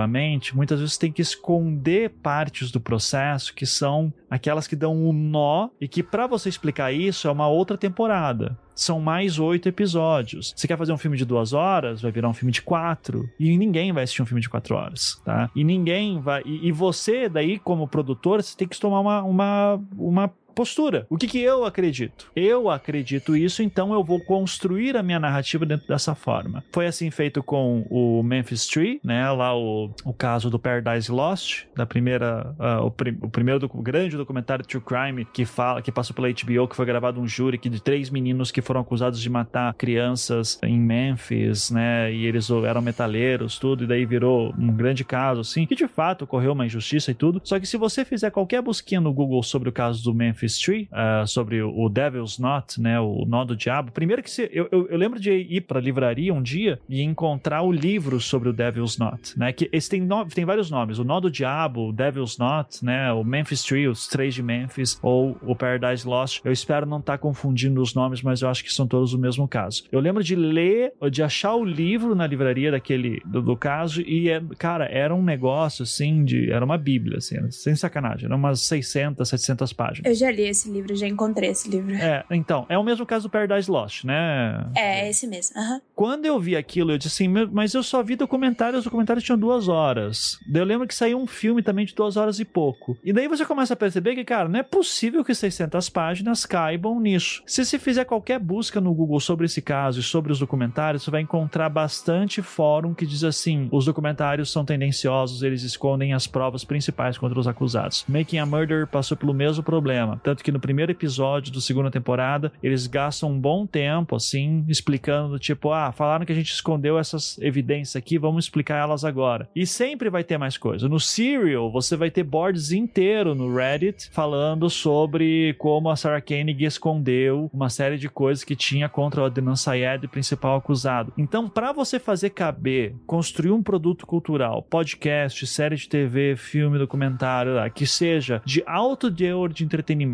narrativamente, muitas vezes tem que esconder partes do processo que são aquelas que dão um nó e que para você explicar isso é uma outra temporada. São mais oito episódios. Você quer fazer um filme de duas horas, vai virar um filme de quatro. E ninguém vai assistir um filme de quatro horas, tá? E ninguém vai. E, e você, daí, como produtor, você tem que tomar uma, uma, uma postura. O que, que eu acredito? Eu acredito isso, então eu vou construir a minha narrativa dentro dessa forma. Foi assim feito com o Memphis Tree, né? Lá o, o caso do Paradise Lost, da primeira, ah, o, prim- o primeiro docu- grande documentário True Crime que fala, que passou pela HBO, que foi gravado um júri que de três meninos que foram acusados de matar crianças em Memphis, né? E eles eram metaleiros, tudo, e daí virou um grande caso, assim, que de fato ocorreu uma injustiça e tudo. Só que se você fizer qualquer busquinha no Google sobre o caso do Memphis Tree, ah, sobre o Devil's Knot, né? O nó do diabo, primeiro que se, eu, eu, eu lembro de ir pra livraria um dia e encontrar o livro sobre o Devil's Knot, né? Que esse tem, no, tem vários nomes: o nó do diabo, o Devil's Knot, né? O Memphis Tree, os três de Memphis, ou o Paradise Lost. Eu espero não estar confundindo os nomes, mas eu acho que são todos o mesmo caso. Eu lembro de ler, de achar o livro na livraria daquele do, do caso e, é, cara, era um negócio assim de. Era uma bíblia, assim, sem sacanagem. Era umas 600, 700 páginas. Eu já já li esse livro, já encontrei esse livro. É, então, é o mesmo caso do Paradise Lost, né? É, esse mesmo. Aham. Quando eu vi aquilo, eu disse assim, "Meu, mas eu só vi documentários, os documentários tinham duas horas. Daí eu lembro que saiu um filme também de duas horas e pouco. E daí você começa a perceber que, cara, não é possível que 600 páginas caibam nisso. Se você fizer qualquer busca no Google sobre esse caso e sobre os documentários, você vai encontrar bastante fórum que diz assim, os documentários são tendenciosos, eles escondem as provas principais contra os acusados. Making a Murder passou pelo mesmo problema. Tanto que no primeiro episódio da segunda temporada, eles gastam um bom tempo, assim, explicando, tipo, ah, falaram que a gente escondeu essas evidências aqui, vamos explicar elas agora. E sempre vai ter mais coisa. No Serial, você vai ter boards inteiro no Reddit falando sobre como a Sarah Koenig escondeu uma série de coisas que tinha contra o Adnan Syed, principal acusado. Então, para você fazer caber, construir um produto cultural, podcast, série de TV, filme, documentário, que seja de alto teor de entretenimento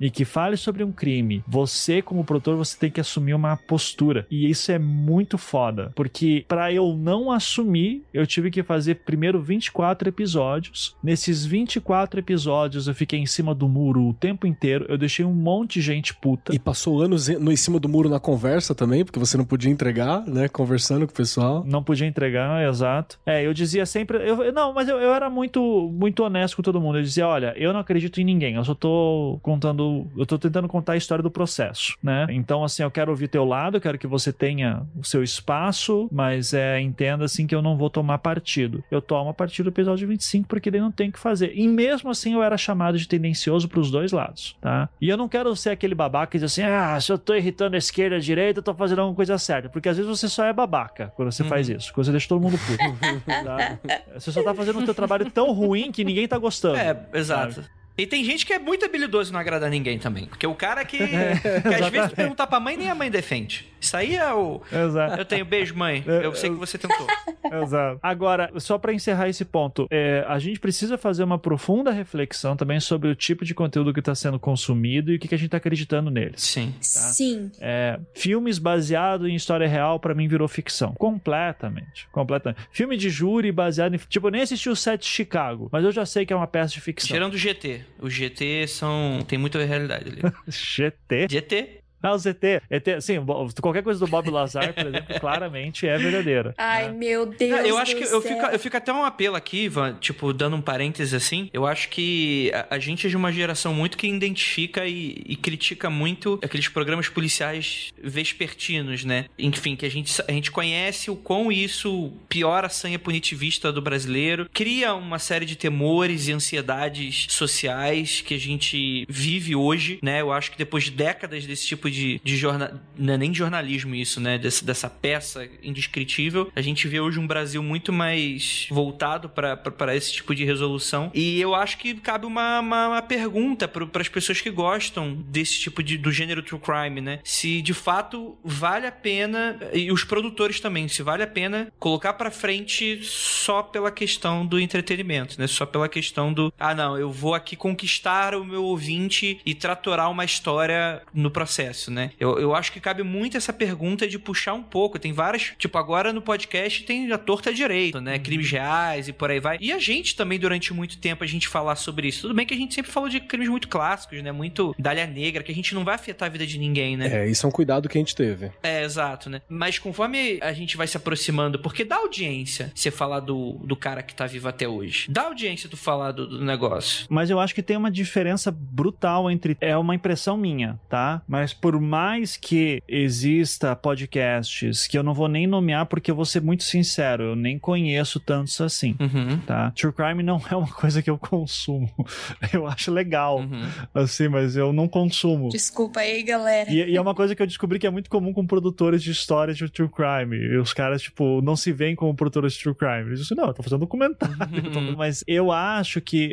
e que fale sobre um crime, você como produtor, você tem que assumir uma postura. E isso é muito foda, porque para eu não assumir, eu tive que fazer primeiro 24 episódios. Nesses 24 episódios eu fiquei em cima do muro o tempo inteiro, eu deixei um monte de gente puta. E passou anos em- no em cima do muro na conversa também, porque você não podia entregar, né? Conversando com o pessoal. Não podia entregar, exato. É, eu dizia sempre. Eu- não, mas eu, eu era muito, muito honesto com todo mundo. Eu dizia: olha, eu não acredito em ninguém, eu só tô contando. Eu tô tentando contar a história do processo, né? Então, assim, eu quero ouvir teu lado, eu quero que você tenha o seu espaço, mas é, entenda assim que eu não vou tomar partido. Eu tomo a partir do episódio 25, porque daí não tem o que fazer. E mesmo assim eu era chamado de tendencioso pros dois lados, tá? E eu não quero ser aquele babaca que diz assim: ah, se eu tô irritando a esquerda e a direita, eu tô fazendo alguma coisa certa. Porque às vezes você só é babaca quando você faz isso. Quando você deixa todo mundo puto. tá? Você só tá fazendo o teu trabalho tão ruim que ninguém tá gostando. É, exato. E tem gente que é muito habilidoso em não agradar ninguém também. Porque o cara que, É, que às vezes tu perguntar pra mãe, nem a mãe defende. Isso aí é o. Exato. Eu tenho beijo, mãe. É, Eu sei que você tentou. Exato. Agora, só pra encerrar esse ponto, é, a gente precisa fazer uma profunda reflexão também sobre o tipo de conteúdo que está sendo consumido e o que, que a gente tá acreditando neles. Sim. Sim. É, filmes baseados em história real, pra mim, virou ficção. Completamente. Completamente. Filme de júri baseado em. Tipo, eu nem assisti o set de Chicago, mas eu já sei que é uma peça de ficção. Tirando o GT. Os GT são. tem muita realidade ali. GT. GT? Ah, o ZT. ET, sim, qualquer coisa do Bob Lazar, por exemplo, claramente é verdadeira. Ai, meu Deus. Não, eu acho do que eu céu. fico, eu fico até um apelo aqui, Ivan, tipo, dando um parêntese assim. Eu acho que a, a gente é de uma geração muito que identifica e, e critica muito aqueles programas policiais vespertinos, né? Enfim, que a gente, a gente conhece o quão isso piora a sanha punitivista do brasileiro, cria uma série de temores e ansiedades sociais que a gente vive hoje, né? Eu acho que depois de décadas desse tipo de, de jornal. Não é nem jornalismo isso, né? Desse, dessa peça indescritível, a gente vê hoje um Brasil muito mais voltado para esse tipo de resolução. E eu acho que cabe uma, uma, uma pergunta para as pessoas que gostam desse tipo de do gênero true crime, né? Se de fato vale a pena e os produtores também, se vale a pena colocar para frente só pela questão do entretenimento, né? Só pela questão do ah não, eu vou aqui conquistar o meu ouvinte e tratorar uma história no processo, né? Eu, eu acho que cabe muito essa pergunta de puxar um pouco. Tem várias, tipo, agora no podcast tem a torta direito, né? Crimes reais e por aí vai. E a gente também, durante muito tempo, a gente falar sobre isso. Tudo bem que a gente sempre falou de crimes muito clássicos, né? Muito dália negra, que a gente não vai afetar a vida de ninguém, né? É, isso é um cuidado que a gente teve. É, exato, né? Mas conforme a gente vai se aproximando, porque dá audiência você falar do, do cara que tá vivo até hoje. Dá audiência tu falar do, do negócio. Mas eu acho que tem uma diferença brutal entre. É uma impressão minha, tá? Mas por mais que exista podcasts que eu não vou nem nomear, porque eu vou ser muito sincero, eu nem conheço tantos assim. Uhum. Tá? True crime não é uma coisa que eu consumo. Eu acho legal, Uhum. assim, mas eu não consumo. Desculpa aí, galera. E, e é uma coisa que eu descobri que é muito comum com produtores de histórias de true crime. E os caras, tipo, não se veem como produtores de true crime. Eles dizem, não, eu tô fazendo documentário. eu tô- Mas eu acho que.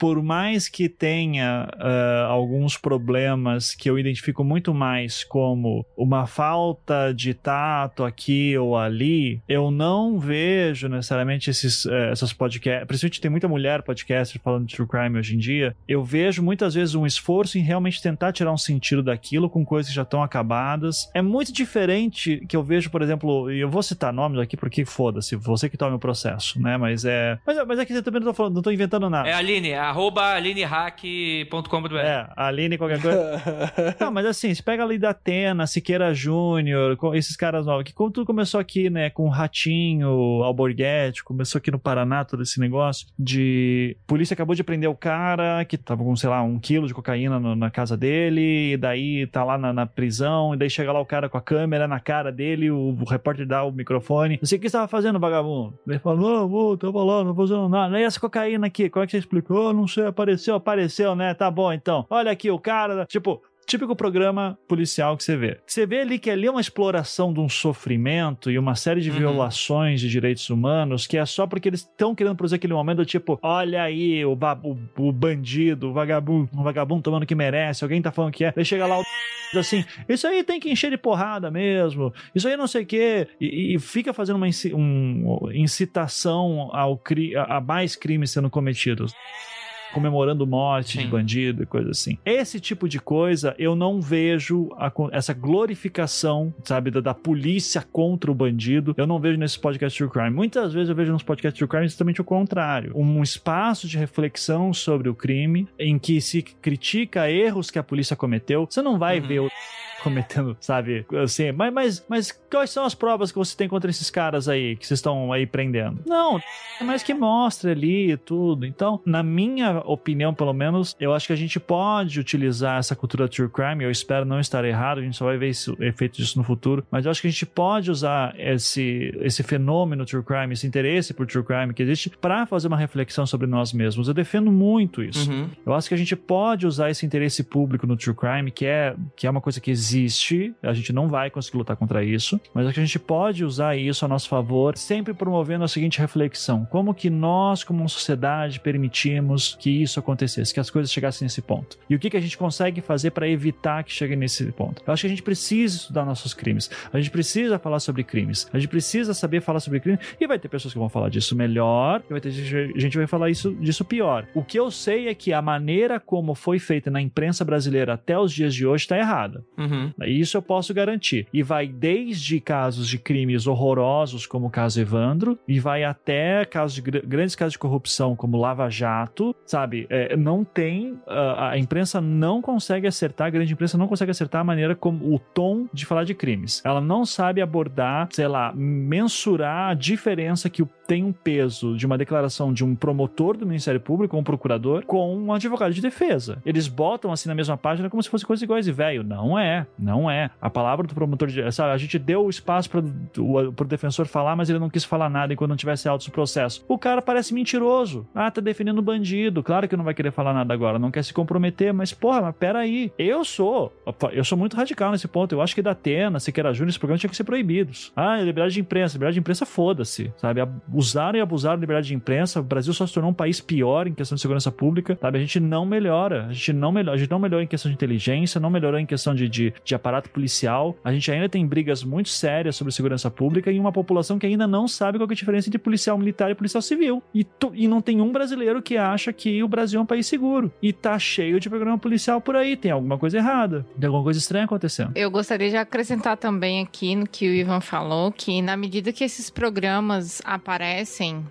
Por mais que tenha ah, alguns problemas que eu identifico muito mais como uma falta de tato aqui ou ali, eu não vejo necessariamente esses, eh, essas podcasts. Principalmente tem muita mulher podcaster falando de true crime hoje em dia. Eu vejo muitas vezes um esforço em realmente tentar tirar um sentido daquilo com coisas que já estão acabadas. É muito diferente que eu vejo, por exemplo, e eu vou citar nomes aqui porque foda-se, você que tome o processo, né? Mas é. Mas, mas é que eu também não tô falando, não tô inventando nada. É, Aline, a Arroba alinehack.com.br. É, Aline qualquer coisa. Não, mas assim, se pega ali da Atena, Siqueira Júnior, esses caras novos, que como tudo começou aqui, né, com o Ratinho, Alborguete, começou aqui no Paraná todo esse negócio de polícia acabou de prender o cara que tava com, sei lá, um quilo de cocaína no, na casa dele, e daí tá lá na, na, prisão, e daí chega lá o cara com a câmera na cara dele, o, o repórter dá o microfone. Não sei o que você tava fazendo, vagabundo. Ele fala, não, vou, tava lá, não fazendo nada. E essa cocaína aqui, como é que você explicou? Não sei, apareceu, apareceu, né? Tá bom, então. Olha aqui o cara, tipo, típico programa policial que você vê. Você vê ali que ali é uma exploração de um sofrimento e uma série de uhum. violações de direitos humanos que é só porque eles estão querendo produzir aquele momento tipo, olha aí o, o, o bandido, o vagabundo, o vagabundo tomando o que merece, alguém tá falando que é. Aí chega lá o assim, isso aí tem que encher de porrada mesmo, isso aí não sei o quê, e, e, fica fazendo uma um, incitação ao cri, a mais crimes sendo cometidos comemorando morte Sim. de bandido e coisa assim. Esse tipo de coisa eu não vejo a, essa glorificação, sabe, da, da, polícia contra o bandido. Eu não vejo nesse podcast True Crime. Muitas vezes eu vejo nos podcasts True Crime exatamente o contrário. Um espaço de reflexão sobre o crime em que se critica erros que a polícia cometeu. Você não vai uhum. ver o cometendo, sabe? Assim, mas, mas, mas quais são as provas que você tem contra esses caras aí que vocês estão aí prendendo? Não, é mais que mostra ali tudo. Então, na minha opinião, pelo menos, eu acho que a gente pode utilizar essa cultura true crime. Eu espero não estar errado, a gente só vai ver esse efeito disso no futuro. Mas eu acho que a gente pode usar esse, esse fenômeno true crime, esse interesse por true crime que existe, para fazer uma reflexão sobre nós mesmos. Eu defendo muito isso. Uhum. Eu acho que a gente pode usar esse interesse público no true crime, que é, que é uma coisa que existe existe, a gente não vai conseguir lutar contra isso, mas é que a gente pode usar isso a nosso favor, sempre promovendo a seguinte reflexão: como que nós, como sociedade, permitimos que isso acontecesse, que as coisas chegassem nesse ponto? E o que, que a gente consegue fazer para evitar que chegue nesse ponto? Eu acho que a gente precisa estudar nossos crimes, a gente precisa falar sobre crimes, a gente precisa saber falar sobre crimes, e vai ter pessoas que vão falar disso melhor, e vai ter gente que vai falar isso, disso pior. O que eu sei é que a maneira como foi feita na imprensa brasileira até os dias de hoje está errada. Uhum. Uhum. Isso eu posso garantir. E vai desde casos de crimes horrorosos, como o caso Evandro, e vai até casos de grandes casos de corrupção, como Lava Jato, sabe? É, não tem. A, a imprensa não consegue acertar, a grande imprensa não consegue acertar a maneira como o tom de falar de crimes. Ela não sabe abordar, sei lá, mensurar a diferença que tem um peso de uma declaração de um promotor do Ministério Público, um procurador, com um advogado de defesa. Eles botam assim na mesma página como se fosse coisas iguais e velho. Não é. Não é. A palavra do promotor de. Sabe, a gente deu o espaço para o defensor falar, mas ele não quis falar nada enquanto não tivesse autos do processo. O cara parece mentiroso. Ah, tá defendendo bandido. Claro que não vai querer falar nada agora, não quer se comprometer, mas porra, mas peraí. Eu sou. Eu sou muito radical nesse ponto. Eu acho que da Atena, Siqueira Júnior, esse programa tinha que ser proibidos. Ah, liberdade de imprensa. Liberdade de imprensa, foda-se. Sabe? Usaram e abusaram da liberdade de imprensa. O Brasil só se tornou um país pior em questão de segurança pública. Sabe? A gente não melhora. A gente não melhora. A gente não melhora em questão de inteligência, não melhorou em questão de, de, de aparato policial. A gente ainda tem brigas muito sérias sobre segurança pública e uma população que ainda não sabe qual é a diferença entre policial militar e policial civil. E, tu, e não tem um brasileiro que acha que o Brasil é um país seguro. E tá cheio de programa policial por aí. Tem alguma coisa errada. Tem alguma coisa estranha acontecendo. Eu gostaria de acrescentar também aqui no que o Ivan falou, que na medida que esses programas aparecem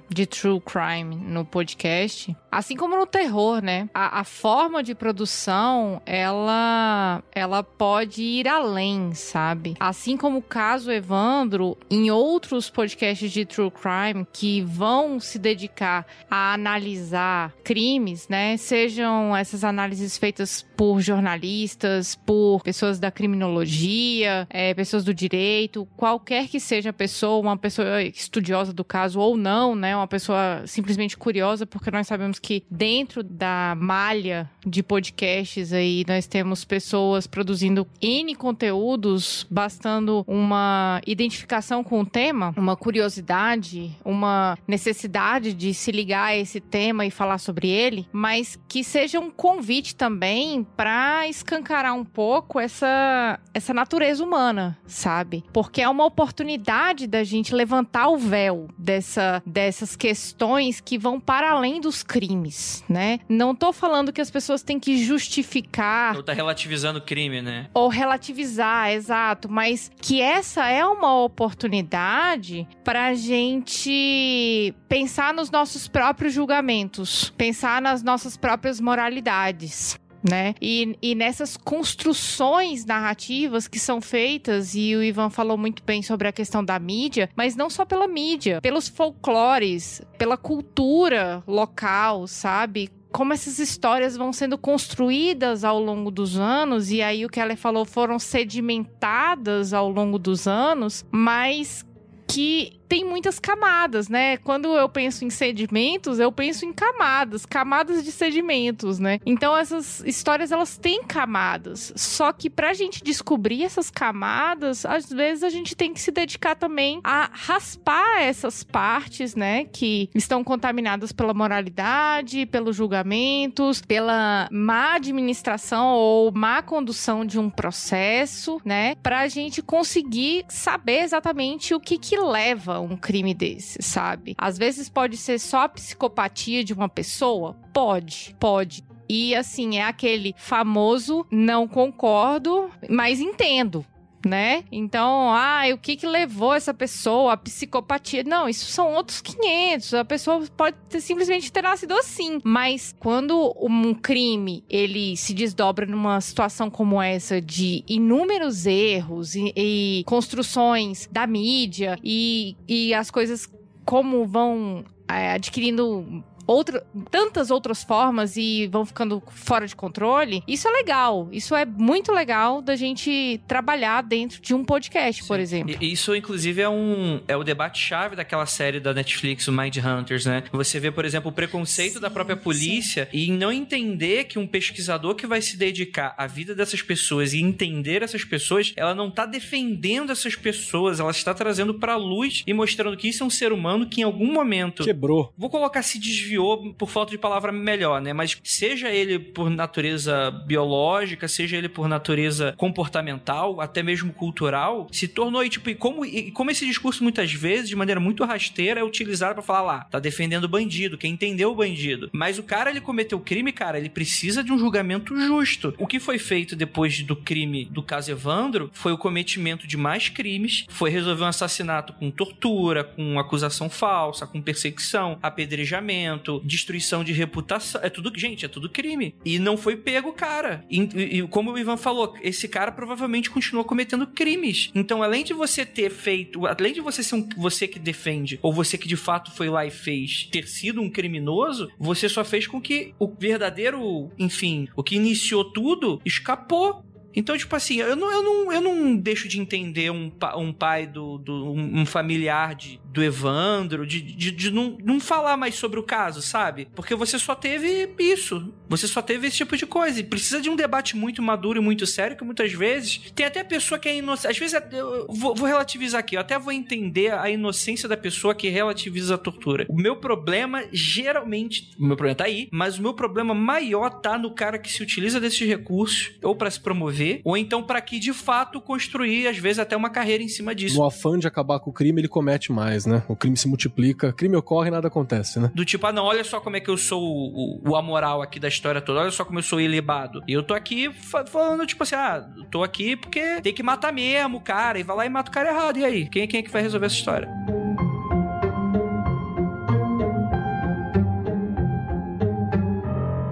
de true crime no podcast, assim como no terror, né? A, a forma de produção, ela, ela pode ir além, sabe? Assim como o caso Evandro, em outros podcasts de true crime que vão se dedicar a analisar crimes, né? Sejam essas análises feitas por jornalistas, por pessoas da criminologia, é, pessoas do direito, qualquer que seja a pessoa, uma pessoa estudiosa do caso ou não, né? Uma pessoa simplesmente curiosa, porque nós sabemos que dentro da malha de podcasts aí nós temos pessoas produzindo N conteúdos, bastando uma identificação com o tema, uma curiosidade, uma necessidade de se ligar a esse tema e falar sobre ele, mas que seja um convite também para escancarar um pouco essa, essa natureza humana, sabe? Porque é uma oportunidade da gente levantar o véu dessa, dessas questões que vão para além dos crimes, né? Não tô falando que as pessoas têm que justificar. Ou tá relativizando o crime, né? Ou relativizar, exato. Mas que essa é uma oportunidade pra gente pensar nos nossos próprios julgamentos, pensar nas nossas próprias moralidades né? E, e nessas construções narrativas que são feitas, e o Ivan falou muito bem sobre a questão da mídia, mas não só pela mídia, pelos folclores, pela cultura local, sabe? como essas histórias vão sendo construídas ao longo dos anos, e aí o que ela falou foram sedimentadas ao longo dos anos, mas que tem muitas camadas, né? Quando eu penso em sedimentos, eu penso em camadas, camadas de sedimentos, né? Então essas histórias elas têm camadas. Só que pra gente descobrir essas camadas, às vezes a gente tem que se dedicar também a raspar essas partes, né, que estão contaminadas pela moralidade, pelos julgamentos, pela má administração ou má condução de um processo, né? Pra gente conseguir saber exatamente o que que leva um crime desse, sabe? Às vezes pode ser só a psicopatia de uma pessoa? Pode, pode. E assim, é aquele famoso não concordo, mas entendo né? Então, ah, o que que levou essa pessoa à psicopatia? Não, isso são outros 500. A pessoa pode ter, simplesmente ter nascido assim. Mas quando um crime, ele se desdobra numa situação como essa de inúmeros erros e, e construções da mídia e, e as coisas como vão é, adquirindo outra, tantas outras formas e vão ficando fora de controle, isso é legal. Isso é muito legal da gente trabalhar dentro de um podcast, Sim. por exemplo. E, isso, inclusive, é um é o debate-chave daquela série da Netflix, o Mind Hunters, né? Você vê, por exemplo, o preconceito sim, da própria polícia sim. e não entender que um pesquisador que vai se dedicar à vida dessas pessoas e entender essas pessoas, ela não tá defendendo essas pessoas, ela está trazendo pra luz e mostrando que isso é um ser humano que em algum momento. Quebrou. Vou colocar se desviou por falta de palavra melhor, né? Mas seja ele por natureza biológica, seja ele por natureza comportamental, até mesmo cultural, se tornou e tipo, e como, e como esse discurso muitas vezes, de maneira muito rasteira, é utilizado para falar lá, tá defendendo o bandido, quem entendeu o bandido. Mas o cara, ele cometeu crime, cara, ele precisa de um julgamento justo. O que foi feito depois do crime do caso Evandro foi o cometimento de mais crimes, foi resolver um assassinato com tortura, com acusação falsa, com perseguição, apedrejamento, destruição de reputação. É tudo, gente, é tudo crime. E não foi pego cara. E, e, como o Ivan falou, esse cara provavelmente continuou cometendo crimes. Então, além de você ter feito, além de você ser um, você que defende, ou você que de fato foi lá e fez, ter sido um criminoso, você só fez com que o verdadeiro, enfim, o que iniciou tudo escapou. Então, tipo assim, eu não, eu não, eu não deixo de entender um, um pai do, do um, familiar de, do Evandro, de, de, de não, não falar mais sobre o caso, sabe? Porque você só teve isso. Você só teve esse tipo de coisa. E precisa de um debate muito maduro e muito sério, que muitas vezes tem até pessoa que é inocente. Às vezes, eu vou, vou relativizar aqui, eu até vou entender a inocência da pessoa que relativiza a tortura. O meu problema, geralmente, o meu problema tá aí, mas o meu problema maior tá no cara que se utiliza desses recursos, ou para se promover ou então para que de fato construir, às vezes, até uma carreira em cima disso. No afã de acabar com o crime, ele comete mais, né? O crime se multiplica, crime ocorre e nada acontece, né? Do tipo, ah, não, olha só como é que eu sou o, o, o amoral aqui da história toda, olha só como eu sou ilibado. E eu tô aqui falando, tipo assim, ah, tô aqui porque tem que matar mesmo o cara, e vai lá e mata o cara errado. E aí? Quem, quem é que vai resolver essa história?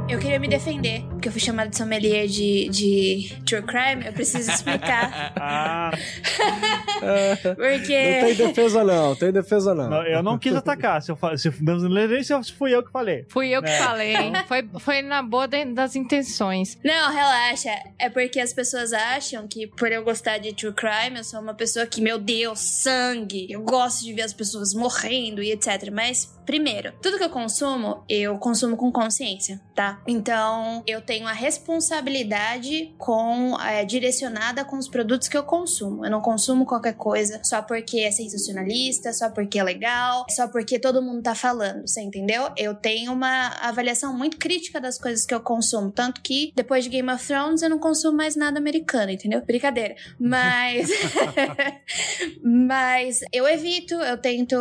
Eu queria me defender, porque eu fui chamada de sommelier de, de true crime, eu preciso explicar. ah. porque... Não tem defesa não, tem defesa não. não eu não quis atacar, se eu se, se fui eu que falei. Fui eu que é. falei, foi, foi na boa das intenções. Não, relaxa, é porque as pessoas acham que por eu gostar de true crime, eu sou uma pessoa que, meu Deus, sangue, eu gosto de ver as pessoas morrendo e etc, mas Primeiro, tudo que eu consumo, eu consumo com consciência, tá? Então, eu tenho a responsabilidade com é, direcionada com os produtos que eu consumo. Eu não consumo qualquer coisa só porque é sensacionalista, só porque é legal, só porque todo mundo tá falando, você entendeu? Eu tenho uma avaliação muito crítica das coisas que eu consumo, tanto que depois de Game of Thrones eu não consumo mais nada americano, entendeu? Brincadeira. Mas mas eu evito, eu tento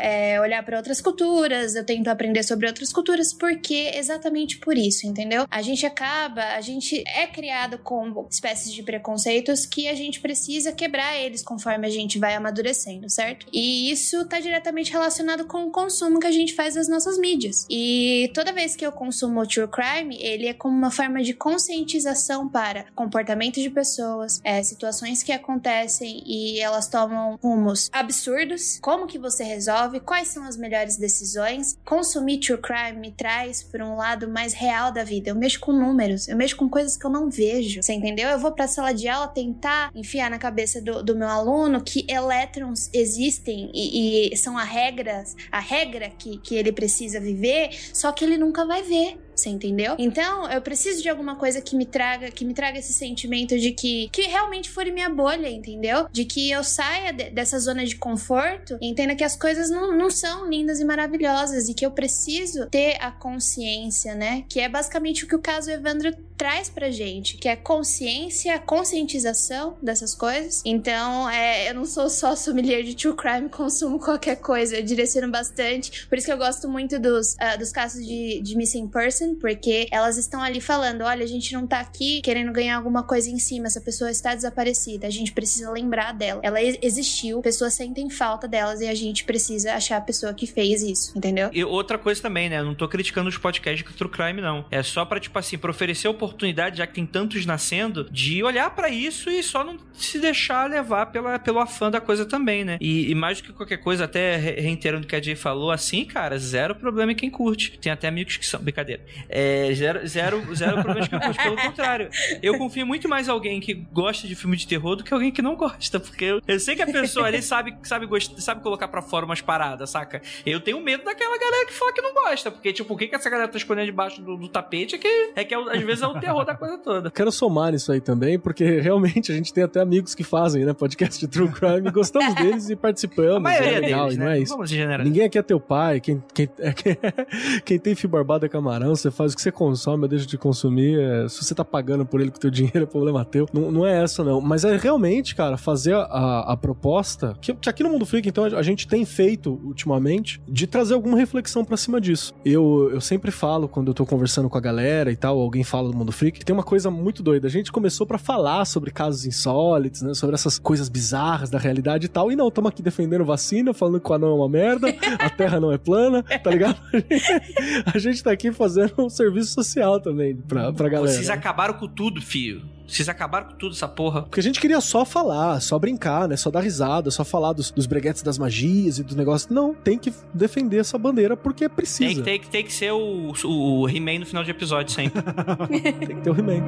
é, olhar para outras culturas, eu tento aprender sobre outras culturas, porque exatamente por isso, entendeu? A gente acaba, a gente é criado com espécies de preconceitos que a gente precisa quebrar eles conforme a gente vai amadurecendo, certo? E isso tá diretamente relacionado com o consumo que a gente faz das nossas mídias. E toda vez que eu consumo true crime, ele é como uma forma de conscientização para comportamento de pessoas, é, situações que acontecem e elas tomam rumos absurdos. Como que você resolve? Quais são as melhores decisões? Consumir true crime me traz para um lado mais real da vida. Eu mexo com números, eu mexo com coisas que eu não vejo. Você entendeu? Eu vou para a sala de aula tentar enfiar na cabeça do, do meu aluno que elétrons existem e, e são a regras, a regra que, que ele precisa viver, só que ele nunca vai ver. Você entendeu? Então, eu preciso de alguma coisa que me traga, que me traga esse sentimento de que que realmente fure minha bolha, entendeu? De que eu saia de, dessa zona de conforto e entenda que as coisas não, não são lindas e maravilhosas e que eu preciso ter a consciência, né? Que é basicamente o que o caso Evandro traz pra gente, que é consciência, conscientização dessas coisas. Então, é, eu não sou só sommelier de true crime, consumo qualquer coisa, eu direciono bastante. Por isso que eu gosto muito dos, uh, dos casos de, de missing person, porque elas estão ali falando: olha, a gente não tá aqui querendo ganhar alguma coisa em cima, essa pessoa está desaparecida, a gente precisa lembrar dela. Ela existiu, pessoas sentem falta delas e a gente precisa achar a pessoa que fez isso, entendeu? E outra coisa também, né? Eu não tô criticando os podcasts de true crime, não. É só pra, tipo assim, pra oferecer oportunidade, já que tem tantos nascendo, de olhar para isso e só não se deixar levar pela, pelo afã da coisa também, né? E, e mais do que qualquer coisa, até reiterando o que a Jay falou, assim, cara, zero problema em quem curte. Tem até amigos que são. Brincadeira. É, zero, zero, zero problema de quem curte. Pelo contrário, eu confio muito mais em alguém que gosta de filme de terror do que alguém que não gosta, porque eu, eu sei que a pessoa ali sabe, sabe, gost, sabe colocar para fora umas paradas, saca? Eu tenho medo daquela galera que fala que não gosta, porque, tipo, o que, que essa galera tá escondendo debaixo do, do tapete é que, é que às vezes é o terror da coisa toda. Quero somar nisso aí também, porque realmente a gente tem até amigos que fazem, né, podcast de True Crime, gostamos deles e participamos. A maioria é legal, deles, não né? é isso. Vamos generalizar. Ninguém aqui é teu pai, quem, quem, é, quem tem fio barbado é camarão, você faz o que você consome, eu deixo de consumir, é, se você tá pagando por ele com teu dinheiro, é problema teu. Não, não é essa, não. Mas é realmente, cara, fazer a, a proposta, que, que aqui no Mundo Freak, então, a gente tem feito ultimamente, de trazer alguma reflexão para cima disso. Eu, eu sempre falo, quando eu tô conversando com a galera e tal, alguém fala do Mundo Freak, tem uma coisa muito doida. A gente começou para falar sobre casos insólitos, né, sobre essas coisas bizarras da realidade e tal, e não, estamos aqui defendendo vacina, falando que o anão é uma merda, a terra não é plana, tá ligado? A gente tá aqui fazendo um serviço social também pra, pra galera. Vocês acabaram com tudo, fio. Vocês acabaram com tudo essa porra. Porque a gente queria só falar, só brincar, né? Só dar risada, só falar dos, dos breguetes das magias e dos negócios. Não, tem que defender essa bandeira porque precisa. Tem, tem, tem que ser o, o He-Man no final de episódio sempre. tem que ter o He-Man.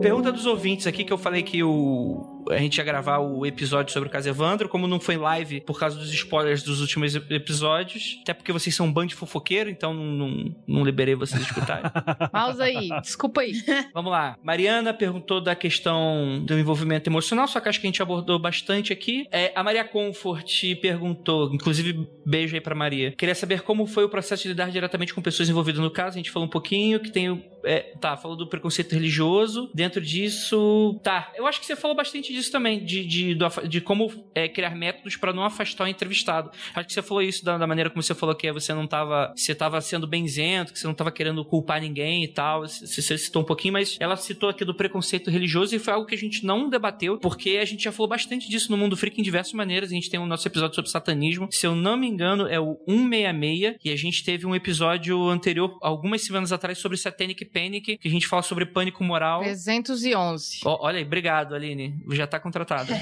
Pergunta dos ouvintes aqui que eu falei que o a gente ia gravar o episódio sobre o caso Evandro, como não foi live por causa dos spoilers dos últimos episódios, até porque vocês são um bando de fofoqueiro, então não, não, não liberei vocês escutarem. Pausa aí, desculpa aí. Vamos lá. Mariana perguntou da questão do envolvimento emocional, só que acho que a gente abordou bastante aqui. É, a Maria Comfort perguntou, inclusive beijo aí pra Maria, queria saber como foi o processo de lidar diretamente com pessoas envolvidas no caso. A gente falou um pouquinho que tem o. É, tá, falou do preconceito religioso. Dentro disso. Tá, eu acho que você falou bastante disso também, de, de, de como é, criar métodos para não afastar o entrevistado. Acho que você falou isso da, da, maneira como você falou que você não tava. Você tava sendo benzento, que você não tava querendo culpar ninguém e tal. Você, você citou um pouquinho, mas ela citou aqui do preconceito religioso e foi algo que a gente não debateu, porque a gente já falou bastante disso no Mundo Freak em diversas maneiras. A gente tem o nosso episódio sobre satanismo. Se eu não me engano, é o 166, e a gente teve um episódio anterior, algumas semanas atrás, sobre Satanic Panic, que a gente fala sobre pânico moral. 311. Ó, olha aí, obrigado, Aline. Já tá contratada.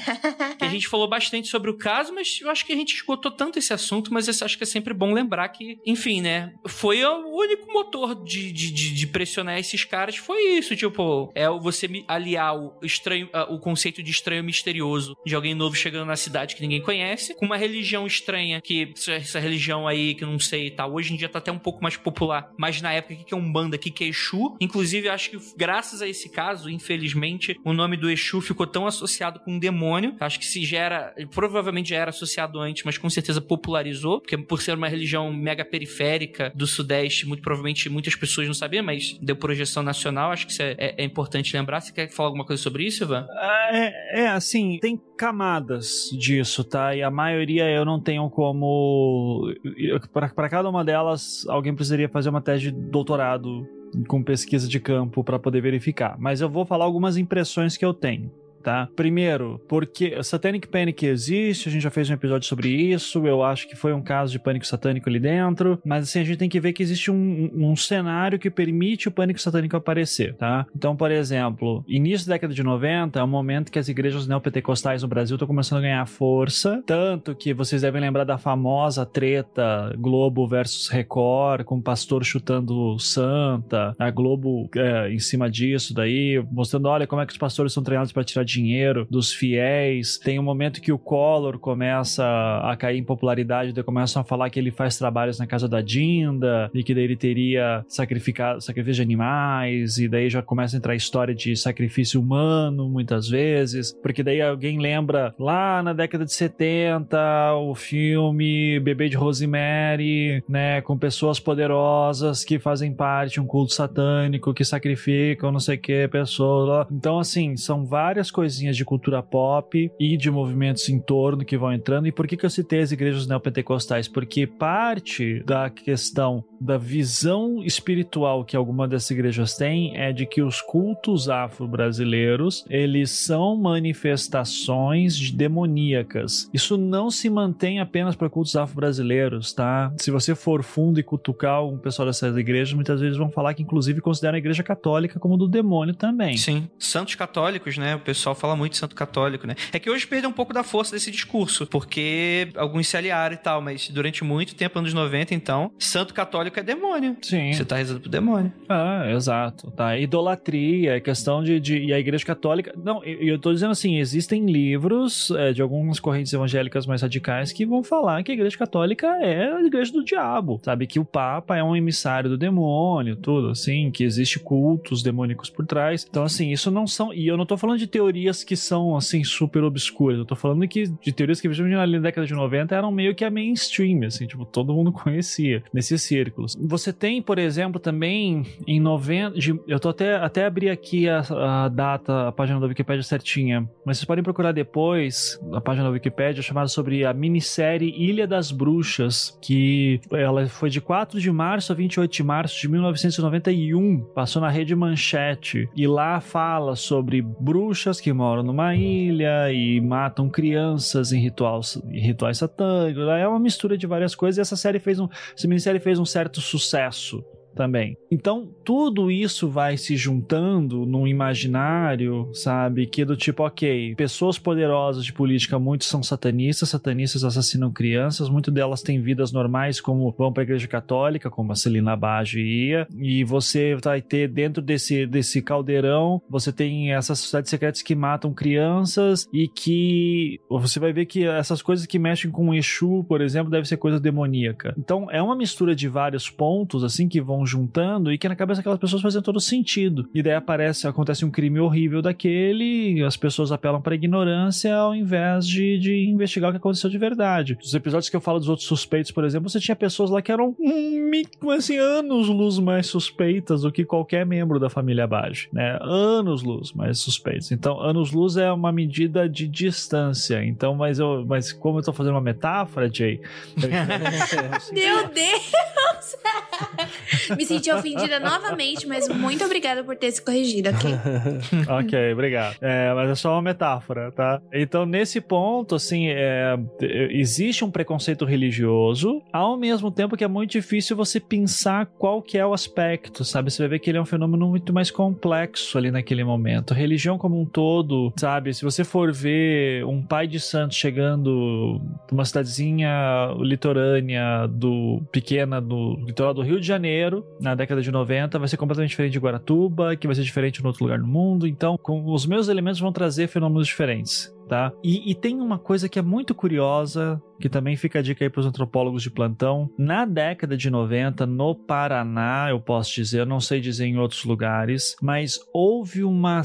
que a gente falou bastante sobre o caso, mas eu acho que a gente esgotou tanto esse assunto, mas eu acho que é sempre bom lembrar que, enfim, né? Foi o único motor de, de, de, de pressionar esses caras, foi isso, tipo, é você aliar o estranho, o conceito de estranho misterioso de alguém novo chegando na cidade que ninguém conhece, com uma religião estranha, que essa religião aí, que eu não sei e tá, tal, hoje em dia tá até um pouco mais popular, mas na época, o que é Umbanda, o que é Exu? Inclusive, acho que graças a esse caso, infelizmente, o nome do Exu ficou tão associado com um demônio, acho que se já era, provavelmente já era associado antes, mas com certeza popularizou, porque por ser uma religião mega periférica do Sudeste, muito provavelmente muitas pessoas não sabiam, mas deu projeção nacional, acho que isso é, é, é importante lembrar. Você quer falar alguma coisa sobre isso, Ivan? É, é, assim, tem camadas disso, tá? E a maioria eu não tenho como. Para cada uma delas, alguém precisaria fazer uma tese de doutorado com pesquisa de campo para poder verificar. Mas eu vou falar algumas impressões que eu tenho tá? Primeiro, porque Satanic Panic existe, a gente já fez um episódio sobre isso, eu acho que foi um caso de pânico satânico ali dentro, mas assim, a gente tem que ver que existe um, um cenário que permite o pânico satânico aparecer, tá? Então, por exemplo, início da década de 90 é um momento que as igrejas neopentecostais no Brasil estão começando a ganhar força, tanto que vocês devem lembrar da famosa treta Globo versus Record, com o pastor chutando santa, a Globo é, em cima disso daí, mostrando, olha como é que os pastores são treinados para tirar dinheiro dos fiéis. Tem um momento que o Collor começa a cair em popularidade, daí começam a falar que ele faz trabalhos na casa da Dinda e que daí ele teria sacrificado sacrifício de animais e daí já começa a entrar a história de sacrifício humano muitas vezes, porque daí alguém lembra lá na década de 70 o filme Bebê de Rosemary, né, com pessoas poderosas que fazem parte de um culto satânico que sacrificam não sei que pessoas. Então assim, são várias coisinhas de cultura pop e de movimentos em torno que vão entrando. E por que, que eu citei as igrejas neopentecostais? Porque parte da questão da visão espiritual que alguma dessas igrejas têm é de que os cultos afro-brasileiros eles são manifestações de demoníacas. Isso não se mantém apenas para cultos afro-brasileiros, tá? Se você for fundo e cutucar um pessoal dessas igrejas, muitas vezes vão falar que inclusive consideram a igreja católica como do demônio também. Sim, santos católicos, né? O pessoal fala muito de santo católico, né? É que hoje perdeu um pouco da força desse discurso, porque alguns se aliaram e tal, mas durante muito tempo, anos 90, então, santo católico é demônio. Sim. Você tá rezando pro demônio. Ah, exato. Tá. Idolatria, é questão de, de. E a igreja católica. Não, eu, eu tô dizendo assim: existem livros é, de algumas correntes evangélicas mais radicais que vão falar que a igreja católica é a igreja do diabo, sabe? Que o Papa é um emissário do demônio, tudo, assim, que existe cultos demônicos por trás. Então, assim, isso não são. E eu não tô falando de teoria teorias que são, assim, super obscuras. Eu tô falando que de teorias que, principalmente na década de 90, eram meio que a mainstream, assim, tipo, todo mundo conhecia nesses círculos. Você tem, por exemplo, também em 90. De, eu tô até, até abrir aqui a, a, data, a página da Wikipedia certinha, mas vocês podem procurar depois, a página da Wikipedia, chamada sobre a minissérie Ilha das Bruxas, que ela foi de 4 de março a 28 de março de 1991, passou na rede Manchete, e lá fala sobre bruxas que moram numa ilha e matam crianças em, ritual, em rituais satânicos. É uma mistura de várias coisas e essa série fez um. Essa minissérie fez um certo sucesso também. Então, tudo isso vai se juntando num imaginário, sabe? Que é do tipo, ok, pessoas poderosas de política, muitos são satanistas, satanistas assassinam crianças, muitas delas têm vidas normais, como vão para a igreja católica, como a Celina Baggio ia, e você vai ter dentro desse, desse caldeirão, você tem essas sociedades secretas que matam crianças e que você vai ver que essas coisas que mexem com o Exu, por exemplo, deve ser coisa demoníaca. Então, é uma mistura de vários pontos, assim, que vão juntando e que na cabeça daquelas pessoas fazem todo sentido. E daí aparece, acontece um crime horrível daquele, as pessoas apelam para ignorância ao invés de, de investigar o que aconteceu de verdade. Os episódios que eu falo dos outros suspeitos, por exemplo, você tinha pessoas lá que eram um, assim, anos luz mais suspeitas do que qualquer membro da família Bage, né? Anos luz mais suspeitos. Então, anos luz é uma medida de distância. Então, mas eu, mas como eu tô fazendo uma metáfora, Jay, Meu Deus! Me senti ofendida novamente, mas muito obrigada por ter se corrigido, ok? ok, obrigado. É, mas é só uma metáfora, tá? Então, nesse ponto, assim, é, existe um preconceito religioso, ao mesmo tempo que é muito difícil você pensar qual que é o aspecto, sabe? Você vai ver que ele é um fenômeno muito mais complexo ali naquele momento. A religião como um todo, sabe? Se você for ver um pai de santo chegando numa cidadezinha litorânea do pequena do litoral do Rio de Janeiro, na década de 90, vai ser completamente diferente de Guaratuba, que vai ser diferente em outro lugar do mundo. Então, com os meus elementos vão trazer fenômenos diferentes tá? E, e, tem uma coisa que é muito curiosa, que também fica a dica aí para os antropólogos de plantão. Na década de 90, no Paraná, eu posso dizer, eu não sei dizer em outros lugares, mas houve uma,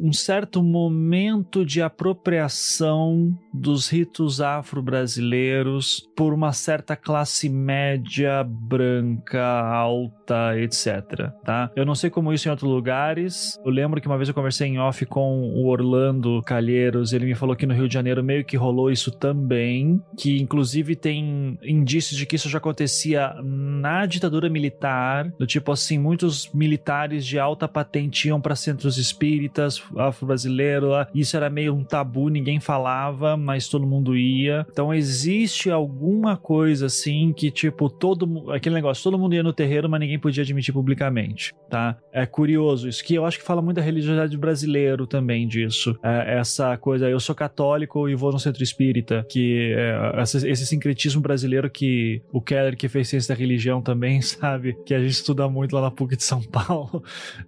um certo momento de apropriação dos ritos afro-brasileiros por uma certa classe média branca, alta, etc, tá? Eu não sei como isso em outros lugares. Eu lembro que uma vez eu conversei em off com o Orlando Calheiros, ele me falou que no Rio de Janeiro meio que rolou isso também, que inclusive tem indícios de que isso já acontecia na ditadura militar, do tipo assim, muitos militares de alta patente iam para centros espíritas afro-brasileiro, isso era meio um tabu, ninguém falava, mas todo mundo ia. Então existe alguma coisa assim que tipo todo aquele negócio, todo mundo ia no terreiro, mas ninguém podia admitir publicamente, tá? É curioso isso que eu acho que fala muito da religiosidade brasileiro também disso. É, essa coisa, eu sou católico e vou no centro espírita, que é, esse sincretismo brasileiro que o Keller, que fez ciência da religião também, sabe? Que a gente estuda muito lá na PUC de São Paulo.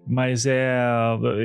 Mas é.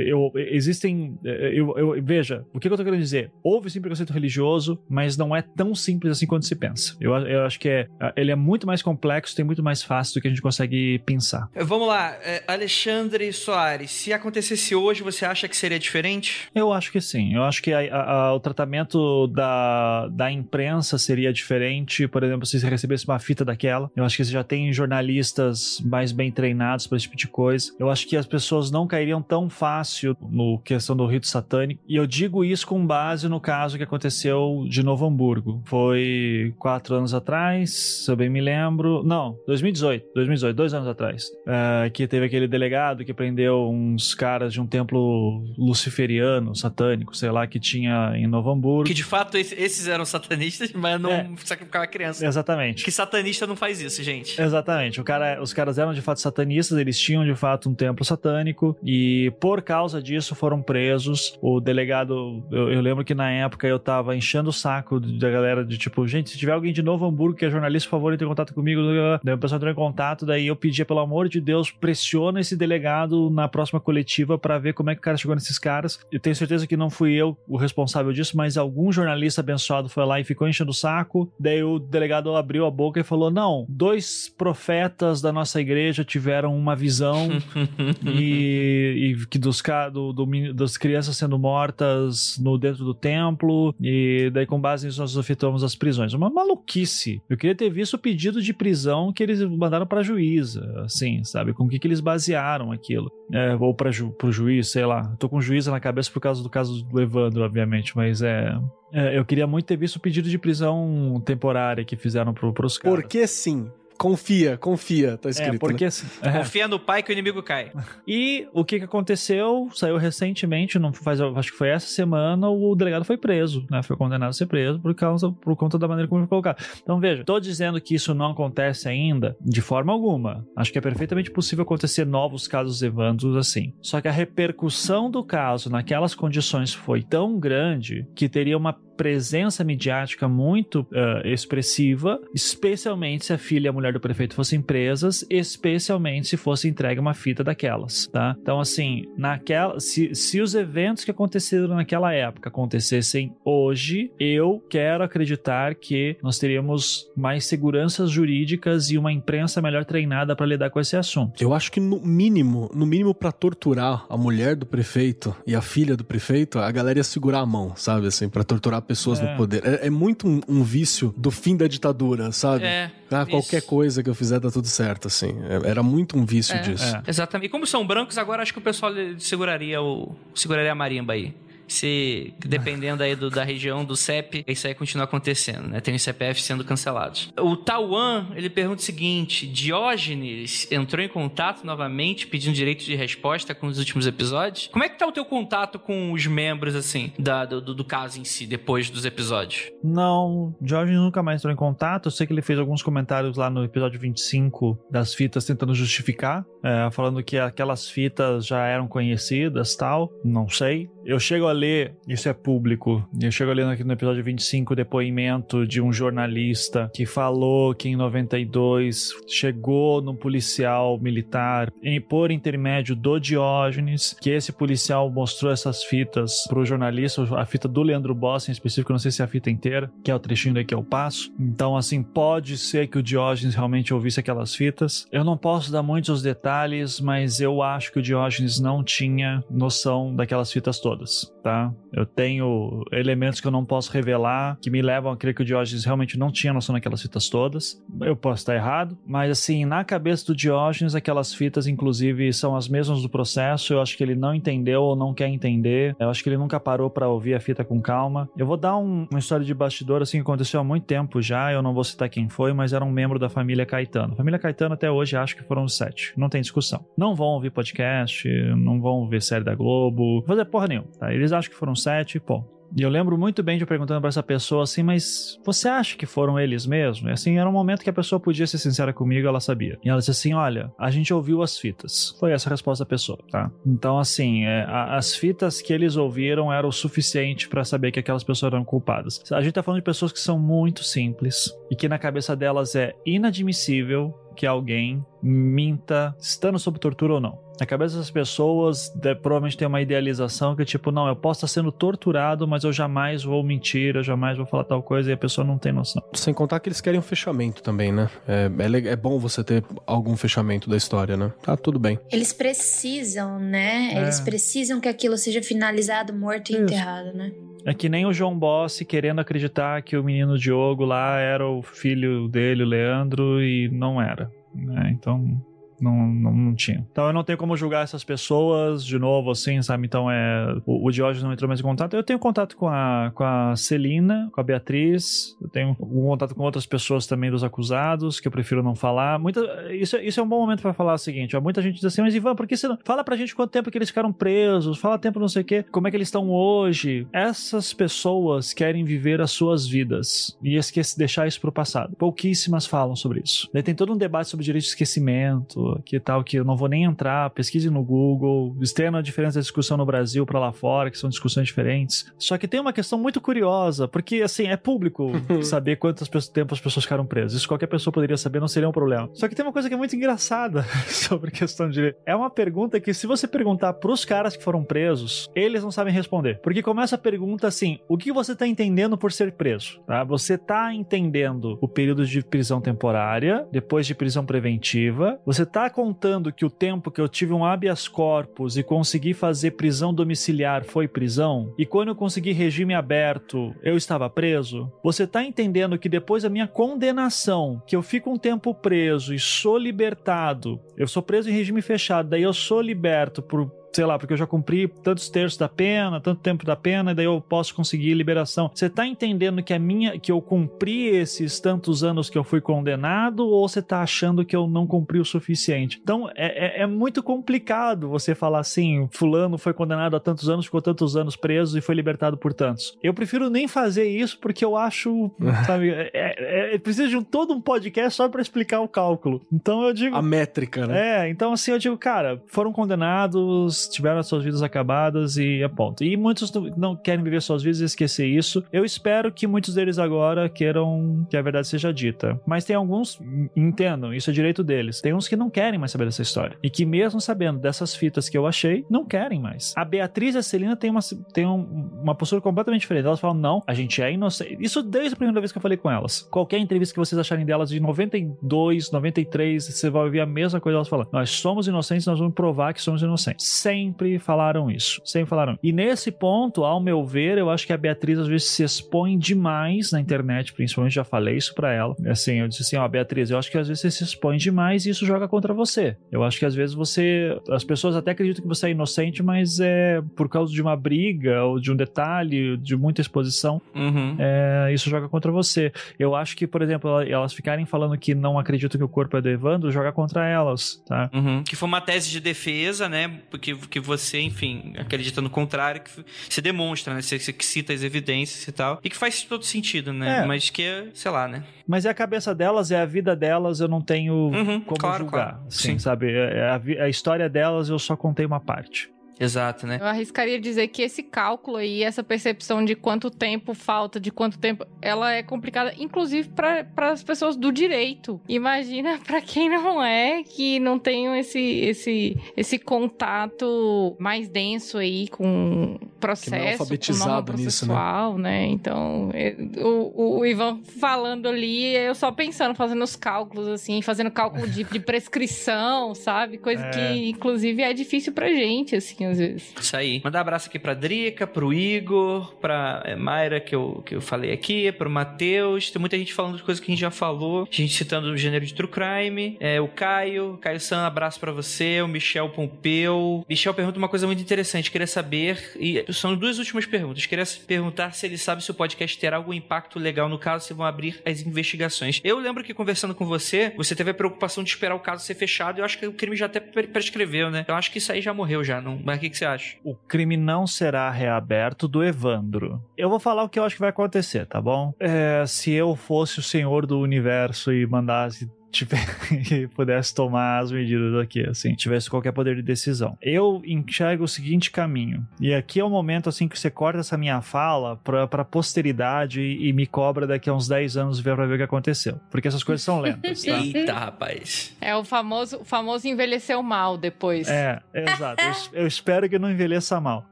Eu, existem. Eu, eu, veja, o que eu tô querendo dizer? Houve sim preconceito religioso, mas não é tão simples assim quanto se pensa. Eu, eu acho que é, ele é muito mais complexo, tem muito mais fácil do que a gente consegue pensar. Vamos lá, é, Alexandre Soares, se acontecesse hoje, você acha que seria diferente? Eu acho que sim. Eu acho que a, a, o tratamento da, da imprensa seria diferente. Por exemplo, se você recebesse uma fita daquela, eu acho que você já tem jornalistas mais bem treinados para esse tipo de coisa. Eu acho que as pessoas não cairiam tão fácil no questão do rito satânico. E eu digo isso com base no caso que aconteceu de Novo Hamburgo. Foi quatro anos atrás, se eu bem me lembro. Não, 2018. 2018, dois anos atrás. É, que teve aquele delegado que prendeu uns caras de um templo luciferiano, satânico, sei lá, que tinha em Novo Hamburgo. Que de fato esses eram satanistas, mas não é. sacrificava criança. Exatamente. Que satanista não faz isso, gente. Exatamente. Cara, os caras eram de fato satanistas, eles tinham de fato um templo satânico e por causa disso foram presos. O delegado, eu, eu lembro que na época eu tava enchendo o saco da galera de tipo, gente, se tiver alguém de Novo Hamburgo que é jornalista, por favor, entre em contato comigo. Daí o pessoal entrou em contato, daí eu pedia, pelo amor de Deus, pressiona esse delegado na próxima coletiva para ver como é que o cara chegou nesses caras. Eu tenho certeza que não fui eu o responsável disso, mas algum jornalista abençoado foi lá e ficou enchendo o saco. Daí o delegado abriu a boca e falou: Não, dois profetas da nossa igreja tiveram uma visão e, e, que dos, do, do, das crianças sendo mortas no dentro do templo. E daí, com base nisso, nós efetuamos as prisões. Uma maluquice. Eu queria ter visto o pedido de prisão que eles mandaram pra juíza, assim, sabe? Com o que, que eles basearam aquilo. É, ou pra ju, pro juiz, sei lá. tô com juíza na cabeça por causa do caso do Evandro, obviamente, mas é. É, eu queria muito ter visto o pedido de prisão temporária que fizeram pro, pros caras. Porque sim. Confia, confia, tá escrito. É, porque. Né? É. Confia no pai que o inimigo cai. E o que que aconteceu? Saiu recentemente, não faz, acho que foi essa semana, o delegado foi preso, né? Foi condenado a ser preso por causa por conta da maneira como foi colocado. Então, veja, tô dizendo que isso não acontece ainda de forma alguma. Acho que é perfeitamente possível acontecer novos casos Evandros assim. Só que a repercussão do caso naquelas condições foi tão grande que teria uma presença midiática muito uh, expressiva, especialmente se a filha e a mulher do prefeito fossem presas, especialmente se fosse entregue uma fita daquelas, tá? Então, assim, naquela, se, se os eventos que aconteceram naquela época acontecessem hoje, eu quero acreditar que nós teríamos mais seguranças jurídicas e uma imprensa melhor treinada para lidar com esse assunto. Eu acho que no mínimo, no mínimo para torturar a mulher do prefeito e a filha do prefeito, a galera ia segurar a mão, sabe assim, para torturar pessoas é. no poder. É, é muito um, um, vício do fim da ditadura, sabe? É. Ah, qualquer isso. coisa que eu fizer dá tudo certo, assim. É, era muito um vício é. disso. Exatamente. E como são brancos, agora acho que o pessoal seguraria o seguraria a marimba aí se dependendo aí do, da região do CEP, isso aí continua acontecendo, né? Tem os CPF sendo cancelados. O Tauan, ele pergunta o seguinte: Diógenes entrou em contato novamente pedindo direito de resposta com os últimos episódios? Como é que tá o teu contato com os membros, assim, da, do, do caso em si, depois dos episódios? Não, Diógenes nunca mais entrou em contato. Eu sei que ele fez alguns comentários lá no episódio 25 das fitas tentando justificar, é, falando que aquelas fitas já eram conhecidas tal. Não sei. Eu chego a ler, isso é público, eu chego ler aqui no episódio 25 o depoimento de um jornalista que falou que em 92 chegou no policial militar em, por intermédio do Diógenes, que esse policial mostrou essas fitas pro jornalista, a fita do Leandro Boss em específico, não sei se é a fita inteira, que é o trechinho daí que eu passo. Então, assim, pode ser que o Diógenes realmente ouvisse aquelas fitas. Eu não posso dar muitos detalhes, mas eu acho que o Diógenes não tinha noção daquelas fitas todas todas, tá? Eu tenho elementos que eu não posso revelar que me levam a crer que o Diógenes realmente não tinha noção daquelas fitas todas. Eu posso estar errado, mas assim, na cabeça do Diógenes, aquelas fitas, inclusive, são as mesmas do processo. Eu acho que ele não entendeu ou não quer entender. Eu acho que ele nunca parou para ouvir a fita com calma. Eu vou dar um, uma história de bastidor, assim, que aconteceu há muito tempo já. Eu não vou citar quem foi, mas era um membro da família Caetano. Família Caetano até hoje acho que foram sete. Não tem discussão. Não vão ouvir podcast, não vão ver série da Globo, fazer porra nenhuma. Tá? Eles acham que foram sete, pô. E eu lembro muito bem de perguntando para essa pessoa assim, mas você acha que foram eles mesmo? E assim, era um momento que a pessoa podia ser sincera comigo, ela sabia. E ela disse assim: olha, a gente ouviu as fitas. Foi essa a resposta da pessoa, tá? Então, assim, é, a, as fitas que eles ouviram eram o suficiente para saber que aquelas pessoas eram culpadas. A gente tá falando de pessoas que são muito simples e que na cabeça delas é inadmissível que alguém minta estando sob tortura ou não. Na cabeça das pessoas, de, provavelmente tem uma idealização que, tipo, não, eu posso estar sendo torturado, mas eu jamais vou mentir, eu jamais vou falar tal coisa e a pessoa não tem noção. Sem contar que eles querem um fechamento também, né? É, é, é bom você ter algum fechamento da história, né? Tá tudo bem. Eles precisam, né? É. Eles precisam que aquilo seja finalizado, morto e Isso. enterrado, né? É que nem o João Bossi querendo acreditar que o menino Diogo lá era o filho dele, o Leandro, e não era. Né? Então, não, não, não, tinha. Então eu não tenho como julgar essas pessoas de novo, assim, sabe? Então é. O, o Diógenes não entrou mais em contato. Eu tenho contato com a, com a Celina, com a Beatriz, eu tenho um contato com outras pessoas também dos acusados, que eu prefiro não falar. Muita, isso, isso é um bom momento para falar o seguinte: ó, muita gente diz assim, mas Ivan, por que você não. Fala pra gente quanto tempo que eles ficaram presos, fala tempo não sei o quê, como é que eles estão hoje. Essas pessoas querem viver as suas vidas e esquece, deixar isso pro passado. Pouquíssimas falam sobre isso. Daí tem todo um debate sobre direito de esquecimento que tal, que eu não vou nem entrar, pesquise no Google, externa a diferença da discussão no Brasil para lá fora, que são discussões diferentes. Só que tem uma questão muito curiosa, porque assim, é público saber quantas tempo as pessoas ficaram presas. Isso qualquer pessoa poderia saber, não seria um problema. Só que tem uma coisa que é muito engraçada sobre questão de. É uma pergunta que, se você perguntar pros caras que foram presos, eles não sabem responder. Porque começa a pergunta assim: o que você tá entendendo por ser preso? Tá? Você tá entendendo o período de prisão temporária, depois de prisão preventiva, você tá contando que o tempo que eu tive um habeas corpus e consegui fazer prisão domiciliar foi prisão, e quando eu consegui regime aberto, eu estava preso, você tá entendendo que depois da minha condenação, que eu fico um tempo preso e sou libertado, eu sou preso em regime fechado, daí eu sou liberto por sei lá, porque eu já cumpri tantos terços da pena, tanto tempo da pena, e daí eu posso conseguir liberação. Você tá entendendo que a minha, que eu cumpri esses tantos anos que eu fui condenado, ou você tá achando que eu não cumpri o suficiente? Então é, é, é muito complicado você falar assim: fulano foi condenado a tantos anos, ficou tantos anos preso e foi libertado por tantos. Eu prefiro nem fazer isso porque eu acho, sabe, é, é, é, precisa de um, todo um podcast só para explicar o cálculo. Então eu digo. A métrica, né? É, então assim eu digo, cara, foram condenados tiveram as suas vidas acabadas e é ponto. E muitos não querem viver suas vidas e esquecer isso. Eu espero que muitos deles agora queiram que a verdade seja dita. Mas tem alguns, entendam, isso é direito deles. Tem uns que não querem mais saber dessa história. E que mesmo sabendo dessas fitas que eu achei, não querem mais. A Beatriz e a Celina têm uma, têm um, uma postura completamente diferente. Elas falam, não, a gente é inocente. Isso desde a primeira vez que eu falei com elas. Qualquer entrevista que vocês acharem delas de 92, 93, você vai ouvir a mesma coisa elas falando. Nós somos inocentes, nós vamos provar que somos inocentes sempre falaram isso. Sempre falaram. E nesse ponto, ao meu ver, eu acho que a Beatriz às vezes se expõe demais na internet, principalmente já falei isso para ela. Assim, eu disse assim, ó, Beatriz, eu acho que às vezes você se expõe demais e isso joga contra você. Eu acho que às vezes você, as pessoas até acreditam que você é inocente, mas é por causa de uma briga ou de um detalhe, de muita exposição, Uhum. é, isso joga contra você. Eu acho que, por exemplo, elas ficarem falando que não acreditam que o corpo é do Evandro, joga contra elas, tá? Uhum. Que foi uma tese de defesa, né? Porque que você, enfim, acredita no contrário, que você demonstra, né? Você, você cita as evidências e tal. E que faz todo sentido, né? É. Mas que é, sei lá, né? Mas é a cabeça delas, é a vida delas, eu não tenho Uhum, como claro, julgar. claro. Assim, Sim. sabe? É A, vi- a história delas eu só contei uma parte. Exato, né? Eu arriscaria dizer que esse cálculo aí, essa percepção de quanto tempo falta, de quanto tempo, ela é complicada, inclusive para as pessoas do direito. Imagina para quem não é, que não tem esse, esse, esse contato mais denso aí com processo, com alfabetizado norma nisso, né? né? Então, é, o, o, Ivan falando ali, eu só pensando, fazendo os cálculos, assim, fazendo cálculo de, de prescrição, sabe? Coisa É. que, inclusive, é difícil pra gente, assim, às vezes. Isso aí. Mandar abraço aqui pra Drica, pro Igor, pra é, Mayra, que eu, que eu falei aqui, pro Matheus. Tem muita gente falando de coisas que a gente já falou. Gente citando o gênero de True Crime. É, o Caio. Caio San, abraço pra você. O Michel Pompeu. Michel pergunta uma coisa muito interessante. Queria saber. E são duas últimas perguntas. Queria perguntar se ele sabe se o podcast terá algum impacto legal no caso, se vão abrir as investigações. Eu lembro que conversando com você, você teve a preocupação de esperar o caso ser fechado. Eu acho que o crime já até pre- prescreveu, né? Eu acho que isso aí já morreu já. Não... Mas o que, que você acha? O crime não será reaberto do Evandro. Eu vou falar o que eu acho que vai acontecer, tá bom? É, se eu fosse o senhor do universo e mandasse tiver, e pudesse tomar as medidas aqui, assim, tivesse qualquer poder de decisão. Eu enxergo o seguinte caminho, e aqui é o momento, assim, que você corta essa minha fala pra, pra posteridade e, me cobra daqui a uns 10 anos ver pra ver o que aconteceu. Porque essas coisas são lentas, tá? Eita, rapaz. É o famoso, o famoso envelheceu mal depois. É, exato. Eu, eu espero que não envelheça mal.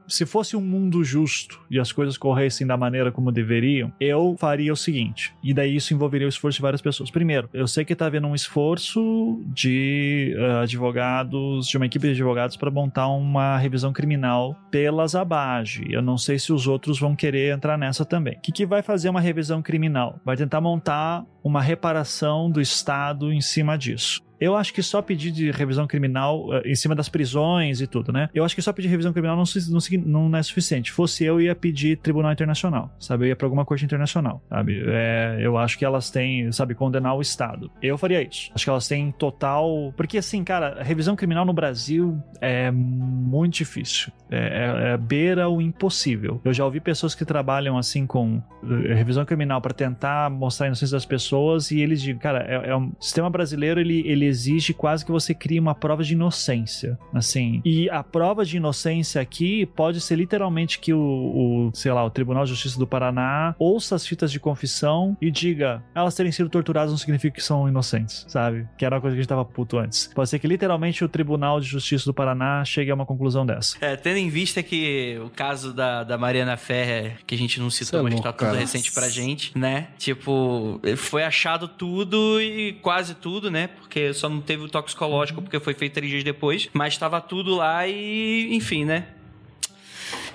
Se fosse um mundo justo e as coisas corressem da maneira como deveriam, eu faria o seguinte. E daí isso envolveria o esforço de várias pessoas. Primeiro, eu sei que tá havendo um esforço de ah, advogados, de uma equipe de advogados para montar uma revisão criminal pelas Abage. Eu não sei se os outros vão querer entrar nessa também. O que, que vai fazer uma revisão criminal? Vai tentar montar uma reparação do Estado em cima disso. Eu acho que só pedir de revisão criminal eh, em cima das prisões e tudo, né? Eu acho que só pedir revisão criminal não, não, não é suficiente. Fosse eu, ia pedir tribunal internacional, sabe? Eu ia pra alguma corte internacional, sabe? É, eu acho que elas têm, sabe, condenar o Estado. Eu faria isso. Acho que elas têm total. Porque, assim, cara, revisão criminal no Brasil é muito difícil. É, é, é beira o impossível. Eu já ouvi pessoas que trabalham, assim, com eh, revisão criminal pra tentar mostrar a inocência das pessoas e eles dizem, cara, é, é um o sistema brasileiro ele, ele exige quase que você crie uma prova de inocência, assim. E a prova de inocência aqui pode ser literalmente que o, o, sei lá, o Tribunal de Justiça do Paraná ouça as fitas de confissão e diga, elas terem sido torturadas não significa que são inocentes, sabe? Que era uma coisa que a gente tava puto antes. Pode ser que literalmente o Tribunal de Justiça do Paraná chegue a uma conclusão dessa. É, tendo em vista que o caso da, da Mariana Ferrer, que a gente não citou, é mas tá tudo cara. recente pra gente, né? Tipo, foi achado tudo e quase tudo, né? Porque só não teve o toxicológico porque foi feito três dias depois, mas tava tudo lá e, enfim, né?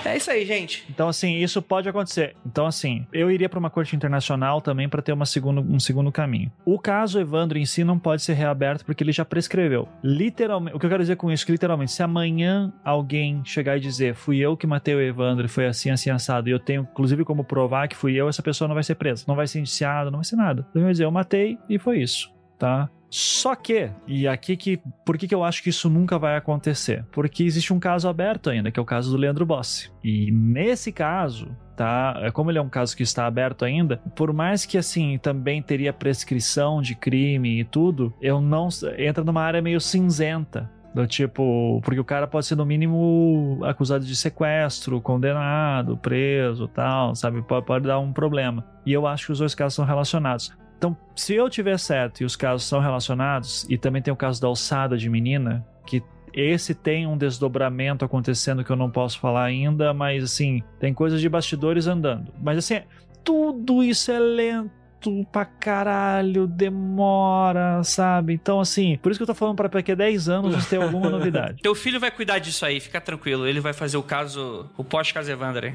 É isso aí, gente. Então, assim, isso pode acontecer. Então, assim, eu iria para uma corte internacional também para ter uma segundo, um segundo caminho. O caso Evandro em si não pode ser reaberto porque ele já prescreveu. Literalmente, o que eu quero dizer com isso é que, literalmente, se amanhã alguém chegar e dizer fui eu que matei o Evandro e foi assim, assim, assado, e eu tenho, inclusive, como provar que fui eu, essa pessoa não vai ser presa. Não vai ser indiciado, não vai ser nada. Ele vai dizer, eu matei e foi isso, tá? Só que, e aqui que, por que, que eu acho que isso nunca vai acontecer? Porque existe um caso aberto ainda, que é o caso do Leandro Bossi. E nesse caso, tá? é Como ele é um caso que está aberto ainda, por mais que assim também teria prescrição de crime e tudo, eu não entra numa área meio cinzenta. Do tipo, porque o cara pode ser no mínimo acusado de sequestro, condenado, preso, tal, sabe? Pode, pode dar um problema. E eu acho que os dois casos são relacionados. Então, se eu tiver certo e os casos são relacionados, e também tem o caso da alçada de menina, que esse tem um desdobramento acontecendo que eu não posso falar ainda, mas assim, tem coisas de bastidores andando. Mas assim, tudo isso é lento. Chato pra caralho, demora, sabe? Então, assim, por isso que eu tô falando pra daqui a 10 anos gente ter alguma novidade. Teu filho vai cuidar disso aí, fica tranquilo. Ele vai fazer o caso, o pós-caso Evander.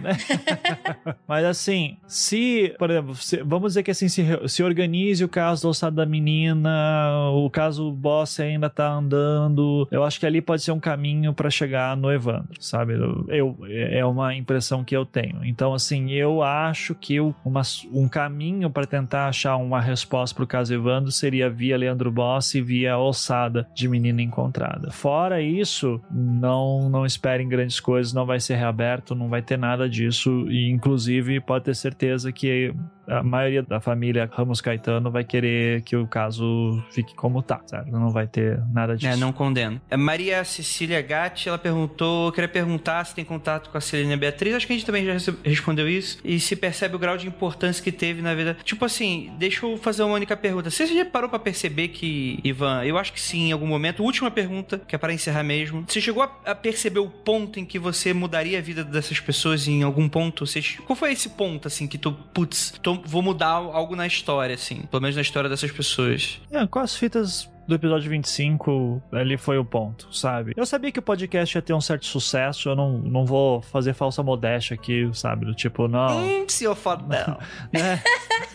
Mas assim, se, por exemplo, se- vamos dizer que assim, se, se organize o caso do ossado da menina, o caso boss ainda tá andando, eu acho que ali pode ser um caminho pra chegar no Evandro, sabe? Eu, eu- é uma impressão que eu tenho. Então, assim, eu acho que o- uma, um caminho pra tentar achar uma resposta pro caso Evandro seria via Leandro Boss e via ossada de menina encontrada. Fora isso, não, não esperem grandes coisas, não vai ser reaberto, não vai ter nada disso. E, inclusive, pode ter certeza que a maioria da família Ramos Caetano vai querer que o caso fique como tá, certo? Não vai ter nada disso. É, não condeno. Maria Cecília Gatti, ela perguntou, queria perguntar se tem contato com a Celina Beatriz, acho que a gente também já respondeu isso, e se percebe o grau de importância que teve na vida. Tipo assim, deixa eu fazer uma única pergunta. Você já parou pra perceber que, Ivan, eu acho que sim, em algum momento, última pergunta, que é para encerrar mesmo, você chegou a, a perceber o ponto em que você mudaria a vida dessas pessoas em algum ponto? Você, qual foi esse ponto, assim, que tu, putz, tô- vou mudar algo na história, assim, pelo menos na história dessas pessoas? É, com as fitas do episódio 25, ali foi o ponto, sabe? Eu sabia que o podcast ia ter um certo sucesso, eu não, não vou fazer falsa modéstia aqui, sabe? Do tipo, não. Hum, senhor fodão. né?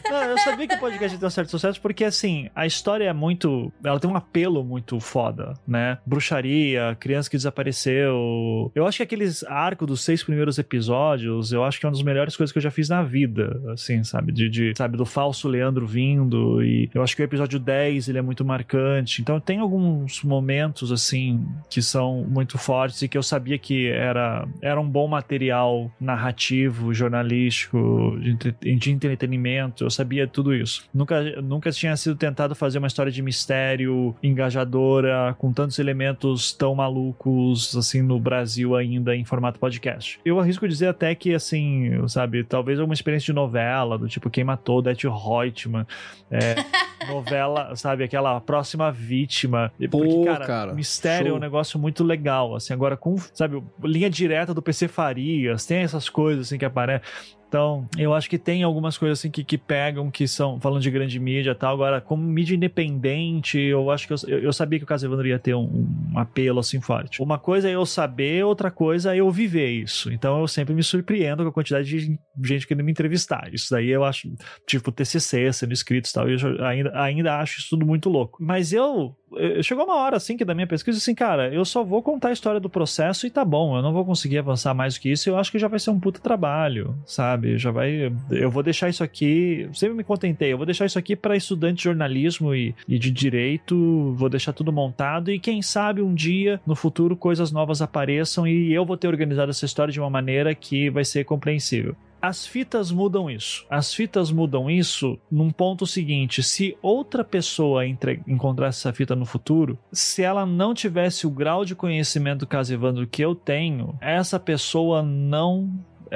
Não, eu sabia que o podcast ia ter um certo sucesso porque, assim, a história é muito. Ela tem um apelo muito foda, né? Bruxaria, criança que desapareceu. Eu acho que aqueles arcos dos seis primeiros episódios, eu acho que é uma das melhores coisas que eu já fiz na vida, assim, sabe? De, de, sabe, do falso Leandro vindo. E eu acho que o episódio 10 ele é muito marcante. Então tem alguns momentos, assim, que são muito fortes e que eu sabia que era, era um bom material narrativo, jornalístico, de, de entretenimento. Eu sabia tudo isso. Nunca, nunca tinha sido tentado fazer uma história de mistério engajadora, com tantos elementos tão malucos, assim, no Brasil ainda em formato podcast. Eu arrisco dizer até que, assim, sabe, talvez uma experiência de novela, do tipo Quem Matou Death Reutemann, é, novela, sabe, aquela próxima vítima. Porque, Pô, cara, cara, mistério é show. um negócio muito legal, assim, agora com, sabe, linha direta do PC Farias, tem essas coisas, assim, que aparecem. Então, eu acho que tem algumas coisas assim que, que pegam, que são, falando de grande mídia e tal. Agora, como mídia independente, eu acho que eu, eu, eu sabia que o caso Evandro ia ter um, um apelo assim forte. Uma coisa é eu saber, outra coisa é eu viver isso. Então, eu sempre me surpreendo com a quantidade de gente querendo me entrevistar. Isso daí eu acho, tipo, TCC sendo escrito e tal. Eu ainda, ainda acho isso tudo muito louco. Mas eu- chegou uma hora assim que da minha pesquisa assim, cara, eu só vou contar a história do processo e tá bom, eu não vou conseguir avançar mais do que isso. Eu acho que já vai ser um puta trabalho, sabe? Já vai, eu vou deixar isso aqui, sempre me contentei, eu vou deixar isso aqui para estudante de jornalismo e, e de direito, vou deixar tudo montado e quem sabe um dia no futuro coisas novas apareçam e eu vou ter organizado essa história de uma maneira que vai ser compreensível. As fitas mudam isso. As fitas mudam isso num ponto seguinte: se outra pessoa entre- encontrasse essa fita no futuro, se ela não tivesse o grau de conhecimento do que eu tenho, essa pessoa não.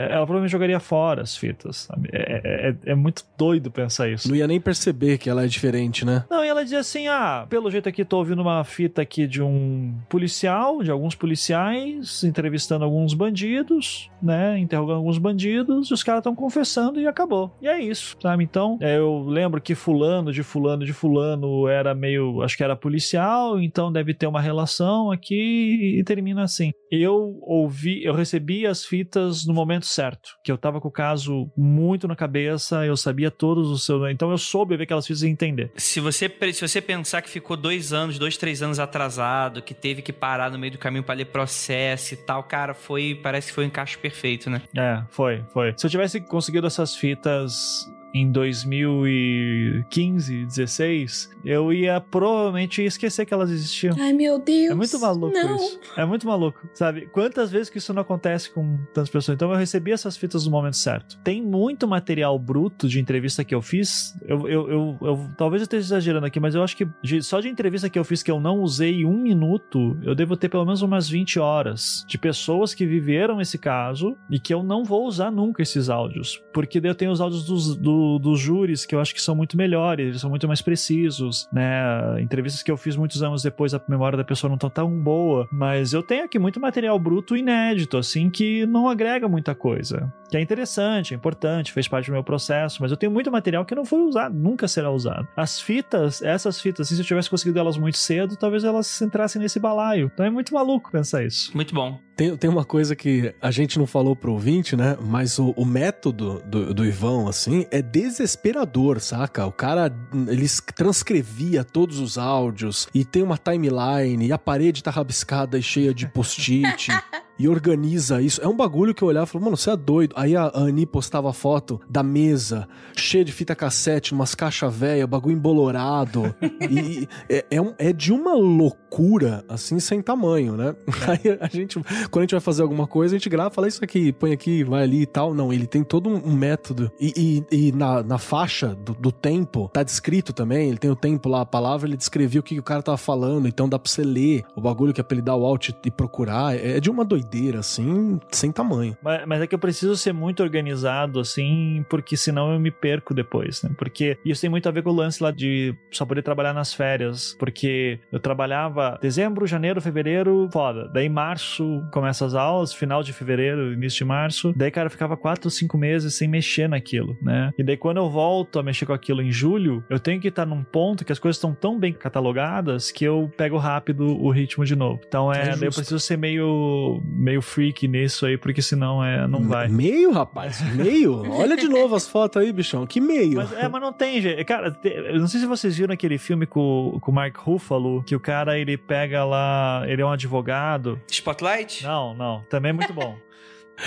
Ela provavelmente jogaria fora as fitas, sabe? É, é- é muito doido pensar isso. Não ia nem perceber que ela é diferente, né? Não, e ela dizia assim: ah, pelo jeito aqui tô ouvindo uma fita aqui de um policial, de alguns policiais, entrevistando alguns bandidos, né? Interrogando alguns bandidos, e os caras estão confessando e acabou. E é isso, sabe? Então, é, eu lembro que fulano de fulano de fulano era meio. acho que era policial, então deve ter uma relação aqui e termina assim. Eu ouvi, eu recebi as fitas no momento certo, que eu tava com o caso muito na cabeça, eu sabia todos os seus. Então eu soube ver aquelas fitas e entender. Se você, se você pensar que ficou dois anos, dois, três anos atrasado, que teve que parar no meio do caminho pra ler processo e tal, cara, foi. Parece que foi um encaixe perfeito, né? É, foi, foi. Se eu tivesse conseguido essas fitas em 2015, 16, eu ia provavelmente esquecer que elas existiam. Ai, meu Deus. É muito maluco não. isso. É muito maluco, sabe? Quantas vezes que isso não acontece com tantas pessoas? Então eu recebi essas fitas no momento certo. Tem muito material bruto de entrevista que eu fiz. Eu, eu, eu, eu- talvez eu esteja exagerando aqui, mas eu acho que de- só de entrevista que eu fiz que eu não usei um minuto, eu devo ter pelo menos umas 20 horas de pessoas que viveram esse caso e que eu não vou usar nunca esses áudios. Porque eu tenho os áudios dos, dos do, dos júris que eu acho que são muito melhores, eles são muito mais precisos, né? Entrevistas que eu fiz muitos anos depois, a memória da pessoa não tá tão boa, mas eu tenho aqui muito material bruto inédito, assim, que não agrega muita coisa. Que é interessante, é importante, fez parte do meu processo, mas eu tenho muito material que não foi usado, nunca será usado. As fitas, essas fitas, assim, se eu tivesse conseguido elas muito cedo, talvez elas entrassem nesse balaio. Então é muito maluco pensar isso. Muito bom. Tem, tem uma coisa que a gente não falou pro ouvinte, né? Mas o, o método do, do Ivan, assim, é desesperador, saca? O cara, ele transcrevia todos os áudios e tem uma timeline e a parede tá rabiscada e cheia de post-it. e organiza isso. É um bagulho que eu olhava e falava, mano, você é doido. Aí a Ani postava foto da mesa, cheia de fita cassete, umas caixas velhas, bagulho embolorado. e é, é, um, é, de uma loucura, assim, sem tamanho, né? Aí a gente, quando a gente vai fazer alguma coisa, a gente grava, fala isso aqui, põe aqui, vai ali e tal. Não, ele tem todo um, método. E, e, e na, na, faixa do, do, tempo, tá descrito também, ele tem o tempo lá, a palavra, ele descrevia o que, que o cara tava falando, então dá pra você ler o bagulho que é pra ele dar o alt e procurar. É, é de uma doideira doideira, assim, sem tamanho. Mas, mas, é que eu preciso ser muito organizado, assim, porque senão eu me perco depois, né? Porque isso tem muito a ver com o lance lá de só poder trabalhar nas férias, porque eu trabalhava dezembro, janeiro, fevereiro, foda. Daí março começa as aulas, final de fevereiro, início de março. Daí, cara, eu ficava quatro, cinco meses sem mexer naquilo, né? E daí quando eu volto a mexer com aquilo em julho, eu tenho que estar num ponto que as coisas estão tão bem catalogadas que eu pego rápido o ritmo de novo. Então é, é eu preciso ser meio meio freak nisso aí, porque senão é, não vai. Meio, rapaz? Meio? Olha de novo as fotos aí, bichão. Que meio? Mas, é, mas não tem, gente. Cara, eu não sei se vocês viram aquele filme com, com o Mark Ruffalo, que o cara, ele pega lá, ele é um advogado. Spotlight? Não, não. Também é muito bom.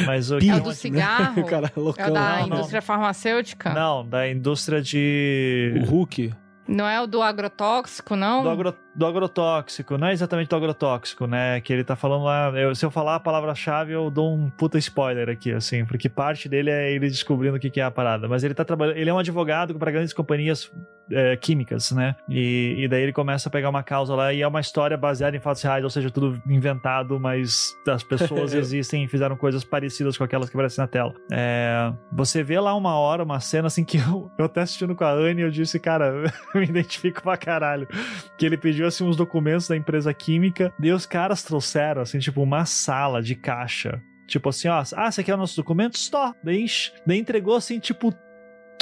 Mas o é o do cigarro? o cara é loucão. É o da não, indústria não. farmacêutica? Não, da indústria de... O Hulk? Não é o do agrotóxico, não? Do, agro, do agrotóxico, não é exatamente do agrotóxico, né? Que ele tá falando lá. Eu, se eu falar a palavra-chave, eu dou um puta spoiler aqui, assim, porque parte dele é ele descobrindo o que, que é a parada. Mas ele tá trabalhando. Ele é um advogado para grandes companhias é, químicas, né? E, e, daí ele começa a pegar uma causa lá e é uma história baseada em fatos reais, ou seja, tudo inventado, mas as pessoas existem e fizeram coisas parecidas com aquelas que aparecem na tela. É, você vê lá uma hora, uma cena assim que eu, eu até assistindo com a Anne, eu disse, cara, eu me identifico pra caralho. Que ele pediu assim uns documentos da empresa química, e os caras trouxeram assim, tipo, uma sala de caixa. Tipo assim, ó, ah, você quer o nosso documento? Stop. Daí, daí entregou assim, tipo,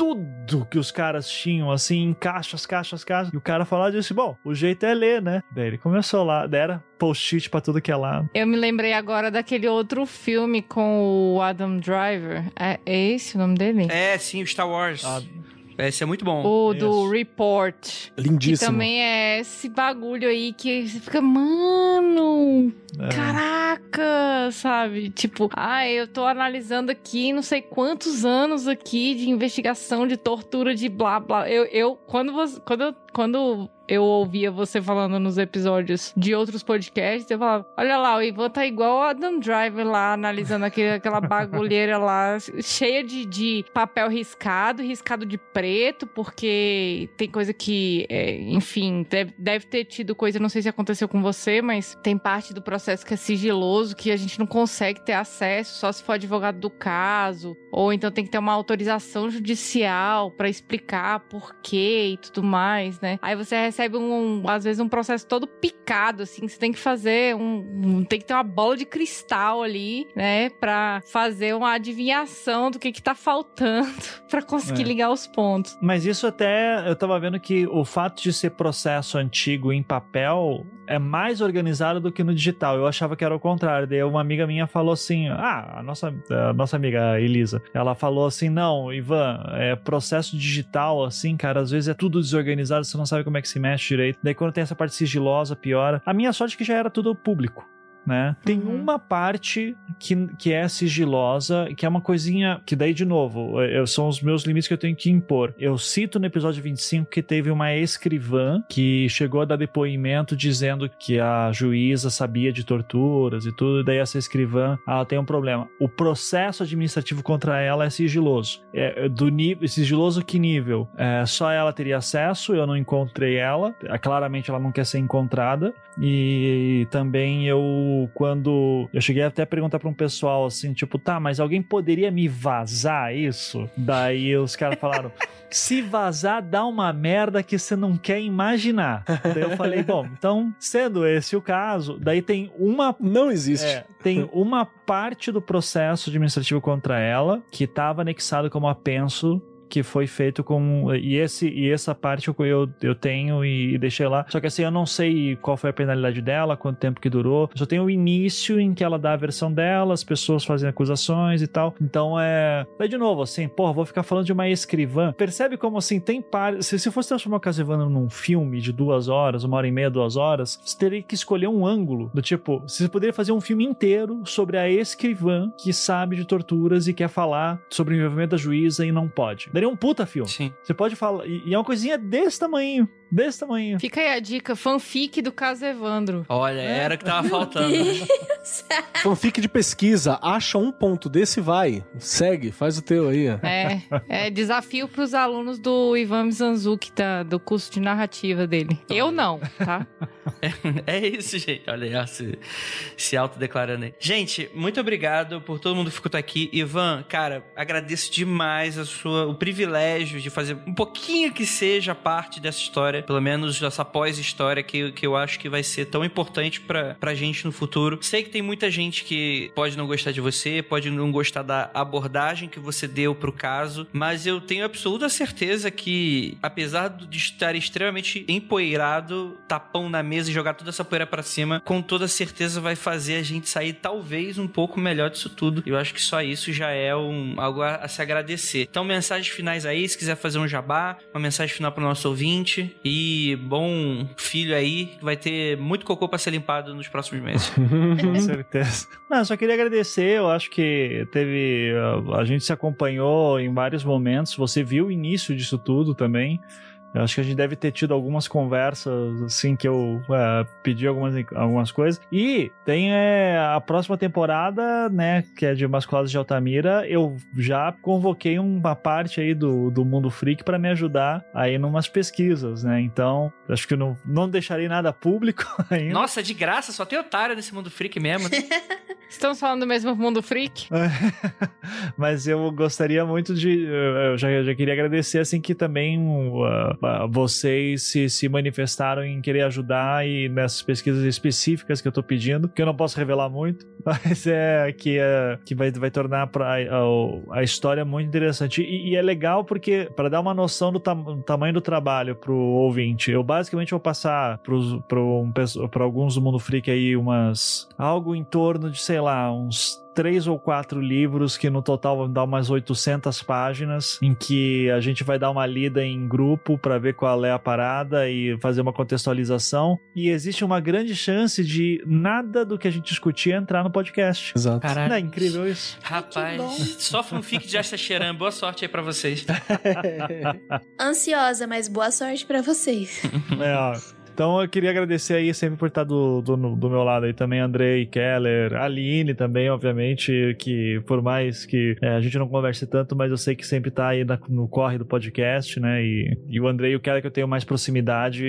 tudo que os caras tinham, assim, em caixas, caixas, caixas. E o cara falou disse: Bom, o jeito é ler, né? Daí ele começou lá, dera post-it pra tudo que é lá. Eu me lembrei agora daquele outro filme com o Adam Driver. É, é esse o nome dele? É, sim, o Star Wars. Ah, esse é muito bom. O do Report. Lindíssimo. Que também é esse bagulho aí que você fica, mano, é. caraca, sabe? Tipo, ah, eu tô analisando aqui não sei quantos anos aqui de investigação, de tortura, de blá blá. Eu, eu quando, você, quando, quando eu ouvia você falando nos episódios de outros podcasts, eu falava: olha lá, o Ivan tá igual o Adam Driver lá, analisando aquele, aquela bagulheira lá, cheia de, de papel riscado, riscado de preto, porque tem coisa que, é, enfim, deve, deve ter tido coisa, não sei se aconteceu com você, mas tem parte do processo que é sigiloso, que a gente não consegue ter acesso, só se for advogado do caso, ou então tem que ter uma autorização judicial para explicar por quê e tudo mais, né? Aí você recebe recebe um, às vezes, um processo todo picado, assim, você tem que fazer um, um tem que ter uma bola de cristal ali, né, para fazer uma adivinhação do que que tá faltando para conseguir é. ligar os pontos. Mas isso até, eu tava vendo que o fato de ser processo antigo em papel é mais organizado do que no digital. Eu achava que era o contrário. Daí uma amiga minha falou assim: Ah, a nossa, a nossa amiga Elisa, ela falou assim: Não, Ivan, é processo digital, assim, cara, às vezes é tudo desorganizado, você não sabe como é que se mexe direito. Daí quando tem essa parte sigilosa, piora. A minha sorte é que já era tudo público né? Tem uhum. uma parte que, que é sigilosa, que é uma coisinha que daí, de novo, eu, são os meus limites que eu tenho que impor. Eu cito no episódio 25 que teve uma escrivã que chegou a dar depoimento dizendo que a juíza sabia de torturas e tudo, e daí essa escrivã, ela tem um problema. O processo administrativo contra ela é sigiloso. É, do nível, sigiloso que nível? É, só ela teria acesso, eu não encontrei ela, é, claramente ela não quer ser encontrada, e também eu tipo, quando eu cheguei até a perguntar pra um pessoal assim, tipo, tá, mas alguém poderia me vazar isso? Daí os caras falaram. Se vazar, dá uma merda que você não quer imaginar. Daí eu falei, bom, então, sendo esse o caso, daí tem uma Não existe. é, tem uma parte do processo administrativo contra ela que estava anexado como apenso que foi feito com e esse e essa parte eu, eu, tenho e, e deixei lá. Só que assim, eu não sei qual foi a penalidade dela, quanto tempo que durou. Só tenho o início em que ela dá a versão dela, as pessoas fazem acusações e tal. Então é. Daí de novo, assim, porra, vou ficar falando de uma escrivã. Percebe como assim, tem par. Se, se fosse transformar o Castlevania num filme de duas horas, uma hora e meia, duas horas, você teria que escolher um ângulo. Do tipo, você poderia fazer um filme inteiro sobre a escrivã que sabe de torturas e quer falar sobre o envolvimento da juíza e não pode. Daria um puta filme. Sim. Você pode falar. E, e é uma coisinha desse tamanho. Desse tamanho. Fica aí a dica, fanfic do caso Evandro. Olha, era o que tava faltando. Fanfic de pesquisa, acha um ponto desse vai. Segue, faz o teu aí. É, é desafio pros alunos do Ivan Mizanzuki, tá, do curso de narrativa dele. Eu não, tá? É isso, gente. Olha aí, se, se autodeclarando aí. Gente, muito obrigado por todo mundo que ficou aqui. Ivan, cara, agradeço demais a sua, o privilégio de fazer um pouquinho que seja parte dessa história, pelo menos dessa pós-história que, que eu acho que vai ser tão importante pra, pra gente no futuro. Sei que tem muita gente que pode não gostar de você, pode não gostar da abordagem que você deu pro caso, mas eu tenho absoluta certeza que, apesar de estar extremamente empoeirado, tapão na mesa e jogar toda essa poeira pra cima, com toda certeza vai fazer a gente sair talvez um pouco melhor disso tudo. Eu acho que só isso já é um, algo a, a se agradecer. Então, mensagens finais aí, se quiser fazer um jabá, uma mensagem final pro nosso ouvinte e bom filho aí, que vai ter muito cocô pra ser limpado nos próximos meses. Com certeza. Não, só queria agradecer. Eu acho que teve. A gente se acompanhou em vários momentos. Você viu o início disso tudo também. Eu acho que a gente deve ter tido algumas conversas, assim, que eu é, pedi algumas, algumas coisas. E tem é, a próxima temporada, né, que é de Masculados de Altamira. Eu já convoquei uma parte aí do, do Mundo Freak para me ajudar aí numas pesquisas, né? Então, acho que eu não, não deixarei nada público ainda. Nossa, de graça, só tem otário nesse mundo freak mesmo, né? Estamos falando do mesmo mundo freak? Mas eu gostaria muito de. Eu já, já queria agradecer, assim, que também uh, uh, vocês se, se manifestaram em querer ajudar e nessas pesquisas específicas que eu tô pedindo, que eu não posso revelar muito, mas é que, é, que vai, vai tornar pra, a, a história muito interessante. E, e é legal porque, para dar uma noção do, tam, do tamanho do trabalho pro ouvinte, eu basicamente vou passar para alguns do Mundo Freak aí umas. algo em torno de, sei lá, uns três ou quatro livros que no total vão dar umas 800 páginas, em que a gente vai dar uma lida em grupo para ver qual é a parada e fazer uma contextualização. E existe uma grande chance de nada do que a gente discutir entrar no podcast. Exato. Caralho. Não é incrível isso? Rapaz, só fanfic de Asta Cheran. Boa sorte aí pra vocês. Ansiosa, mas boa sorte pra vocês. É, ó. Então eu queria agradecer aí sempre por estar do, do, do, meu lado aí também, Andrei, Keller, Aline também, obviamente, que por mais que é, a gente não converse tanto, mas eu sei que sempre tá aí na, no corre do podcast, né? E, e o Andrei e o Keller que eu tenho mais proximidade,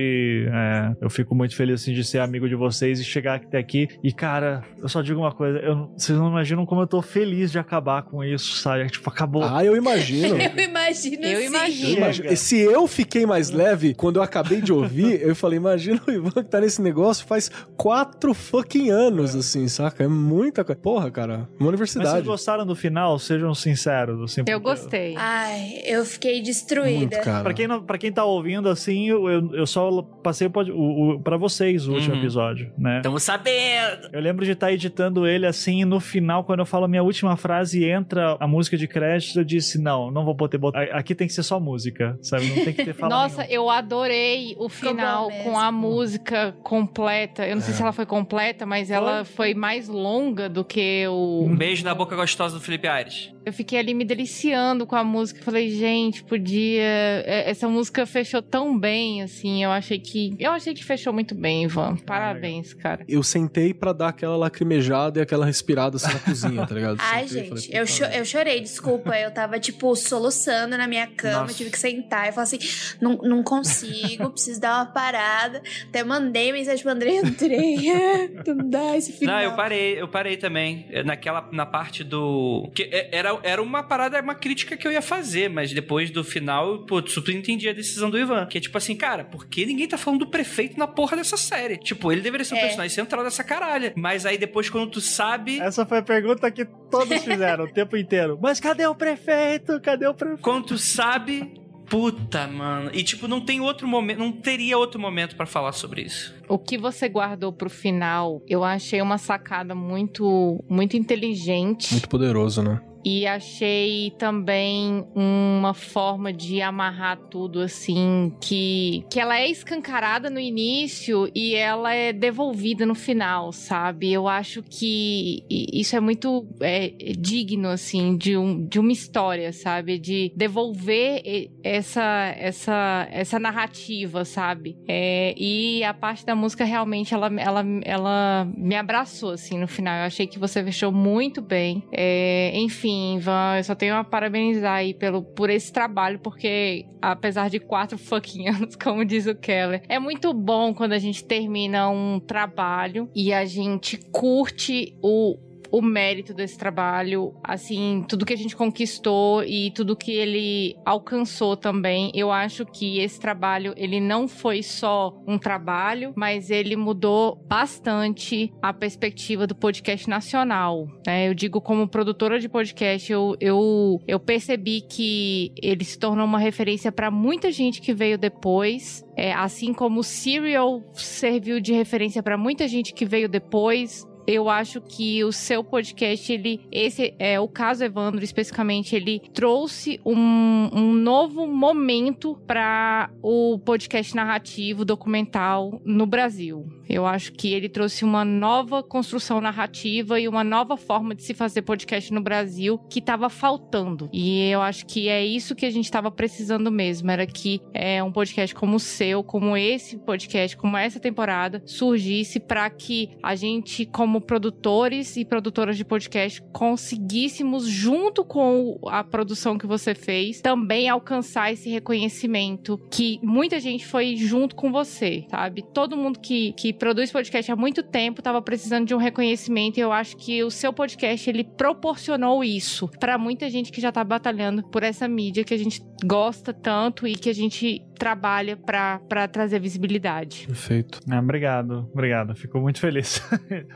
é, eu fico muito feliz assim, de ser amigo de vocês e chegar até aqui. E cara, eu só digo uma coisa, eu, vocês não imaginam como eu tô feliz de acabar com isso, sabe? Tipo, acabou. Ah, eu imagino. eu imagino Eu sim. imagino. Eu imagino. Se eu fiquei mais leve quando eu acabei de ouvir, eu falei, imagina o Ivan que tá nesse negócio faz quatro fucking anos, assim, saca? É muita coisa. Porra, cara, uma Mas vocês universidade. gostaram do final? Sejam sinceros. Assim, Eu gostei. Ai, eu fiquei Muito, destruída. cara. Pra quem, não, pra quem tá ouvindo, assim, eu, eu, eu só passei o, o, o, pra vocês o último Uhum. episódio, né? Estamos sabendo. Eu lembro de estar editando ele assim, e no final, quando eu falo a minha última frase e entra a música de crédito, eu disse: não, não vou poder botar. Aqui tem que ser só música, sabe? Não tem que ter fala Nossa, nenhuma. eu adorei o final com a mesmo. música completa. Eu não sei se ela foi completa, mas ela foi mais longa do que o. Um beijo na boca gostosa do Felipe Aires. Eu fiquei ali me deliciando com a música. Falei, gente, podia. é, Essa música fechou tão bem, assim. Eu achei que. Eu achei que fechou muito bem, Ivan. Parabéns, cara. Eu sentei pra dar aquela lacrimejada e aquela respirada assim na cozinha, tá ligado? Ai, Sentei gente, falei, eu, "Puta cho- eu chorei, desculpa. Eu tava, tipo, soluçando na minha cama, Nossa. tive que sentar. Eu falei assim: não, não consigo, preciso dar uma parada. Até mandei mensagem pro André, André, não dá esse final. Não, eu parei, eu parei também. Naquela, na parte do. Que é- era, era uma parada, uma crítica que eu ia fazer, mas depois do final, pô, super entendi a decisão do Ivan. Que é tipo assim, cara, por que ninguém tá falando do prefeito na porra dessa série? Tipo, ele deveria ser um É. personagem central dessa caralha. Mas aí depois, quando tu sabe. Essa foi a pergunta que todos fizeram o tempo inteiro. Mas cadê o prefeito? Cadê o prefeito? Quando tu sabe. Puta, mano. E tipo, não tem outro momento. Não teria outro momento pra falar sobre isso. O que você guardou pro final, eu achei uma sacada muito, muito inteligente. Muito poderoso, né? E achei também uma forma de amarrar tudo assim, que, que ela é escancarada no início e ela é devolvida no final, sabe? Eu acho que isso é muito é, digno, assim, de, um, de uma história, sabe? De devolver essa, essa, essa narrativa, sabe? É, e a parte da música realmente ela, ela, ela me abraçou, assim, no final. Eu achei que você fechou muito bem. É, enfim, Ivan, eu só tenho a parabenizar aí pelo, por esse trabalho, porque apesar de quatro fucking anos, como diz o Keller, é muito bom quando a gente termina um trabalho e a gente curte o, o mérito desse trabalho, assim, tudo que a gente conquistou e tudo que ele alcançou também. Eu acho que esse trabalho, ele não foi só um trabalho, mas ele mudou bastante a perspectiva do podcast nacional. né? Eu digo como produtora de podcast, eu, eu, eu percebi que ele se tornou uma referência para muita gente que veio depois. É, assim como o Serial serviu de referência para muita gente que veio depois, eu acho que o seu podcast, ele, esse é o caso Evandro especificamente, ele trouxe um, um novo momento para o podcast narrativo documental no Brasil. Eu acho que ele trouxe uma nova construção narrativa e uma nova forma de se fazer podcast no Brasil que estava faltando. E eu acho que é isso que a gente estava precisando mesmo. Era que é, um podcast como o seu, como esse podcast, como essa temporada, surgisse para que a gente, como produtores e produtoras de podcast, conseguíssemos, junto com a produção que você fez, também alcançar esse reconhecimento que muita gente foi junto com você, sabe? Todo mundo que, que produz podcast há muito tempo estava precisando de um reconhecimento e eu acho que o seu podcast ele proporcionou isso para muita gente que já tá batalhando por essa mídia que a gente gosta tanto e que a gente trabalha para trazer visibilidade. Perfeito. Ah, obrigado, obrigado. Fico muito feliz.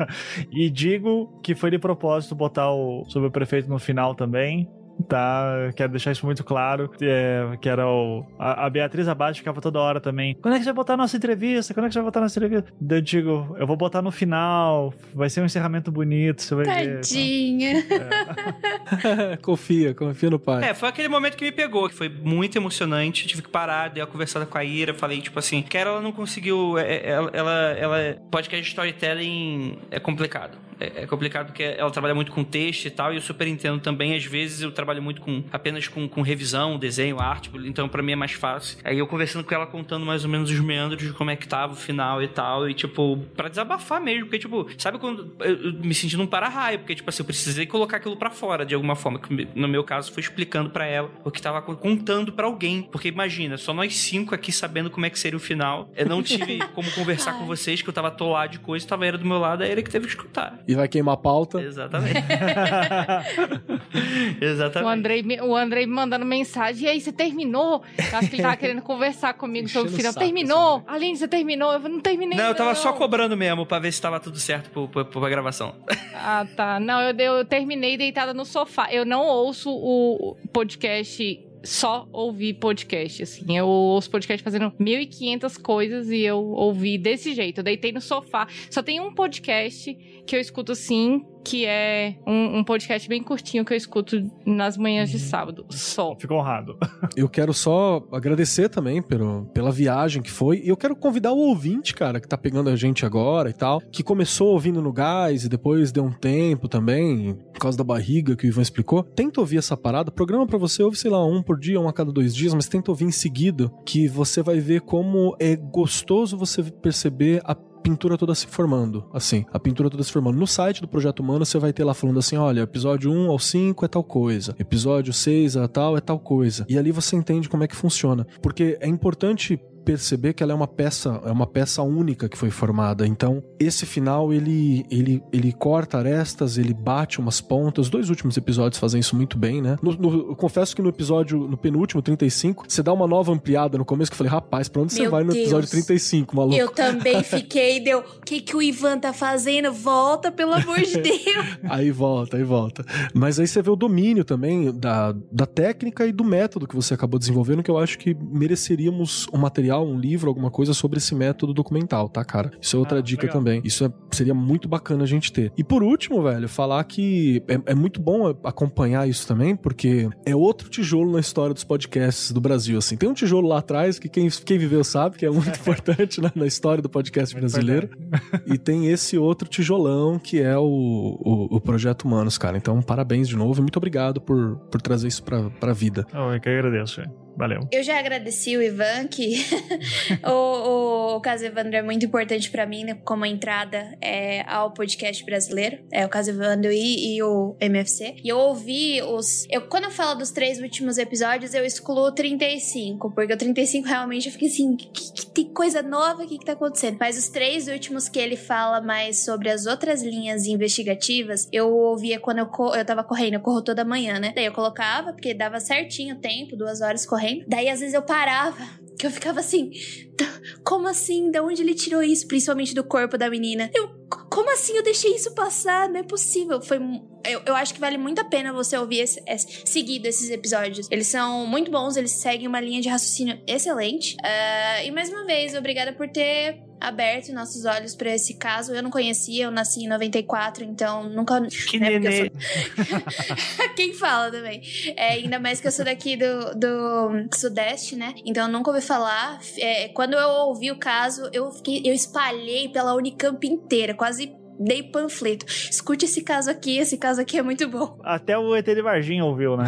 e digo que foi de propósito botar o sobre o prefeito no final também. Tá, quero deixar isso muito claro. É, que era o. A, a Beatriz Abate ficava toda hora também. Quando é que você vai botar a nossa entrevista? Quando é que você vai botar a nossa entrevista? Daí Eu digo, eu vou botar no final. Vai ser um encerramento bonito, você vai ver. Tadinha. confia, confia no pai. É, foi aquele momento que me pegou, que foi muito emocionante. Tive que parar, dei uma conversada com a Ira, falei, tipo assim, que ela não conseguiu. é, é, Ela, ela, ela. Podcast de storytelling é complicado. É, é complicado porque ela trabalha muito com texto e tal, e eu super entendo também. Às vezes eu trabalho muito com apenas com, com revisão, desenho, arte, então pra mim é mais fácil. Aí eu conversando com ela, contando mais ou menos os meandros de como é que tava o final e tal, e tipo, pra desabafar mesmo, porque tipo, sabe quando eu, eu me senti num para-raio, porque tipo assim, eu precisei colocar aquilo pra fora de alguma forma, que no meu caso foi explicando pra ela o que tava contando pra alguém, porque imagina, só nós cinco aqui sabendo como é que seria o final. Eu não tive como conversar com vocês, que eu tava atolado de coisa, tava era do meu lado, é ele que teve que escutar. E vai queimar a pauta. Exatamente. O Exatamente. Andrei, me- o Andrei me mandando mensagem. E aí, você terminou? Eu acho que ele tava querendo conversar comigo sobre o final. o Terminou? assim, Aline, você terminou? Eu não terminei. Não, eu tava só cobrando mesmo pra ver se tava tudo certo pro, pro, pra gravação. Ah, tá. Não, eu, eu terminei deitada no sofá. Eu não ouço o podcast só ouvir podcast, assim. Eu ouço podcast fazendo 1.500 coisas e eu ouvi desse jeito. Eu deitei no sofá. Só tem um podcast que eu escuto assim, que é um, um podcast bem curtinho que eu escuto nas manhãs de sábado. Só. Fico honrado. Eu quero só agradecer também pelo, pela viagem que foi. E eu quero convidar o ouvinte, cara, que tá pegando a gente agora e tal, que começou ouvindo no gás e depois deu um tempo também, por causa da barriga que o Ivan explicou. Tenta ouvir essa parada. Programa para você, ouve, sei lá, um por dia, um a cada dois dias, mas tenta ouvir em seguida, que você vai ver como é gostoso você perceber a pintura toda se formando, assim, a pintura toda se formando. No site do Projeto Humano você vai ter lá falando assim, olha, episódio 1 ao 5 é tal coisa, episódio 6 a tal é tal coisa. E ali você entende como é que funciona. Porque é importante perceber que ela é uma peça, é uma peça única que foi formada. Então, esse final ele ele ele corta arestas, ele bate umas pontas. Os dois últimos episódios fazem isso muito bem, né? No, no, eu confesso que no episódio, no penúltimo, 35, você dá uma nova ampliada no começo que eu falei, rapaz, pra onde Meu você vai no Deus. episódio 35, maluco? Eu também fiquei, deu. O que, que o Ivan tá fazendo? Volta, pelo amor de Deus. Aí volta, aí volta. Mas aí você vê o domínio também da, da técnica e do método que você acabou desenvolvendo, que eu acho que mereceríamos um material, um livro, alguma coisa sobre esse método documental, tá, cara? Isso é outra Ah, dica legal. também. Isso é- seria muito bacana a gente ter. E por último, velho, falar que é, é muito bom acompanhar isso também, porque é outro tijolo na história dos podcasts do Brasil, assim. Tem um tijolo lá atrás que quem, quem viveu sabe, que é muito importante né, na história do podcast Muito brasileiro. E tem esse outro tijolão que é o, o, o Projeto Humanos, cara. Então, parabéns de novo e muito obrigado por, por trazer isso pra, pra vida. Oh, eu que agradeço, velho. Valeu. Eu já agradeci o Ivan, que o, o caso Evandro é muito importante pra mim, né, como entrada é, ao podcast brasileiro. É o caso Evandro e, e o MFC. E eu ouvi os. Eu, quando eu falo dos três últimos episódios, eu excluo o 35, porque o 35 realmente eu fiquei assim: que, que tem coisa nova, o que, que tá acontecendo? Mas os três últimos que ele fala mais sobre as outras linhas investigativas, eu ouvia quando eu, eu tava correndo, eu corro toda manhã, né? Daí eu colocava, porque dava certinho o tempo, duas horas correndo. Daí às vezes eu parava, que eu ficava assim, "Tá, como assim? Da onde ele tirou isso? Principalmente do corpo da menina. Eu, "Co- como assim eu deixei isso passar? Não é possível. Foi. Eu, eu acho que vale muito a pena você ouvir esse, esse- seguido esses episódios. Eles são muito bons, eles seguem uma linha de raciocínio excelente. Ah, e mais uma vez, obrigada por ter aberto nossos olhos pra esse caso. Eu não conhecia, eu nasci em 94, então nunca. Que né, porque eu nenê. Quem fala também. É, ainda mais que eu sou daqui do, do Sudeste, né? Então eu nunca ouvi falar. É, quando eu ouvi o caso, eu, fiquei, eu espalhei pela Unicamp inteira, quase dei panfleto. Escute esse caso aqui, esse caso aqui é muito bom. Até o ET de Varginha ouviu, né?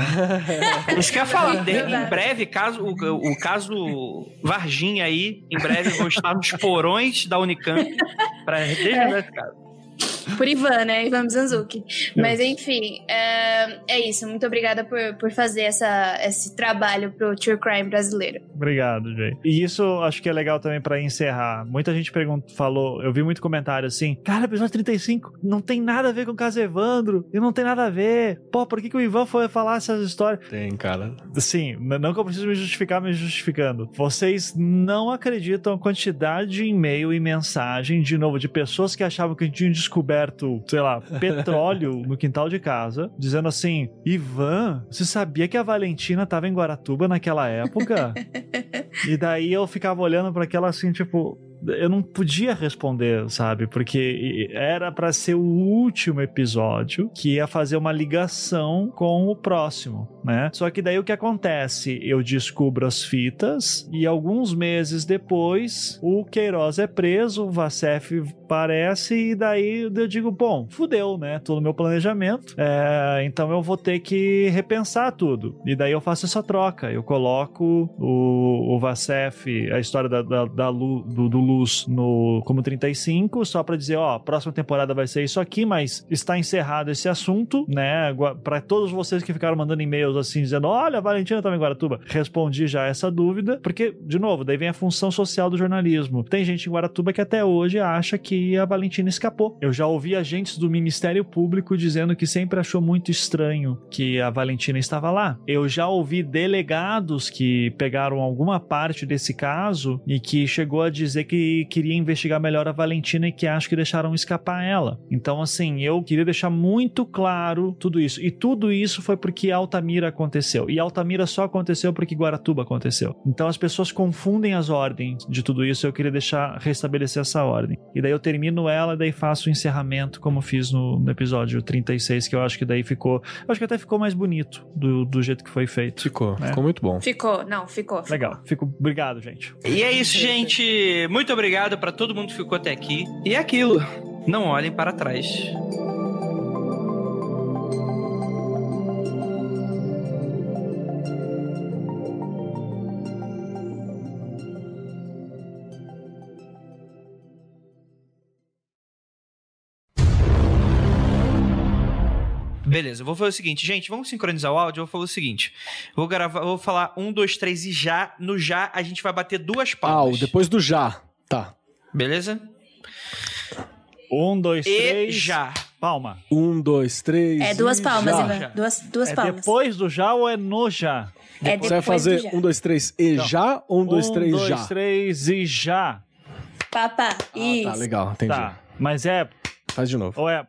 Isso que eu ia falar. de- Verdade. em breve, caso, o, o caso Varginha aí, em breve vão estar nos porões da Unicamp pra desvendar esse caso. Por Ivan, né? Ivan Mizanzuki. Mas enfim, é, é isso. Muito obrigada por, por fazer essa, esse trabalho pro True Crime brasileiro. Obrigado, Jay. E isso acho que é legal também pra encerrar. Muita gente perguntou, falou, eu vi muito comentário assim: Cara, episódio 35 não tem nada a ver com o caso Evandro, e não tem nada a ver. Pô, por que, que o Ivan foi falar essas histórias? Tem, cara. Sim, não que eu preciso me justificar, me justificando. Vocês não acreditam a quantidade de e-mail e mensagem, de novo, de pessoas que achavam que tinham descoberto, sei lá, petróleo no quintal de casa, dizendo assim: Ivan, você sabia que a Valentina tava em Guaratuba naquela época? e daí eu ficava olhando para aquela assim, tipo. Eu não podia responder, sabe? Porque era pra ser o último episódio que ia fazer uma ligação com o próximo, né? Só que daí o que acontece? Eu descubro as fitas e alguns meses depois o Queiroz é preso, o Vacef aparece e daí eu digo, bom, fudeu, né? Todo o meu planejamento. É, então eu vou ter que repensar tudo. E daí eu faço essa troca. Eu coloco o, o Vacef, a história da, da, da Lu- do, do Luz no, como 35, só pra dizer, ó, próxima temporada vai ser isso aqui, mas está encerrado esse assunto, né? Pra todos vocês que ficaram mandando e-mails assim, dizendo, olha, a Valentina tava em Guaratuba. Respondi já essa dúvida, porque, de novo, daí vem a função social do jornalismo. Tem gente em Guaratuba que até hoje acha que a Valentina escapou. Eu já ouvi agentes do Ministério Público dizendo que sempre achou muito estranho que a Valentina estava lá. Eu já ouvi delegados que pegaram alguma parte desse caso e que chegou a dizer que que queria investigar melhor a Valentina e que acho que deixaram escapar ela. Então, assim, eu queria deixar muito claro tudo isso. E tudo isso foi porque Altamira aconteceu. E Altamira só aconteceu porque Guaratuba aconteceu. Então as pessoas confundem as ordens de tudo isso. Eu queria deixar restabelecer essa ordem. E daí eu termino ela e daí faço o encerramento, como fiz no, no episódio 36, que eu acho que daí ficou. Eu acho que até ficou mais bonito do, do jeito que foi feito. Ficou, É. ficou muito bom. Ficou, não, ficou. ficou. Legal. Fico. Obrigado, gente. E é isso, gente. Muito obrigado pra todo mundo que ficou até aqui. E é aquilo. Não olhem para trás. Beleza, eu vou fazer o seguinte, gente, vamos sincronizar o áudio. Eu vou falar o seguinte: vou gravar, vou falar um, dois, três e já. No já a gente vai bater duas Ah, palmas. o depois do já. Tá. Beleza? Um, dois, E três. já. Palma. Um, dois, três. É duas e palmas, já. Ivan. Duas, duas é palmas. depois do já ou é no já? É Você vai depois fazer do já. um, dois, três e Não. já ou um, dois, três dois, já? três e já. Papá, Ah, isso. tá, legal, entendi. Tá. Mas é. Faz de novo. Ou é.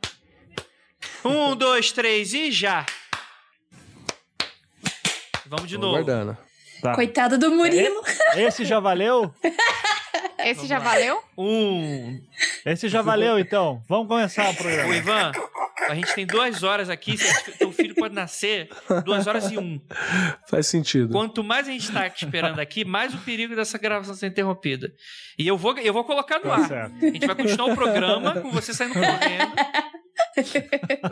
Um, dois, três e já. Vamos de novo. guardando. Tá. Coitado do Murilo. Esse já valeu? Esse já valeu? Um. Esse já valeu, então. Vamos começar o Ô, programa. Ivan, a gente tem duas horas aqui. Se teu filho pode nascer duas horas e um. Faz sentido. Quanto mais a gente tá esperando aqui, mais o perigo dessa gravação ser interrompida. E eu vou, eu vou colocar no Tá ar. certo. A gente vai continuar o programa com você saindo correndo.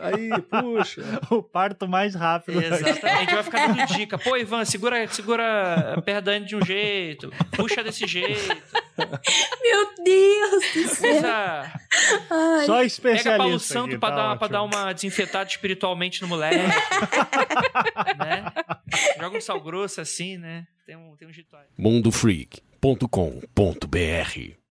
Aí, puxa. O parto mais rápido. Exatamente. A gente vai ficar dando dica. Pô, Ivan, segura, segura a perna de um jeito. Puxa desse jeito. Meu Deus do céu. Usa. Ai, Só Pega especialista. Paulo Santo aqui, pra, tá dar, pra dar uma desinfetada espiritualmente no moleque. né? Joga um sal grosso assim, né? Tem um, tem um ritual. mundofreak.com.br